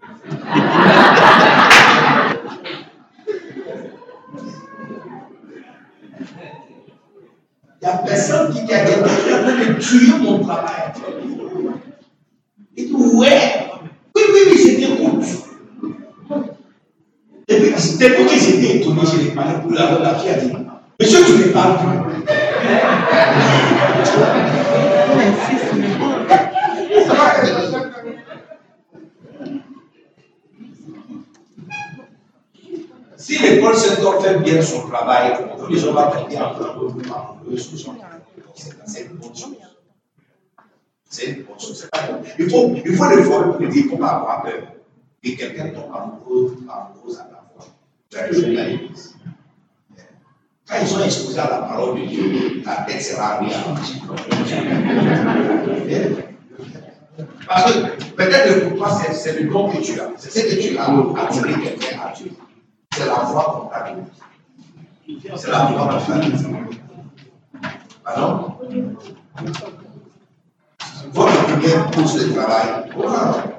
Il n'y a personne qui a quelqu'un qui est en train de tuer mon travail. Il dit, ouais, oui, oui, oui, je t'écoute. Et puis, depuis que j'étais étonné, je l'ai parlé pour la, la fille a dit, monsieur, tu ne parles plus. Si l'école secteur fait bien son travail, de gens vont tomber en choses. C'est une bonne chose. C'est une bonne chose. Il faut, il faut le voir pour dire, il ne pas avoir peur. Et quelqu'un tombe amoureux, amoureuse à la fois. Tu as jeu de l'église. Quand ils sont exposés à la parole de Dieu, la tête sera bien. Parce que peut-être que pour toi, c'est le don que tu as. C'est ce que tu as attiré quelqu'un à Dieu. C'est la t'a donnée. C'est la t'a donnée. Pardon? Votre première course de travail. Wow.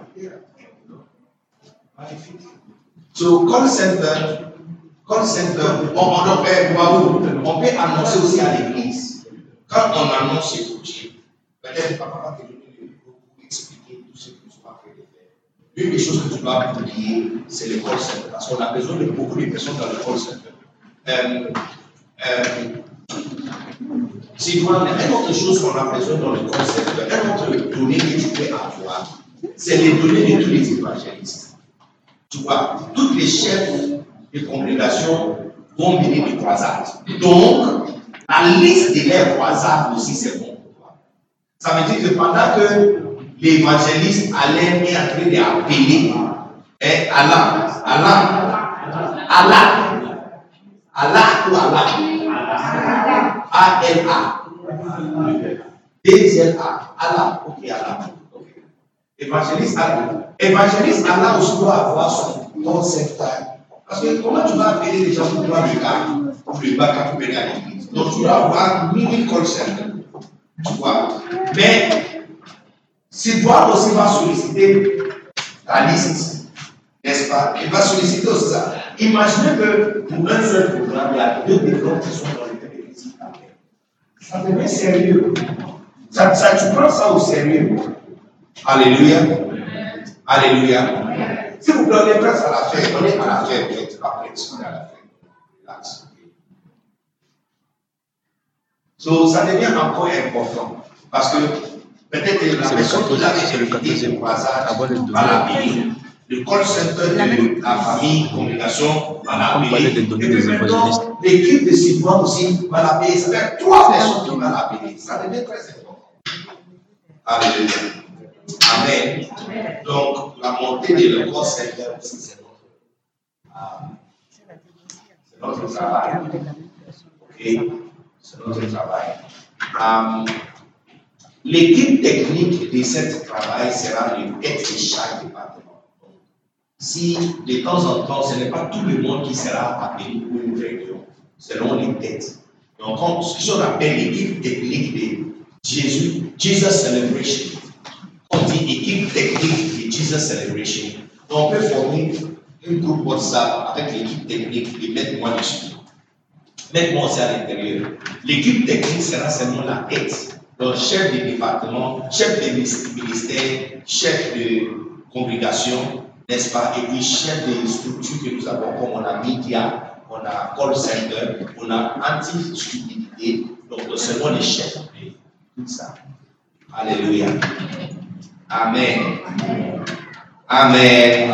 So, call center, call center, on, on, bravo. on peut annoncer aussi à l'église. Quand on annonce ce projet, peut-être papa va donner le micro pour expliquer tout ce que tu vas faire. L'une des choses que tu dois publier, c'est le call center, parce qu'on a besoin de beaucoup de personnes dans le call center. Euh, euh, c'est quoi une autre chose qu'on a besoin dans le call center, une autre donnée que tu peux avoir, c'est les données de tous les évangélistes. Tu vois, tous les chefs de congrégations vont mener des croisades. Donc, la liste de leurs croisades aussi, c'est bon pour toi. Ça veut dire que pendant que l'évangéliste Alain est en train d'appeler hein, Allah, Allah, Allah, Allah ou Allah, A-L-A, D-Z-A, Allah, ok, Allah. Évangéliste Allah. Évangéliste Allah aussi doit avoir son nom secteur. Parce que comment tu vas appeler les gens pour voir le gars, pour le bac à l'église Donc tu dois avoir mini center. Tu vois? Mais si toi aussi va solliciter ta liste, n'est-ce pas? Il va solliciter aussi ça. Imaginez que pour un seul programme, il y a deux personnes qui sont dans le télévision. Ça devient sérieux. Ça, tu prends ça au sérieux. Alléluia. Alléluia. Si vous prenez place à la fin, on est à la on est à la. Relax. So, ça devient encore important. Parce que peut-être que la personne qui l'avait invité au hasard avant le va deuxième. l'appeler. Le call center de la famille, congrégation, va l'appeler. l'équipe de Sylvain aussi va l'appeler. Ça fait trois personnes qui vont l'appeler. Ça devient très important. Alléluia. Amen. Donc, la montée de le corps Seigneur aussi, c'est notre, euh, c'est notre travail. Ok? C'est notre travail. Euh, L'équipe technique de ce travail sera le tête de chaque département. Si de temps en temps, ce n'est pas tout le monde qui sera appelé pour une réunion, selon les têtes. Donc, on- ce qu'on appelle l'équipe technique de Jésus, Jesus Celebration. On dit équipe technique de Jesus Celebration. Donc, on peut former une groupe WhatsApp avec l'équipe technique et mettre moi dessus. Mettez-moi aussi à l'intérieur. L'équipe technique sera seulement la tête. Donc, chef de département, chef de ministère, chef de congrégation, n'est-ce pas? Et puis, chef de structure que nous avons, comme on a média, on a call center, on a anti-stupidité. Donc, seulement les chefs de tout ça. Alléluia. Amen. Amen.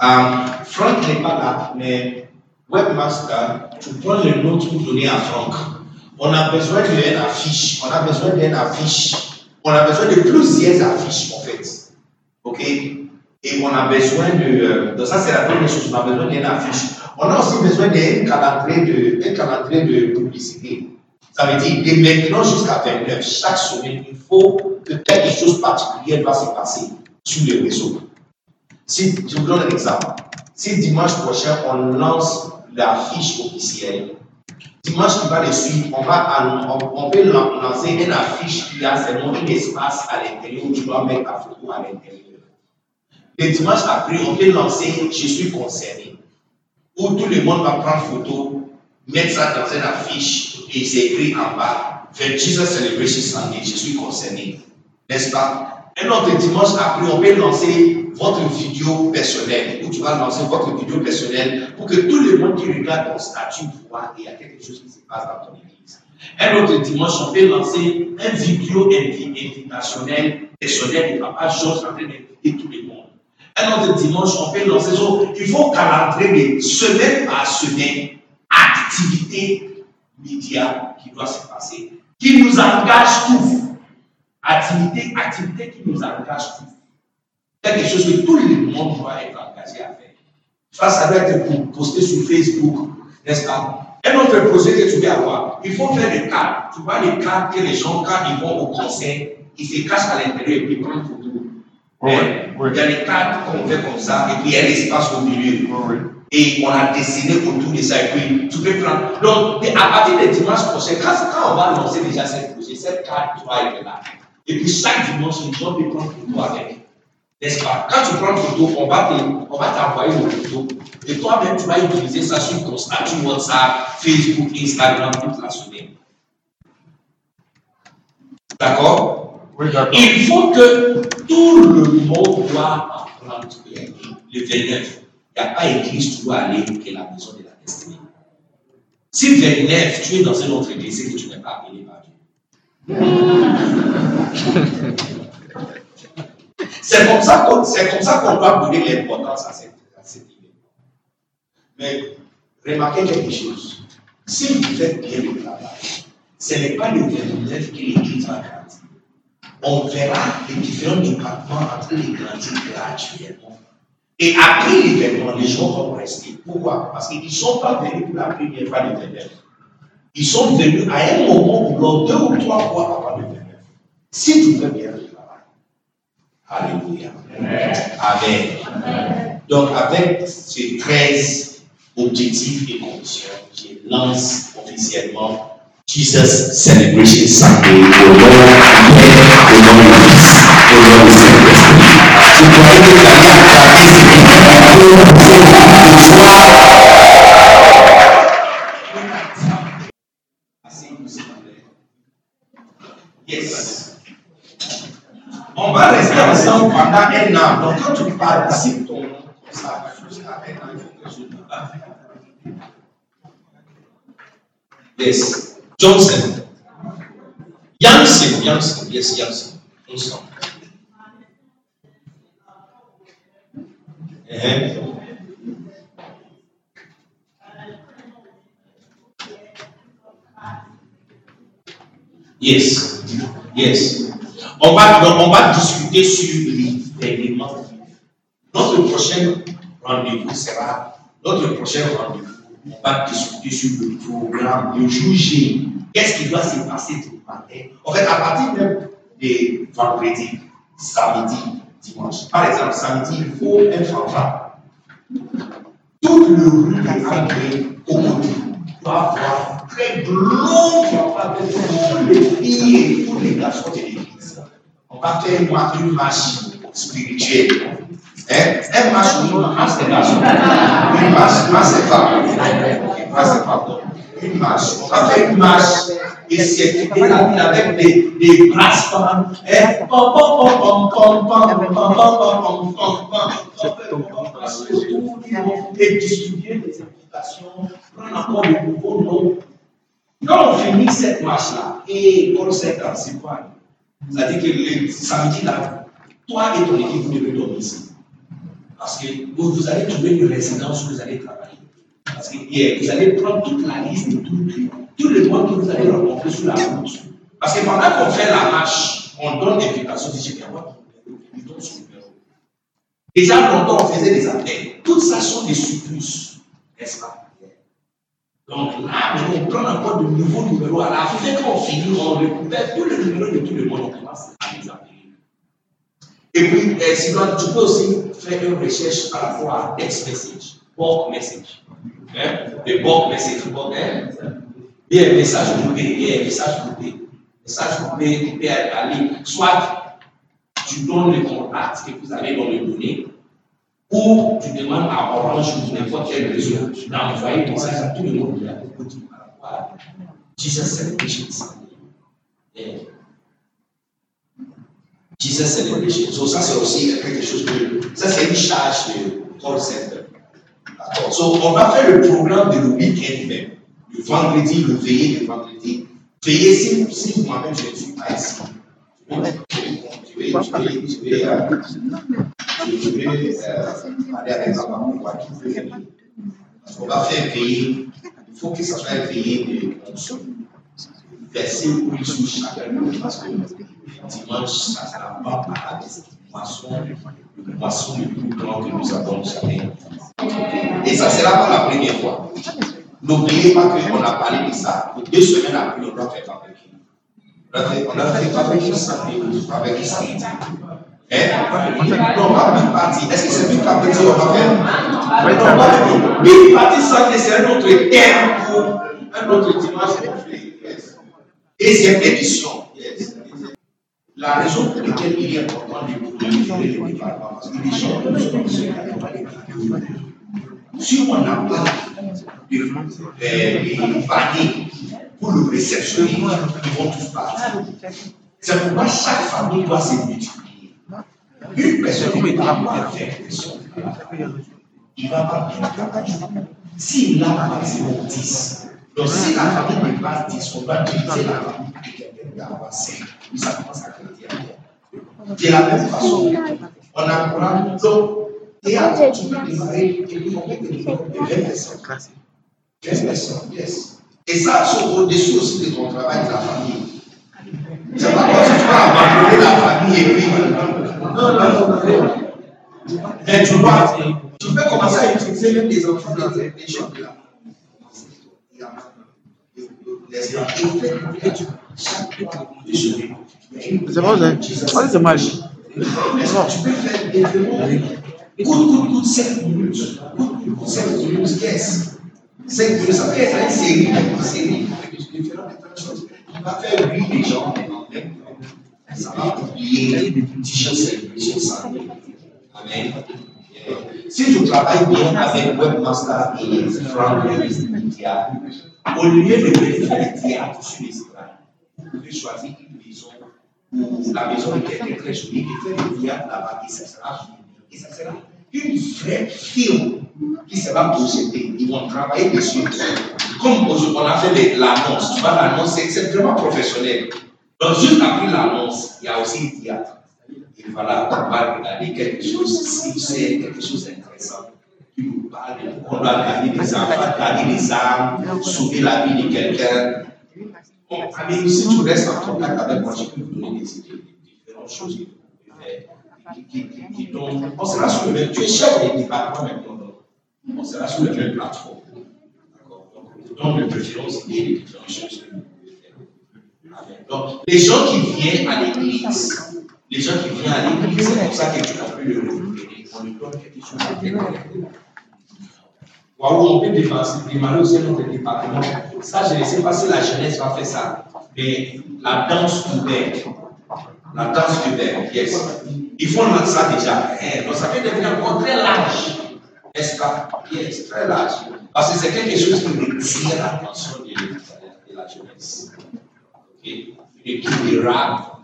Um, Franck n'est pas là, mais Webmaster, tu prends le note pour donner à Franck. On a besoin d'une affiche, on a besoin d'une affiche, on a besoin de plusieurs affiches en fait. Ok? Et on a besoin de. euh, donc ça, c'est la première chose, on a besoin d'une affiche. On a aussi besoin d'un calendrier de, calendrier de publicité. Ça veut dire de maintenant jusqu'à 29, chaque semaine, il faut que quelque chose de particulier va se passer sur le réseau. Si, je vous donne un exemple. Si dimanche prochain, on lance la fiche officielle, dimanche qui va le suivre, on, va, on, peut lan- lancer une affiche qui a seulement un espace à l'intérieur où tu dois mettre ta photo à l'intérieur. Le dimanche après, on peut lancer Je suis concerné, où tout le monde va prendre photo, mettre ça dans une affiche et c'est écrit en bas Jesus Celebration Sunday, je suis concerné. N'est-ce pas? Un autre dimanche après, on peut lancer votre vidéo personnelle, où tu vas lancer votre vidéo personnelle pour que tout le monde qui regarde ton statut voit qu'il y a quelque chose qui se passe dans ton église. Un autre dimanche, on peut lancer une vidéo invi- invitationnelle personnelle de Papa Georges en train d'inviter tout le monde. Un autre dimanche, on peut lancer. il faut calendrier semaine par semaine, activité média qui doit se passer, qui nous engage tous. Activité, activité qui nous engage tous. Quelque chose que tout le monde doit être engagé à faire. Ça, ça doit être pour poster sur Facebook, n'est-ce pas? Un autre projet que tu veux avoir, il faut faire des cartes. Tu vois les cartes que les gens, quand ils vont au concert, ils se cachent à l'intérieur et puis ils prennent photo. Oui, Hein? Il y a des cartes qu'on fait comme ça, et puis il y a l'espace au milieu. Et on a dessiné autour de ça, et puis tu peux prendre. Donc, à partir de dimanche prochain, quand, quand on va lancer déjà ce projet, cette carte doit être là. Et puis chaque dimanche, les gens peuvent prendre photo avec. N'est-ce pas? Quand tu prends photo, on va te- on va t'envoyer une photo. Et toi-même, tu vas utiliser ça sur ton statut WhatsApp, Facebook, Instagram toute la semaine. D'accord? Oui. Il faut que tout le monde doit apprendre le 29. Il n'y a pas église, tu dois aller que la maison de la destinée. Si 29, tu es dans une autre église, c'est que tu n'es pas appelé par. C'est comme ça qu'on qu'on doit donner l'importance à cette, à événement. Mais remarquez quelque chose. Si vous faites bien le travail, ce n'est pas le 29 que l'église va grandir. On verra les différents départements entre les grandir graduellement. Et après l'événement, les gens vont rester. Pourquoi? Parce qu'ils ne sont pas venus pour la première fois 29. Ils sont venus à un moment ou l'autre, deux ou trois fois avant le 29. Si tu fais bien le travail. Alléluia. Amen. Donc, avec ces 13 objectifs et conditions, je lance officiellement Jesus Celebration Sunday au nom du Père, au nom du Fils, au nom du Saint-Esprit. Je croyais que vous alliez attraper ce Yes. On va rester ensemble pendant un an. Donc, quand tu participes ton ça, jusqu'à un an, il faut que je te. Yes. Johnson. Janssen. Janssen. Yes, Janssen. Ensemble. Uh-huh. Yes. Yes. On va, on va discuter sur l'événement. Notre prochain rendez-vous sera, notre prochain rendez-vous, on va discuter sur le programme, le jour J. Qu'est-ce qui doit se passer tout le matin? En fait, à partir même de vendredi, samedi, dimanche. Par exemple, samedi, il faut un fanfare. Toute le rue de André au côté doit avoir très glauque avec tous les filles et tous les garçons de l'église. On va faire une marche, spirituelle. Hein? Marche toujours, marche des. Une marche, marche des. Une marche des femmes. Une marche. On va faire une marche et c'est avec des, des distribuer des prendre encore de nouveaux noms. Quand on finit cette marche-là, et c'est c'est quoi? C'est-à-dire que le samedi là, toi et ton équipe, vous devez dormir ici. Parce que vous, allez trouver une résidence où vous allez travailler. Parce que yeah, vous allez prendre toute la liste de tous les, tous les mois que vous allez rencontrer sur la route. Parce que pendant qu'on fait la marche, on donne des on ton numéro, il donne son numéro. Déjà longtemps, on faisait des appels. Toutes ça sont des surplus, n'est-ce pas? Donc là, on prend encore de nouveaux numéros. À la fin, quand on finit, on récupère tous les numéros de tout le monde, on commence à les appeler. Et puis, euh, sinon, tu peux aussi faire une recherche par rapport à text message, bulk message. Hein? Des bulk message, bulk, hein? Il y a un message groupé, il y a un message groupé. Message groupé, tu peux aller, soit tu donnes le contact que vous allez dans le donner, ou tu demandes à Orange ou n'importe quel réseau d'envoyer un message à tout le monde de la côté par rapport à Jesus Celebration Sunday. Jesus Celebration. So, ça, c'est aussi quelque chose que. Ça, c'est une charge de call center. So, on va faire le programme de le week-end même. Le vendredi, le veillé le vendredi. Veillé, si, si moi-même je ne suis pas ici. Je vais, je vais euh, aller avec ma maman pour venir. Parce qu'on va faire veiller. Il faut que ça soit veillé de verser huile sur chacun de nous parce que dimanche, ça sera pas à la moisson, le moisson le plus grand que nous avons jamais. Et ça sera pas la première fois. N'oubliez pas qu'on a parlé de ça. Deux semaines après, on doit faire barbecue. On a fait barbecue samedi, barbecue samedi. Hein? Non, partie. Est-ce que c'est une partie on va faire? Non, une partie samedi, c'est un autre thème pour un autre dimanche. Deuxième édition. Yes. La raison pour laquelle il est important de proliférer les départements, parce que les gens ne sont pas Si on n'a pas de panier pour le réceptionner, ils vont tous partir. C'est pourquoi chaque famille doit se multiplier. Une personne qui ne pression, il va pas. S'il pas, c'est 10. Donc, si la famille pas 10, on va diviser la famille que quelqu'un d'avoir 5. Puis ça commence à grandir. De la même façon, on encourage. Donc, Théâtre, tu peux démarrer et met des groupes de 20 personnes. 15 personnes, yes. Et ça, c'est au-dessus aussi de ton travail de la famille. C'est pas comme si tu vas abandonner la famille et puis. Non, non, non, non. Mais tu vois, tu peux commencer à utiliser même des enfants, des, des gens de la C'est bon, c'est oh, c'est mal. Tu peux faire des événements. Coûte, coûte, coûte 5 minutes. Coûte, coûte 5 minutes, yes. 5 minutes, ça peut être une série, une série, différentes choses. Tu vas faire rire les gens petits choses, ça. Amen. Si tu travailles bien avec Webmaster et Frank Media, au lieu de faire des théâtres sur les écrans, vous pouvez choisir une maison où la maison est très très jolie et faire des théâtres là-bas et ça sera et ça sera une vraie film qui sera projetée. Ils vont travailler dessus. Comme on a fait l'annonce, tu vois, l'annonce, c'est vraiment professionnel. Donc, juste après l'annonce, il y a aussi le théâtre. Et voilà, on va regarder quelque chose, si c'est quelque chose d'intéressant, qui nous parle, on doit gagner des enfants, gagner des âmes, sauver la vie de quelqu'un. Bon, mais si tu restes en contact avec moi, je peux vous donner des idées, différentes choses que. Qui, qui, qui, donc, on sera sur le même, tu es chef des départements maintenant, on sera sur la même plateforme. D'accord Donc, de préférence, et les différentes choses que vous pouvez faire. Amen. Donc, les gens qui viennent à l'église, les gens qui viennent à l'église, c'est pour ça que tu as pu le. On lui donne quelque chose à faire. Waouh, on peut démarrer aussi notre département. Ça, je ne sais pas si la jeunesse va faire ça. Mais la danse ouverte, la danse ouverte, yes. Ils font ça déjà. Eh, donc ça peut devenir encore très large. N'est-ce pas? Yes, très large. Parce que c'est quelque chose qui retire l'attention de la jeunesse. Ok? Une équipe de rap,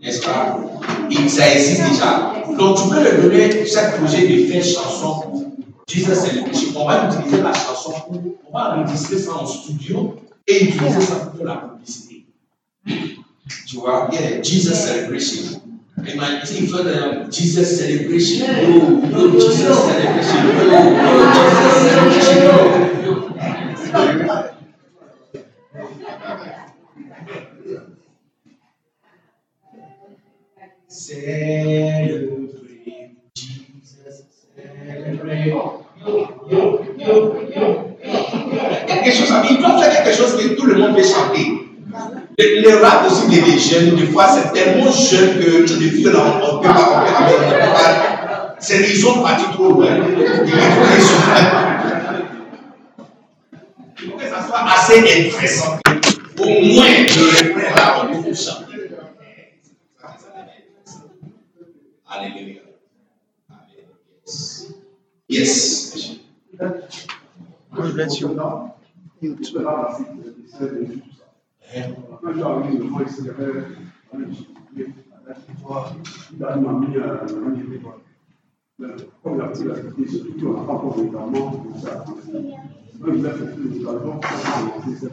n'est-ce pas? Et ça existe déjà. Donc tu peux leur donner chaque projet de faire chanson. Jesus Celebration. On va utiliser la chanson, on va enregistrer ça en studio et utiliser ça pour la publicité. Tu vois, yeah, Jesus Celebration. Et ma il fait le Jesus Celebration. Oh, oh, Jesus Celebration. Oh, oh, Jesus Celebration. Celebrate Jesus, celebrate. Quelque chose, il doit faire quelque chose que tout le monde peut chanter. Le, rap aussi des jeunes, des fois, c'est tellement jeune que les là, on ne peut pas, pas. C'est ils sont partis trop loin. Il faut que ça soit assez intéressant. Au moins, le refrain là, on peut chanter. Alléluia. Yes. God bless you. You too. Comme la surtout. Même nous avons cette.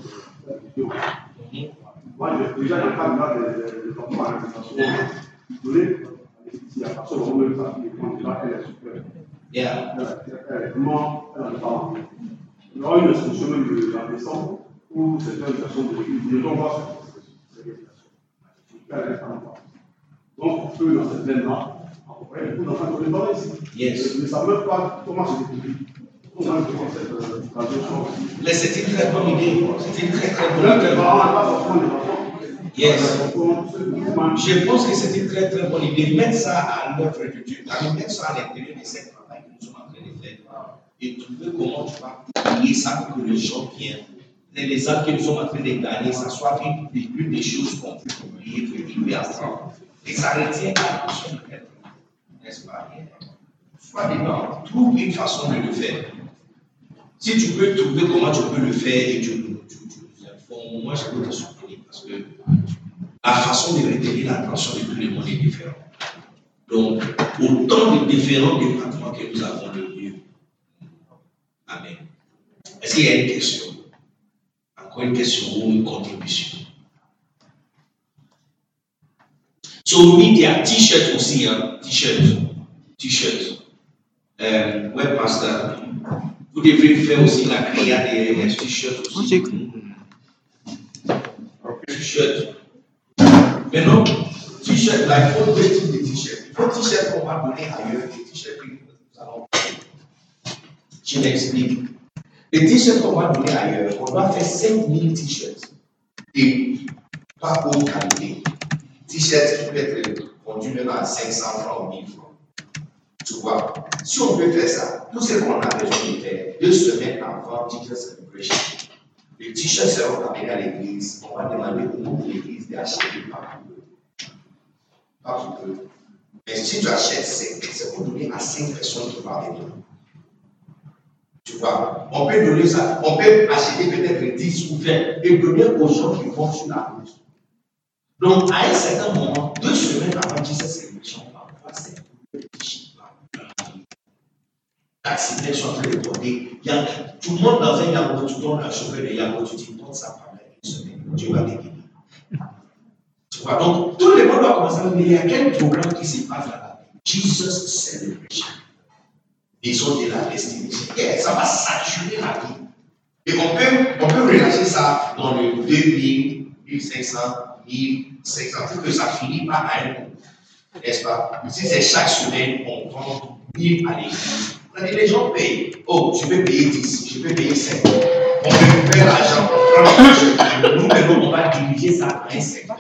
Moi, déjà le cadre de à l'administration là, elle est. Yeah. Elle est elle. Il y aura une instruction même de la descente où c'est une façon de dire on va Donc, eux, dans cette veine-là, à peu près, beaucoup d'enfants connaissent pas ici. Yes. Mais ça ne savent pas comment c'est découvert. Comment je fais cette euh, traduction Mais c'est une très bonne idée. C'est une très très bonne Même les idée. Yes. Je pense que c'est une très très bonne idée. Mettre ça à l'œuvre de Dieu. D'aller mettre ça à l'intérieur de ce travail que nous sommes en train de faire. Et trouver comment tu vas prier ça pour que les gens viennent. Les, âmes que nous sommes en train de gagner, ça soit une, une des choses qu'on peut prier, que tu peux apprendre. Et ça retient l'attention de quelqu'un. N'est-ce pas? Sois dedans. Trouve une façon de le faire. Si tu peux trouver comment tu peux le faire et tu, tu, tu moi je peux te soutenir parce que la façon de retenir l'attention de tout le monde est différente. Donc, autant de différents départements que nous avons, le mieux. Amen. Est-ce qu'il y a une question? Encore une question ou une contribution? So, media, t-shirt aussi, hein, t-shirt, t-shirt. euh, webmaster, vous devez faire aussi la créa des, t-shirts aussi. T-shirt. Maintenant, t-shirt, il faut deux types de t-shirts. Il faut t-shirt qu'on va donner ailleurs et t-shirt que nous allons. Je m'explique. Les t-shirts qu'on va donner ailleurs, on doit faire 5000 t-shirts. Et pas haute qualité. T-shirt qui peut être vendu même à 500 francs ou 1000 francs. Tu vois, si on peut faire ça, tout ce qu'on a besoin de faire, deux semaines avant Teacher Celebration, les t-shirts seront amenés à l'église. On va demander au monde de l'église par peu. Par peu. Mais si tu achètes 5, c'est pour donner à 5 personnes qui vont venir. Tu vois, on peut donner ça, on peut acheter peut-être 10 ou 20 et donner aux gens qui vont sur la route. Donc, à un certain moment, deux semaines avant Jesus Celebration, on va voir ces t-shirts L'accident sont en train de. Il a tout le monde dans un yago, tu donnes un chauffeur de yago, tu dis, donne ça pendant une semaine, Dieu va t'aider. Tu donc tout le monde doit commencer à dire, mais il y a quel programme qui se passe là-bas Jesus Celebration. Ils ont de la. Yeah, ça va saturer la vie. Et on peut, on peut relâcher ça dans le 2000, 1500, 1500, pour que ça finisse par un coup. N'est-ce pas? Si c'est chaque semaine, on prend 1000 à l'église. Les gens payent. Oh, je vais payer 10, je vais payer 5. On récupère l'argent, on prend l'argent. Nous, maintenant, on va diriger ça à un secteur.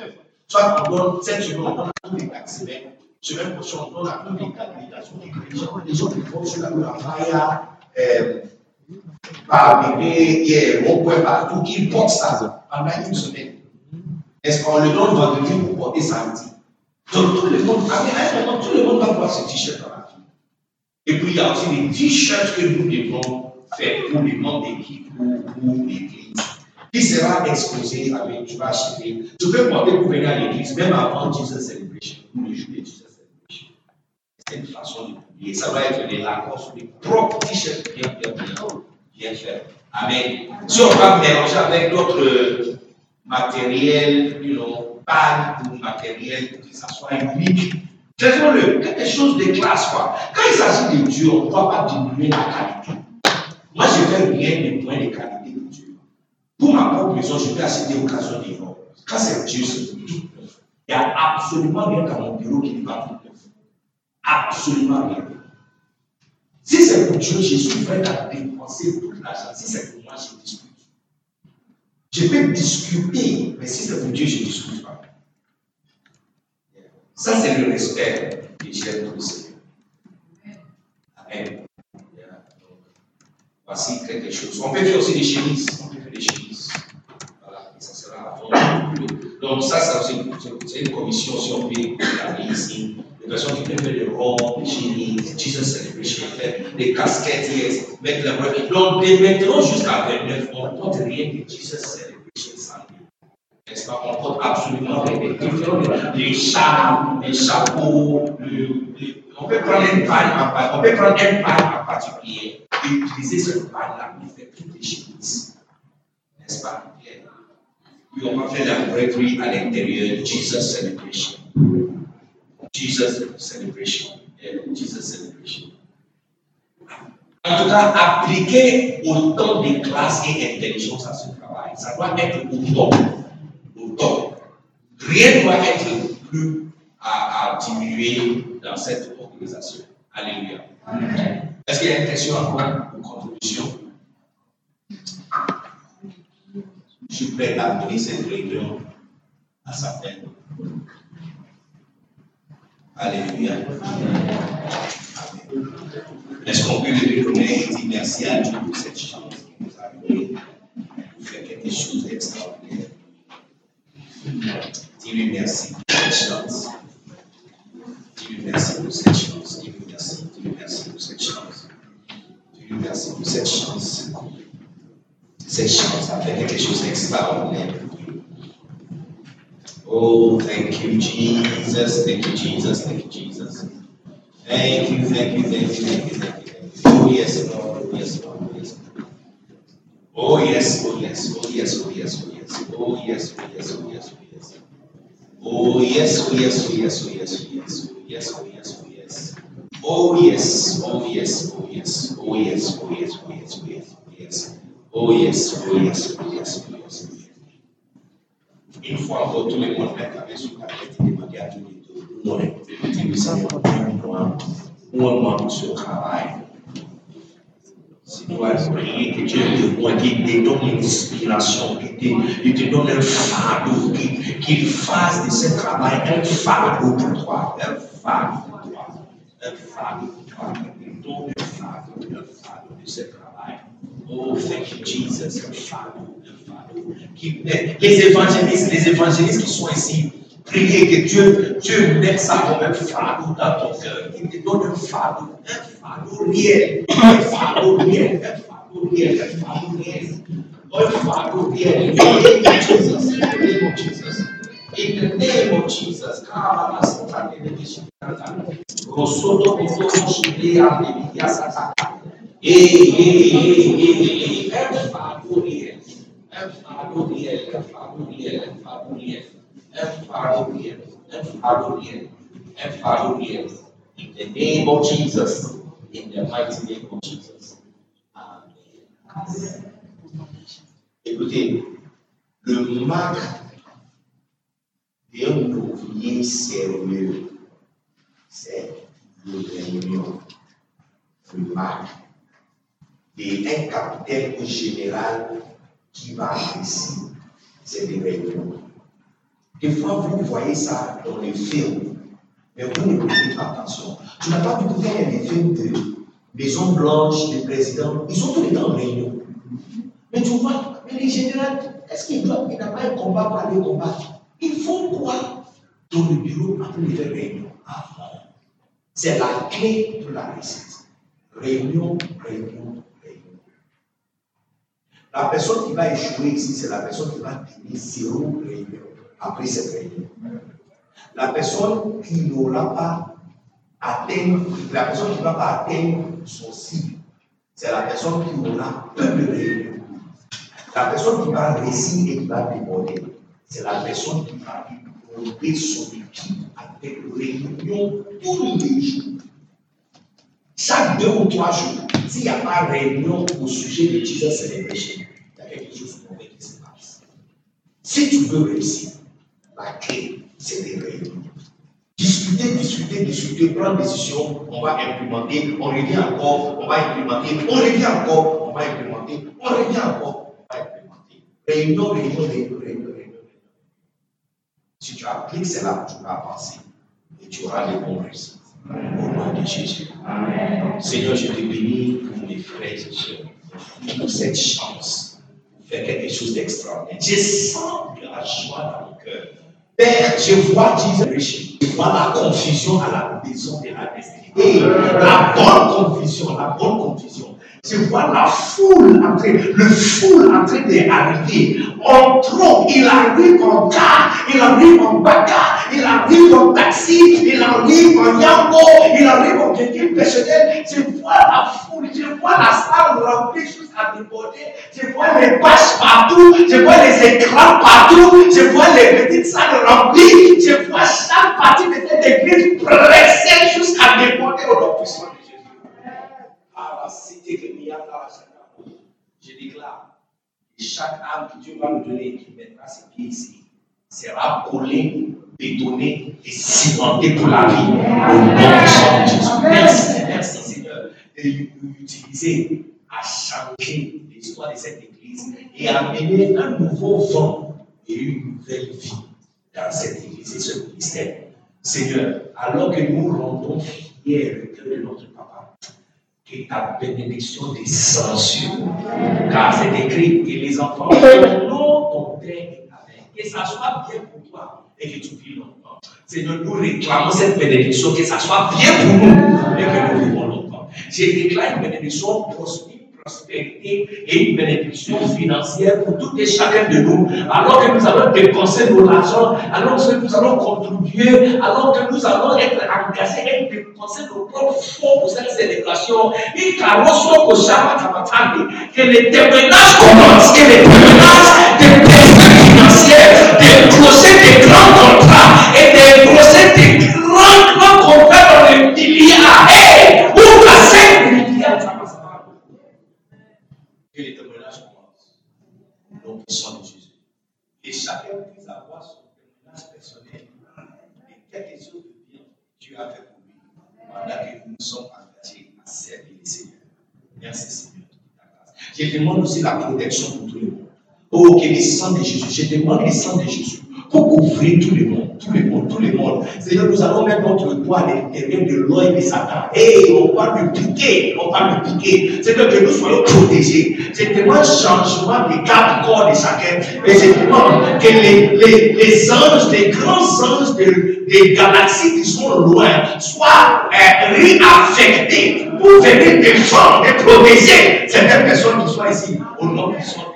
Soit on donne, cette semaine, on à tous les taximens. Semaine prochaine, on donne à tous les canalisations. Les gens, les qui vont sur la Faya, euh, par bébé, hier, au point partout, qui portent ça pendant une semaine. Est-ce qu'on le donne vendredi pour porter samedi? Donc, tout le monde, moment, tout le monde va voir ce t-shirt dans la vie. Et puis, il y a aussi des t-shirts que nous devons faire pour les membres d'équipe ou pour l'église, qui sera exposé avec, tu vas acheter. Tu peux porter pour venir à l'église, même avant Jesus Celebration, ou le jour de Jesus Celebration. C'est une façon de publier. Ça va être des Lacoste, des propres t-shirts bien, bien, bien, bien. Amen. Si on va mélanger avec d'autres matériels, you know, panne ou matériel pour que ça soit unique. Faisons-le, quelque chose de classe, quoi. Quand il s'agit de Dieu, on ne doit pas diminuer la qualité. Moi, je fais rien de moins de qualité. Pour ma propre maison, je peux acheter occasion de vendre. Quand c'est Dieu. Il n'y a absolument rien dans mon bureau qui n'est pas tout. Absolument rien. Si c'est pour Dieu, je suis prêt à dépenser tout l'argent. Si c'est pour moi, je discute. Je peux discuter, mais si c'est pour Dieu, je ne discute pas. Ça, c'est le respect que j'ai pour le Seigneur. Amen. Voici quelque chose. On peut faire aussi des chemises. Donc, ça, ça c'est une commission, si on peut regarder ici. Les personnes qui peuvent faire des robes, des chemises, Jesus Celebration, des casquettes, yes, mettre la voix. Donc, dès maintenant jusqu'à 29, on ne porte rien de Jesus Celebration. N'est-ce pas? On porte absolument rien de différents, les chats, les chapeaux, on peut prendre une paille on peut prendre une paille en particulier et utiliser cette paille-là pour faire toutes les chemises. N'est-ce pas? Yeah. Puis on va faire la breverie à l'intérieur, Jesus Celebration. Jesus Celebration. Jesus. En tout cas, appliquer autant de classe et intelligence à ce travail. Ça doit être au top. Au top. Rien ne doit être plus à, diminuer dans cette organisation. Alléluia. Est-ce qu'il y a une question encore ou contribution? Je suis prêt à donner cette réunion à sa fin. Alléluia. Est-ce qu'on peut lui donner et dire merci à Dieu pour cette chance qui nous a donnée de faire quelque chose d'extraordinaire? Dis-lui merci pour cette chance. Dis-lui merci pour cette chance. Dis-lui merci. Dis-lui merci pour cette chance. Dis-lui merci pour cette chance. Quelque chose d'extraordinaire pour. Oh, thank you, Jesus. Thank you, Jesus. Thank you, Jesus. Thank you, thank you, thank you, thank you, thank you. Oh, yes, Lord. Oh, yes, Lord. Oh, yes. Oh, yes, oh, yes, oh, yes, oh, yes, oh, yes. Oh, yes, oh, yes, oh, yes, oh, yes. Oh, yes, oh, yes, oh, yes, oh, yes, oh, yes. Oh, yes, oh, yes, oh, yes. Oh yes, oh yes, oh yes, oh yes, oh yes, oh yes, oh yes, oh yes, oh yes, oh yes, oh yes, oh yes. Une fois encore, tout le monde met avec sur la tête et moi, moi, moi, sur le travail. Prier que Dieu te donne une inspiration, qu'il te, donne un fardeau, qu'il fasse de ce travail. Un fardeau pour toi, un fardeau pour toi, un fardeau pour toi, un un de. Oh, thank you, Jesus, Les évangélistes, les évangélistes qui sont ici, priez que Dieu, Dieu mette ça comme un fardeau dans ton cœur, qu'il te donne un un un un un un Jesus, in the name of Jesus, in the name of Jesus. in the name of Jesus in the mighty name of Jesus amen écoutez marque d'un capitaine ou général qui va c'est des réunions. Des fois, vous voyez ça dans les films, mais vous ne prêtez pas attention. Tu n'as pas vu a des films de Maison Blanche, des présidents, ils sont tous les temps en réunion. Mais tu vois, mais les généraux, est-ce qu'ils doivent, il n'a pas un combat pour aller combattre Ils font quoi? Dans le bureau après les réunions C'est la clé de la réussite. Réunion, réunion. La personne qui va échouer ici, c'est la personne qui va tenir zéro réunion après cette réunion. La personne qui n'aura pas atteint, la personne qui ne va pas atteindre son cible, c'est la personne qui aura peu de réunions. La personne qui va réussir et qui va déborder, c'est la personne qui va développer son équipe avec réunion tous les jours. Chaque deux ou trois jours, s'il n'y a pas réunion au sujet de Jesus Celebration, il y a quelque chose de mauvais qui se passe. Si tu veux réussir, la clé, c'est des réunions. Discuter, discuter, discuter, prendre décision, on va implémenter, on revient encore, on va implémenter, on revient encore, on va implémenter, on revient encore, on va implémenter. Réunion, réunion, réunion, réunion, réunion. Si tu appliques cela, tu vas avancer et tu auras les bons résultats. Au nom de Jésus. Seigneur, je te bénis pour mes frères et sœurs, pour cette chance de faire quelque chose d'extraordinaire. Je sens de la joie dans mon cœur. Père, je vois Jesus, je vois la confusion à la maison de la destinée. La bonne confusion, la bonne confusion. Je vois la foule en train, le foule en train d'arriver. En trop, il arrive en car, il arrive en bacar, il arrive en taxi, il arrive en yambo, il arrive en véhicule personnel. Je vois la foule, je vois la salle remplie jusqu'à déborder. Je vois les bâches partout, je vois les écrans partout, je vois les petites salles remplies, je vois chaque partie de cette église pressée jusqu'à déborder au nom puissant de Jésus. À la cité je déclare que chaque âme que Dieu va nous donner qui mettra ses pieds ici sera collée, bétonnée et cimentée pour la vie au nom de Jésus. Merci, merci Seigneur de l'utiliser à changer l'histoire de cette église et à amener un nouveau vent et une nouvelle vie dans cette église et ce ministère. Seigneur, alors que nous rendons fiers le cœur de notre papa, que ta bénédiction descend sur nous. Car c'est écrit que les enfants non ton Père et ta mère. Que ça soit bien pour toi et que tu vis longtemps. Seigneur, nous réclamons cette bénédiction, que ça soit bien pour nous et que nous vivons longtemps. J'ai déclaré une bénédiction prospérité et une bénédiction financière pour tout et chacun de nous. Alors que nous allons dépenser nos argent, alors que nous allons contribuer, alors que nous allons être engagés et dépenser nos propres fonds pour cette célébration. Et que les témoignages commencent, que les témoignages des ciel, décrocher des grands contrats et décrocher des grands, grands contrats dans les milliards. Hey, où passer les milliards? Ça passe pas. Et les témoignages commencent. Donc, ils sont de Jésus. Et chacun puisse avoir son témoignage personnel et quelque chose de bien Dieu a fait pour lui. Pendant que nous sommes engagés à servir le Seigneur. Merci Seigneur. Je demande aussi la protection pour tout le monde. Oh, que le sang de Jésus, je demande le sang de Jésus pour couvrir tout le monde, tout le monde, tout le monde. Seigneur, nous allons mettre notre doigt à l'intérieur de l'œil de Satan. Et on parle de piquer, on parle de piquer. Seigneur, que nous soyons protégés. Je demande changement des quatre corps de chacun. Et je demande que les, les, les anges, les grands anges de, des galaxies qui sont loin soient euh, réaffectés pour venir défendre et protéger certaines personnes qui sont ici au nom de.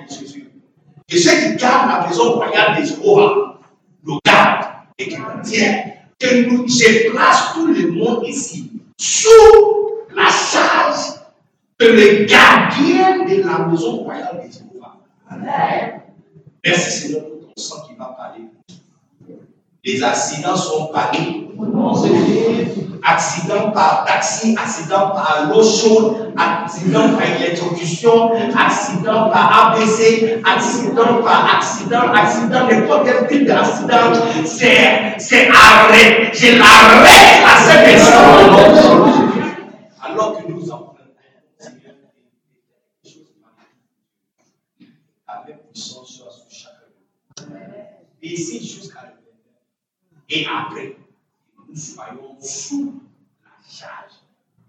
Et ceux qui gardent la maison royale des Jéhovah, nous gardent et qui nous tiennent, que nous, je place tout le monde ici sous la charge de le gardien de la maison royale des Jéhovah. Merci Seigneur pour ton sang qui va parler. Les accidents sont parés. Accident par taxi, accident par l'eau chaude, accident par électrocution, accident par ABC, accident par accident, accident, n'importe quel type d'accident, c'est, c'est arrêt. Je l'arrête à cette personne. Alors que nous en avec puissance sur chacun. Et ici jusqu'à et après, nous soyons sous la charge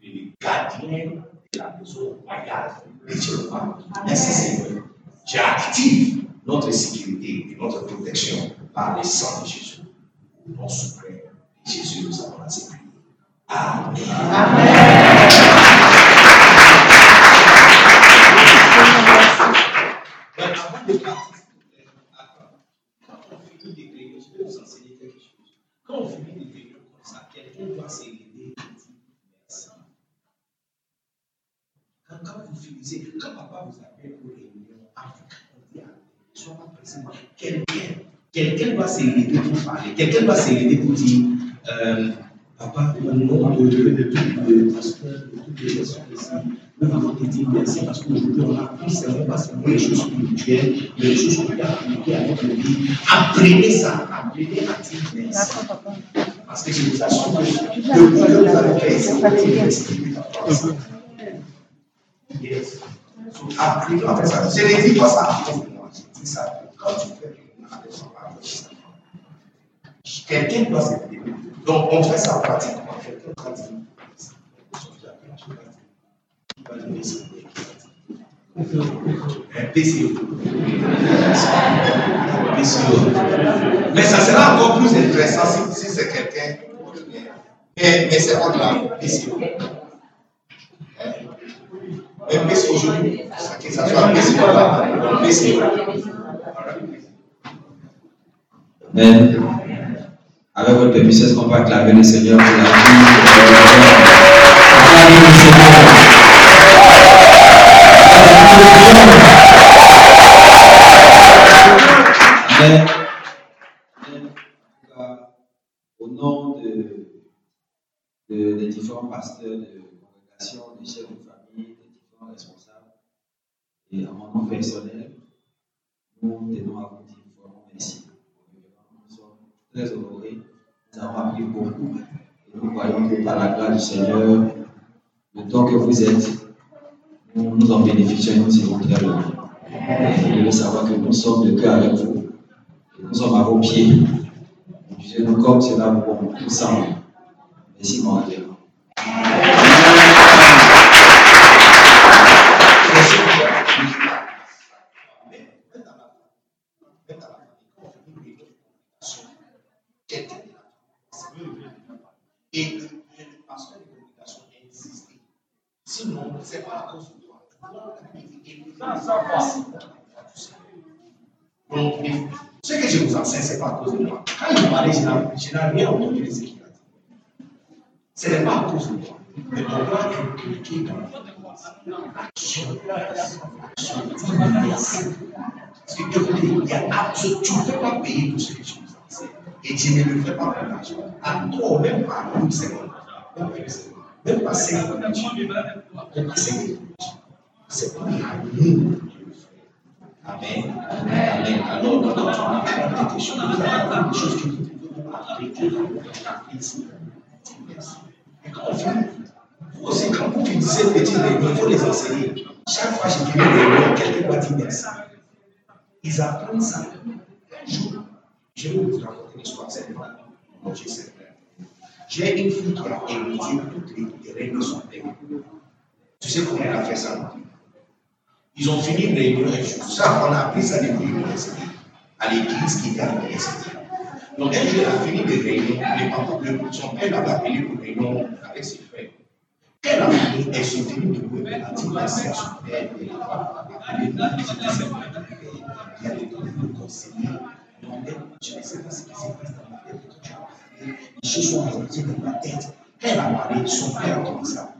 du gardien de la maison royale de Jéhovah. Merci Seigneur. J'active notre sécurité et notre protection par le sang de Jésus. Au nom de Jésus, nous avons la sécurité. Amen. Mais avant de partir, attends. Quand on finit de prier, je vais vous enseigner quelque chose. Quand on finit de prier comme ça, quelqu'un doit se lever et dire merci. Quand, quand vous finissez, quand papa vous appelle pour réunion, Afrique, on dit, Quelqu'un, quelqu'un doit se pour parler. Quelqu'un doit se pour dire, euh, papa, nom de, de, de, de, toutes les personnes ici, nous avons te dire merci parce qu'aujourd'hui on a seulement pas seulement les choses spirituelles, mais les choses qu'on peut appliquer à notre vie. Apprenez ça, apprenez à dire merci. Parce que je vous assure que que vous allez faire, c'est Apprenez à faire ça. Je ne dis pas ça Quand tu fais quelqu'un doit se lever. Donc on fait ça. Quelqu'un va donner son un PCO. Mais ça sera encore plus intéressant si, c'est quelqu'un. Mais, mais c'est grave. PCO. Un PCO aujourd'hui, Avec votre permission, est-ce peut acclamer le Seigneur pour la vie? Amen. Au nom de, de- des différents pasteurs de congrégation, des chefs de famille, des différents responsables, et à mon nom personnel, nous tenons à vous dire vraiment merci. Nous sommes très honorés. Nous avons appris beaucoup. Et nous croyons que par la grâce du Seigneur, le temps que vous êtes, nous, en bénéficions et nous serons. Et vous savoir que nous sommes de cœur avec vous. Et nous sommes à vos pieds. Utilisez-nous comme cela vous bon tout. Merci, mon Dieu. Sinon, ce n'est pas à cause de toi. Donc, ce que je vous enseigne, ce n'est pas à cause de moi. Quand il parlait, je n'ai je n'ai rien entendu de ce qu'il a dit. Ce n'est pas à cause de toi. Mais on doit impliquer dans l'action. L'action. Merci. Parce que Dieu vous dit, il y a absolument, tu ne peux pas payer pour ce que je vous enseigne. Et tu ne le fais pas pour l'argent. À toi, même pas une seconde. Même pas une seconde. Même pas cinq minutes. Même pas cinq minutes. C'est pour l'amour Amen. Amen. Alors, quand on apprend quelque chose, nous avons des choses que nous devons appliquer dans l'Église. Et quand on finit, vous aussi, quand vous finissez ces petites réunions, il faut les enseigner. Chaque fois que je finis une réunion, quelqu'un doit dire merci. Ils apprennent ça. Un jour, je vais vous raconter une histoire. C'est pas mon Dieu, c'est vrai. J'ai une fille qui a hérité toutes les règles de son père. Tu sais comment elle a fait ça? Ils ont fini une réunion un jour. Ça, on a appris ça depuis l'université, à l'église qui était à l'université. Donc, un jour, elle a fini des réunions. Les parents, le, son père l'avait appelé pour réunion avec ses frères. Quand elle a fini, elle s'est tenue debout elle a dit à son père. Elle a dit de conseiller. Donc, je ne sais pas ce qui s'est passé dans ma tête. Les choses sont dans ma tête. Elle a parlé, son père a commencé à.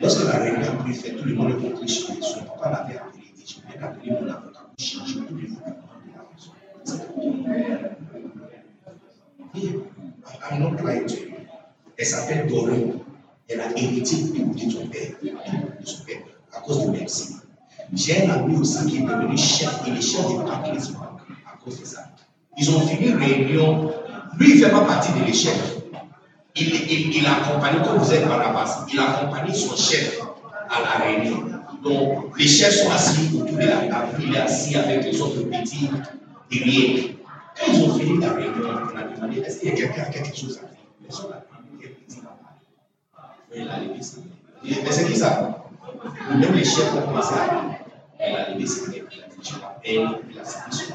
Lorsque la réunion a tout le monde est. Son papa l'avait appelé. Il Je viens d'appeler mon avocat pour changer tous les la maison. Et I'm not to. Elle a hérité de son père, de son père, à cause de. J'ai un ami aussi qui est devenu chef, il est chef de à cause. Ils ont réunion. Lui, il ne fait pas partie de l'échec. Il, il, il accompagne, comme vous êtes base, il accompagne son chef à la réunion. Donc, les chefs sont assis autour de la table, il est assis avec les autres petits derrière. Quand ils ont fini la réunion, on a demandé est-ce qu'il y a quelqu'un qui a quelque chose à dire? Personne n'a. Il a. Mais c'est qui ça? Même les chefs ont commencé à parler. Elle a levé ses mains. Il a dit Je l'appelle, il a cité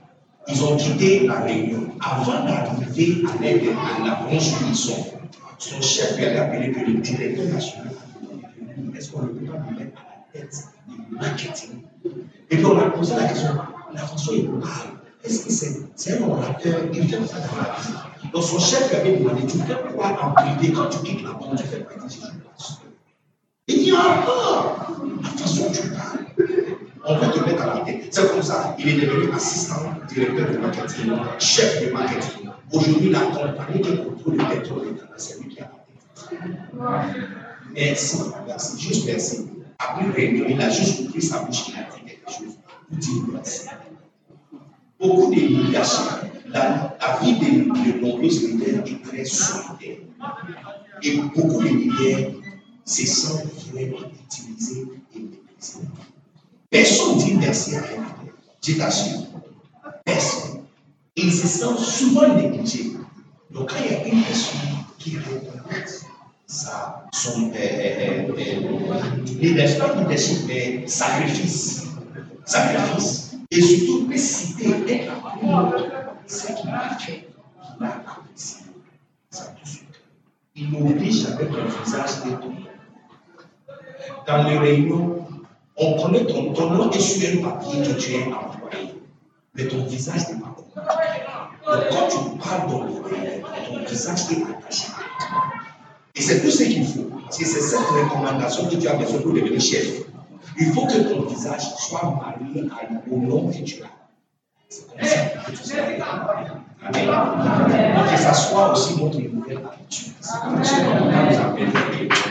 ils ont quitté la réunion. Avant d'arriver à l'aide à la branche où ils sont, son chef avait appelé que le directeur national est-ce qu'on ne peut pas me mettre à la tête du marketing? Et puis on a posé la question la façon il parle, est-ce que c'est un orateur? Il fait ça dans la. Donc son chef lui avait demandé Tu fais quoi en privé? Quand tu quittes la banque Tu fais ce Il dit encore La façon dont tu parles on va te mettre à la tête. C'est comme ça, il est devenu assistant directeur de marketing, chef de marketing. Aujourd'hui, la compagnie qui contrôle le pétrole c'est lui qui a la tête. Merci, merci, juste merci. Après réunion, il a juste ouvert sa bouche, il a dit quelque chose pour dire merci. Beaucoup de leadership, la, la vie de, de nombreux leaders est très solitaire. Et beaucoup de leaders se sentent vraiment utilisés et méprisés. Personne merci quelqu'un. Je t'assure. Personne. Ils se sentent souvent négligés. Donc, quand il y a une personne qui reconnaît ça, son leadership, leadership est sacrifice. Sacrifice. Et surtout, citer un ce qu'il a fait, il a apprécié. Ça tout suite. Il n'oblige avec un visage étonné. Dans les réunions, on connaît ton, ton nom est sur un papier que tu es employé, mais ton visage n'est pas connu. Donc quand tu parles dans le ton visage est attaché. Et c'est tout ce qu'il faut. C'est cette recommandation que tu as besoin pour devenir chef. Il faut que ton visage soit marié au nom que tu as. C'est comme ça que tu seras Amen. Que ça soit aussi notre nouvelle habitude. C'est comme ça qu'on nous